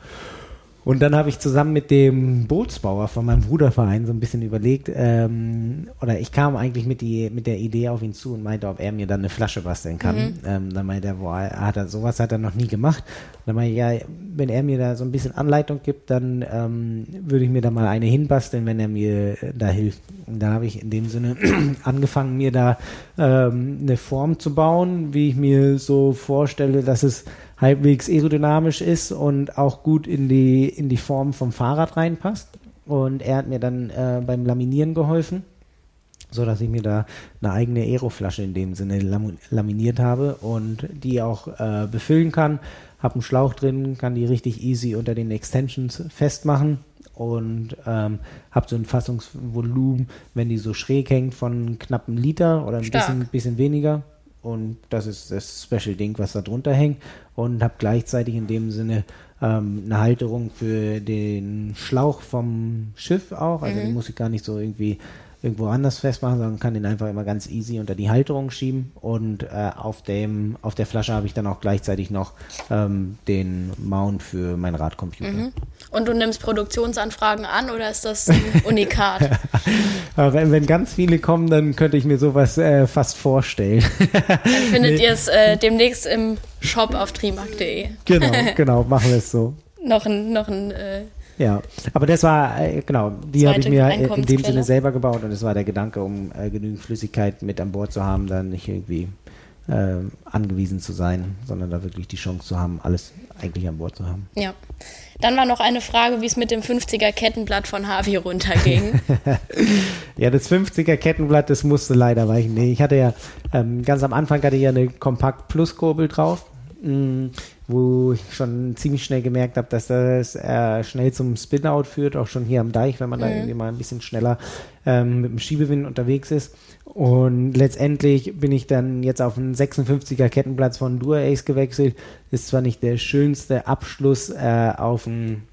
Und dann habe ich zusammen mit dem Bootsbauer von meinem Bruderverein so ein bisschen überlegt, ähm, oder ich kam eigentlich mit, die, mit der Idee auf ihn zu und meinte, ob er mir dann eine Flasche basteln kann. Mhm. Ähm, dann meinte er, boah, hat er, sowas hat er noch nie gemacht. Und dann meinte ich, ja, wenn er mir da so ein bisschen Anleitung gibt, dann ähm, würde ich mir da mal eine hinbasteln, wenn er mir da hilft. Und dann habe ich in dem Sinne <clears throat> angefangen, mir da ähm, eine Form zu bauen, wie ich mir so vorstelle, dass es halbwegs aerodynamisch ist und auch gut in die, in die Form vom Fahrrad reinpasst. Und er hat mir dann äh, beim Laminieren geholfen, so dass ich mir da eine eigene Aeroflasche in dem Sinne laminiert habe und die auch äh, befüllen kann. Hab einen Schlauch drin, kann die richtig easy unter den Extensions festmachen und ähm, habe so ein Fassungsvolumen, wenn die so schräg hängt, von knapp einem Liter oder ein bisschen, bisschen weniger. Und das ist das Special-Ding, was da drunter hängt. Und habe gleichzeitig in dem Sinne ähm, eine Halterung für den Schlauch vom Schiff auch. Also mhm. den muss ich gar nicht so irgendwie irgendwo anders festmachen, sondern kann den einfach immer ganz easy unter die Halterung schieben. Und äh, auf, dem, auf der Flasche habe ich dann auch gleichzeitig noch ähm, den Mount für meinen Radcomputer. Mhm. Und du nimmst Produktionsanfragen an oder ist das ein <laughs> Unikat? <laughs> wenn, wenn, ganz viele kommen, dann könnte ich mir sowas äh, fast vorstellen. dann <laughs> findet nee. ihr es äh, demnächst im Shop auf trimark.de. genau, genau, machen wir es so. noch ein, noch ein äh, ja, aber das war, äh, genau, die habe ich mir in dem Sinne selber gebaut und es war der Gedanke, um äh, genügend Flüssigkeit mit an Bord zu haben, dann nicht irgendwie äh, angewiesen zu sein, sondern da wirklich die Chance zu haben, alles eigentlich an Bord zu haben. Ja. Dann war noch eine Frage, wie es mit dem 50er Kettenblatt von Harvey runterging. <laughs> ja, das 50er Kettenblatt, das musste leider weichen. Nee, ich hatte ja, ähm, ganz am Anfang hatte ich ja eine Kompakt Plus Kurbel drauf. Wo ich schon ziemlich schnell gemerkt habe, dass das äh, schnell zum Spin-Out führt, auch schon hier am Deich, wenn man mhm. da irgendwie mal ein bisschen schneller ähm, mit dem Schiebewind unterwegs ist. Und letztendlich bin ich dann jetzt auf einen 56er Kettenplatz von Dura-Ace gewechselt. Ist zwar nicht der schönste Abschluss äh, auf einen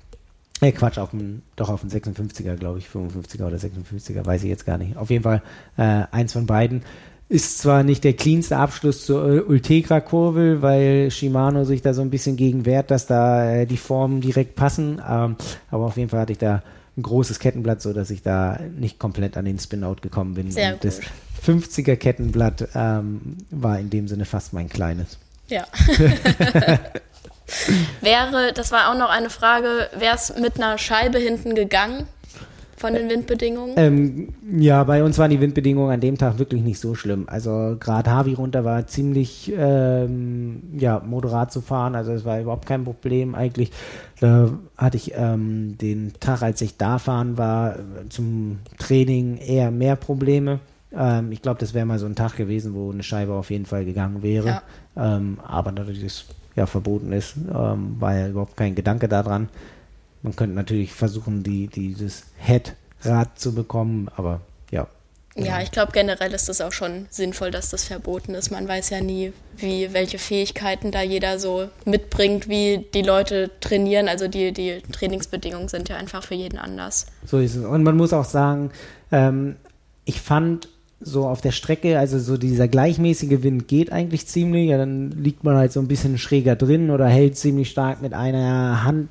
äh, Quatsch, auf einen, doch auf einen 56er, glaube ich, 55er oder 56er, weiß ich jetzt gar nicht. Auf jeden Fall äh, eins von beiden. Ist zwar nicht der cleanste Abschluss zur Ultegra-Kurve, weil Shimano sich da so ein bisschen gegen wehrt, dass da äh, die Formen direkt passen, ähm, aber auf jeden Fall hatte ich da ein großes Kettenblatt, so dass ich da nicht komplett an den Spin-Out gekommen bin. Sehr Und gut. das 50er Kettenblatt ähm, war in dem Sinne fast mein kleines. Ja. <laughs> wäre, das war auch noch eine Frage, wäre es mit einer Scheibe hinten gegangen? Von den Windbedingungen? Ähm, ja, bei uns waren die Windbedingungen an dem Tag wirklich nicht so schlimm. Also gerade Harvey runter war ziemlich ähm, ja, moderat zu fahren, also es war überhaupt kein Problem eigentlich. Da hatte ich ähm, den Tag, als ich da fahren war, zum Training eher mehr Probleme. Ähm, ich glaube, das wäre mal so ein Tag gewesen, wo eine Scheibe auf jeden Fall gegangen wäre. Ja. Ähm, aber natürlich es ja verboten ist, ähm, war ja überhaupt kein Gedanke daran. Man könnte natürlich versuchen, die, dieses Head-Rad zu bekommen, aber ja. Ja, ich glaube generell ist es auch schon sinnvoll, dass das verboten ist. Man weiß ja nie, wie welche Fähigkeiten da jeder so mitbringt, wie die Leute trainieren. Also die, die Trainingsbedingungen sind ja einfach für jeden anders. So ist es. Und man muss auch sagen, ähm, ich fand so auf der Strecke, also so dieser gleichmäßige Wind geht eigentlich ziemlich, ja, dann liegt man halt so ein bisschen schräger drin oder hält ziemlich stark mit einer Hand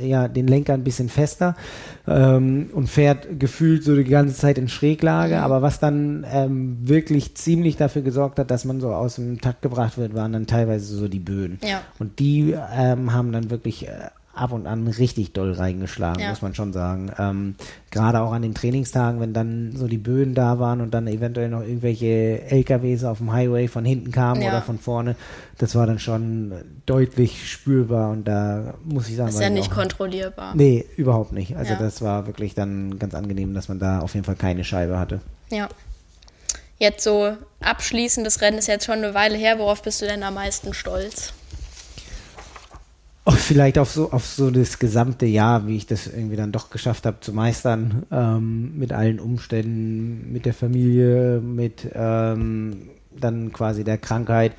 ja, den Lenker ein bisschen fester ähm, und fährt gefühlt so die ganze Zeit in Schräglage, aber was dann ähm, wirklich ziemlich dafür gesorgt hat, dass man so aus dem Takt gebracht wird, waren dann teilweise so die Böen. Ja. Und die ähm, haben dann wirklich äh, ab und an richtig doll reingeschlagen, Ja. muss man schon sagen. Ähm, Gerade auch an den Trainingstagen, wenn dann so die Böen da waren und dann eventuell noch irgendwelche LKWs auf dem Highway von hinten kamen Ja. oder von vorne, das war dann schon deutlich spürbar und da muss ich sagen, Ist war ja ich nicht auch, kontrollierbar. Nee, überhaupt nicht. Also Ja. das war wirklich dann ganz angenehm, dass man da auf jeden Fall keine Scheibe hatte. Ja. Jetzt so abschließendes Rennen ist jetzt schon eine Weile her. Worauf bist du denn am meisten stolz? Oh, vielleicht auf so, auf so das gesamte Jahr, wie ich das irgendwie dann doch geschafft habe zu meistern, ähm, mit allen Umständen, mit der Familie, mit ähm, dann quasi der Krankheit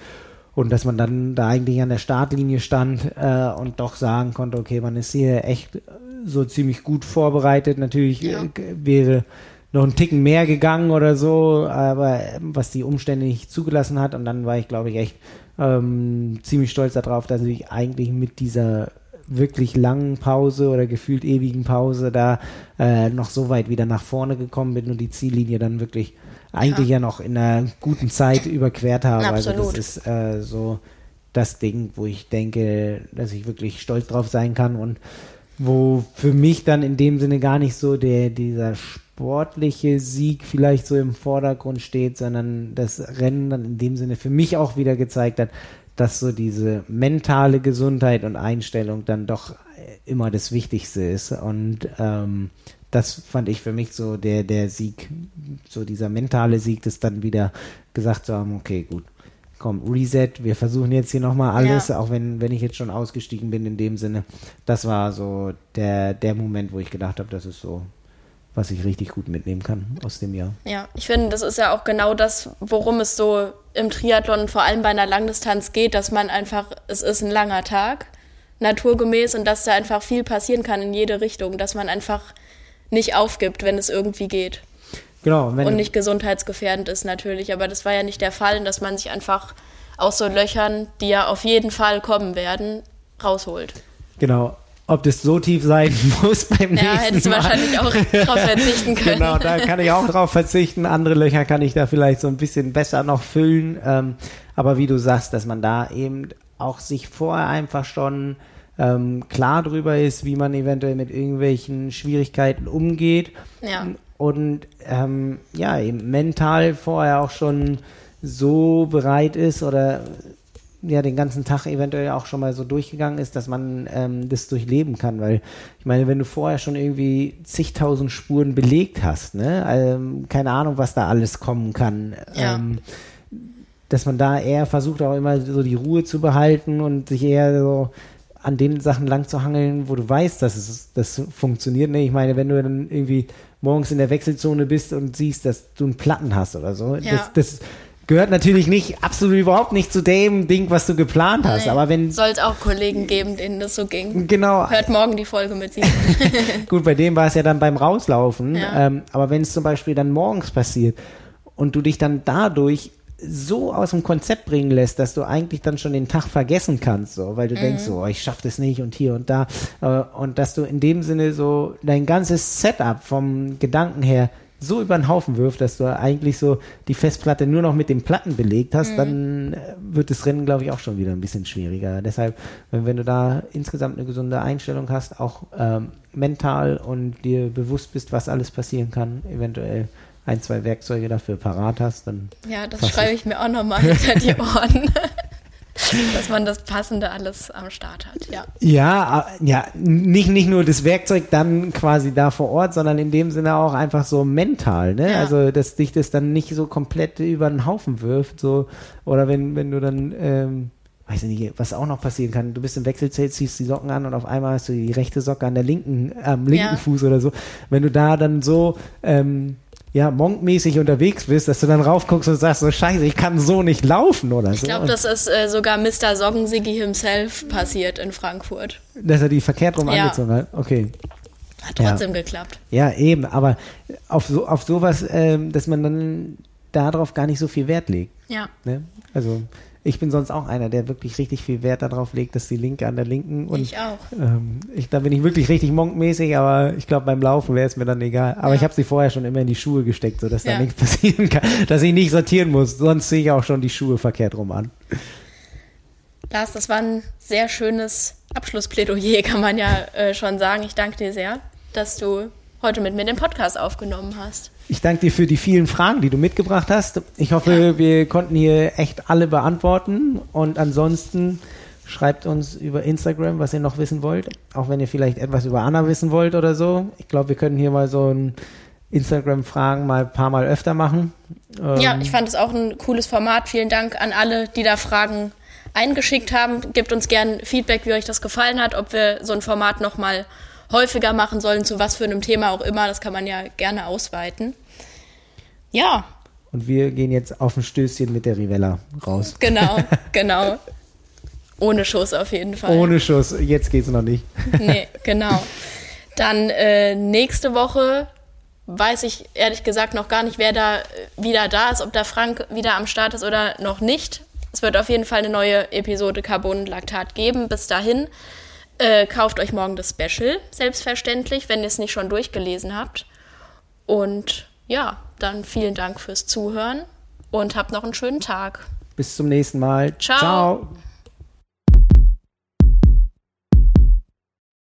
und dass man dann da eigentlich an der Startlinie stand äh, und doch sagen konnte, okay, man ist hier echt so ziemlich gut vorbereitet. Natürlich Ja. äh, wäre noch ein Ticken mehr gegangen oder so, aber was die Umstände nicht zugelassen hat. Und dann war ich, glaube ich, echt ähm, ziemlich stolz darauf, dass ich eigentlich mit dieser wirklich langen Pause oder gefühlt ewigen Pause da äh, noch so weit wieder nach vorne gekommen bin und die Ziellinie dann wirklich eigentlich ja, noch in einer guten Zeit überquert habe. Also Absolut. das ist äh, so das Ding, wo ich denke, dass ich wirklich stolz drauf sein kann und wo für mich dann in dem Sinne gar nicht so der dieser sportliche Sieg vielleicht so im Vordergrund steht, sondern das Rennen dann in dem Sinne für mich auch wieder gezeigt hat, dass so diese mentale Gesundheit und Einstellung dann doch äh, immer das Wichtigste ist. Und ähm, das fand ich für mich so der der Sieg, so dieser mentale Sieg, das dann wieder gesagt zu haben, okay, gut, komm, Reset, wir versuchen jetzt hier nochmal alles, Ja. auch wenn, wenn ich jetzt schon ausgestiegen bin in dem Sinne. Das war so der, der Moment, wo ich gedacht habe, das ist so, was ich richtig gut mitnehmen kann aus dem Jahr. Ja, ich finde, das ist ja auch genau das, worum es so im Triathlon vor allem bei einer Langdistanz geht, dass man einfach, es ist ein langer Tag, naturgemäß, und dass da einfach viel passieren kann in jede Richtung, dass man einfach nicht aufgibt, wenn es irgendwie geht. Genau, wenn, Und nicht gesundheitsgefährdend ist natürlich, aber das war ja nicht der Fall, dass man sich einfach aus so Löchern, die ja auf jeden Fall kommen werden, rausholt. genau, ob das so tief sein <laughs> muss beim Ja, nächsten hättest du Mal. wahrscheinlich auch <laughs> drauf verzichten können. Genau, da kann ich auch drauf verzichten. Andere Löcher kann ich da vielleicht so ein bisschen besser noch füllen. Ähm, aber wie du sagst, dass man da eben auch sich vorher einfach schon ähm, klar drüber ist, wie man eventuell mit irgendwelchen Schwierigkeiten umgeht. Ja. Und ähm, ja, eben mental vorher auch schon so bereit ist oder ja den ganzen Tag eventuell auch schon mal so durchgegangen ist, dass man ähm, das durchleben kann, weil ich meine, wenn du vorher schon irgendwie zigtausend Spuren belegt hast, ne, ähm, keine Ahnung, was da alles kommen kann, Ja. ähm, dass man da eher versucht auch immer so die Ruhe zu behalten und sich eher so an den Sachen lang zu hangeln, wo du weißt, dass es das funktioniert. Ne? Ich meine, wenn du dann irgendwie morgens in der Wechselzone bist und siehst, dass du einen Platten hast oder so, Ja. das, das gehört natürlich nicht, absolut überhaupt nicht zu dem Ding, was du geplant hast. Nee. Aber wenn, Soll es auch Kollegen geben, denen das so ging. genau, Hört morgen die Folge mit Simon. <laughs> Gut, bei dem war es ja dann beim Rauslaufen. Ja. Ähm, aber wenn es zum Beispiel dann morgens passiert und du dich dann dadurch so aus dem Konzept bringen lässt, dass du eigentlich dann schon den Tag vergessen kannst, so, weil du denkst so, oh, ich schaff das nicht und hier und da äh, und dass du in dem Sinne so dein ganzes Setup vom Gedanken her so über den Haufen wirft, dass du eigentlich so die Festplatte nur noch mit den Platten belegt hast, dann äh, wird das Rennen, glaube ich, auch schon wieder ein bisschen schwieriger. Deshalb, wenn, wenn du da insgesamt eine gesunde Einstellung hast, auch ähm, mental und dir bewusst bist, was alles passieren kann, eventuell ein, zwei Werkzeuge dafür parat hast, dann Ja, das schreibe ich mir auch nochmal hinter die Ohren. <laughs> Dass man das Passende alles am Start hat, ja. Ja, ja, nicht, nicht nur das Werkzeug dann quasi da vor Ort, sondern in dem Sinne auch einfach so mental, ne? Ja. Also, dass dich das dann nicht so komplett über den Haufen wirft, so, oder wenn, wenn du dann, ähm, weiß ich nicht, was auch noch passieren kann, du bist im Wechselzelt, ziehst die Socken an und auf einmal hast du die rechte Socke an der linken, am linken Ja. Fuß oder so. Wenn du da dann so, ähm, ja, monkmäßig unterwegs bist, dass du dann raufguckst und sagst, so scheiße, ich kann so nicht laufen oder so. Ich glaube, das ist äh, sogar Mr. Soggensiggi himself passiert in Frankfurt. dass er die verkehrt rum Ja. angezogen hat. Okay. Hat trotzdem geklappt. Ja, eben, aber auf so auf sowas, ähm, dass man dann darauf gar nicht so viel Wert legt. Ja. Ne? Also ich bin sonst auch einer, der wirklich richtig viel Wert darauf legt, dass die Linke an der Linken und ich auch. Ähm, ich, da bin ich wirklich richtig monkmäßig, aber ich glaube beim Laufen wäre es mir dann egal. Aber Ja. ich habe sie vorher schon immer in die Schuhe gesteckt, sodass Ja. da nichts <laughs> passieren kann, dass ich nicht sortieren muss. Sonst ziehe ich auch schon die Schuhe verkehrt rum an. Lars, das war ein sehr schönes Abschlussplädoyer, kann man ja äh, schon sagen. Ich danke dir sehr, dass du heute mit mir den Podcast aufgenommen hast. Ich danke dir für die vielen Fragen, die du mitgebracht hast. Ich hoffe, wir konnten hier echt alle beantworten. Und ansonsten schreibt uns über Instagram, was ihr noch wissen wollt. Auch wenn ihr vielleicht etwas über Anna wissen wollt oder so. Ich glaube, wir können hier mal so ein Instagram-Fragen mal ein paar Mal öfter machen. Ähm, Ja, ich fand es auch ein cooles Format. Vielen Dank an alle, die da Fragen eingeschickt haben. Gebt uns gern Feedback, wie euch das gefallen hat, ob wir so ein Format noch mal häufiger machen sollen, zu was für einem Thema auch immer. Das kann man ja gerne ausweiten. Ja, Und wir gehen jetzt auf ein Stößchen mit der Rivella raus. genau, <laughs> genau. Ohne Schuss auf jeden Fall. Ohne Schuss. Jetzt geht's noch nicht. <laughs> Nee, genau. Dann äh, nächste Woche weiß ich ehrlich gesagt noch gar nicht, wer da äh, wieder da ist, ob da Frank wieder am Start ist oder noch nicht. Es wird auf jeden Fall eine neue Episode Carbon und Laktat geben. Bis dahin äh, kauft euch morgen das Special, selbstverständlich, wenn ihr es nicht schon durchgelesen habt. Und ja, dann vielen Dank fürs Zuhören und habt noch einen schönen Tag. Bis zum nächsten Mal. Ciao. Ciao.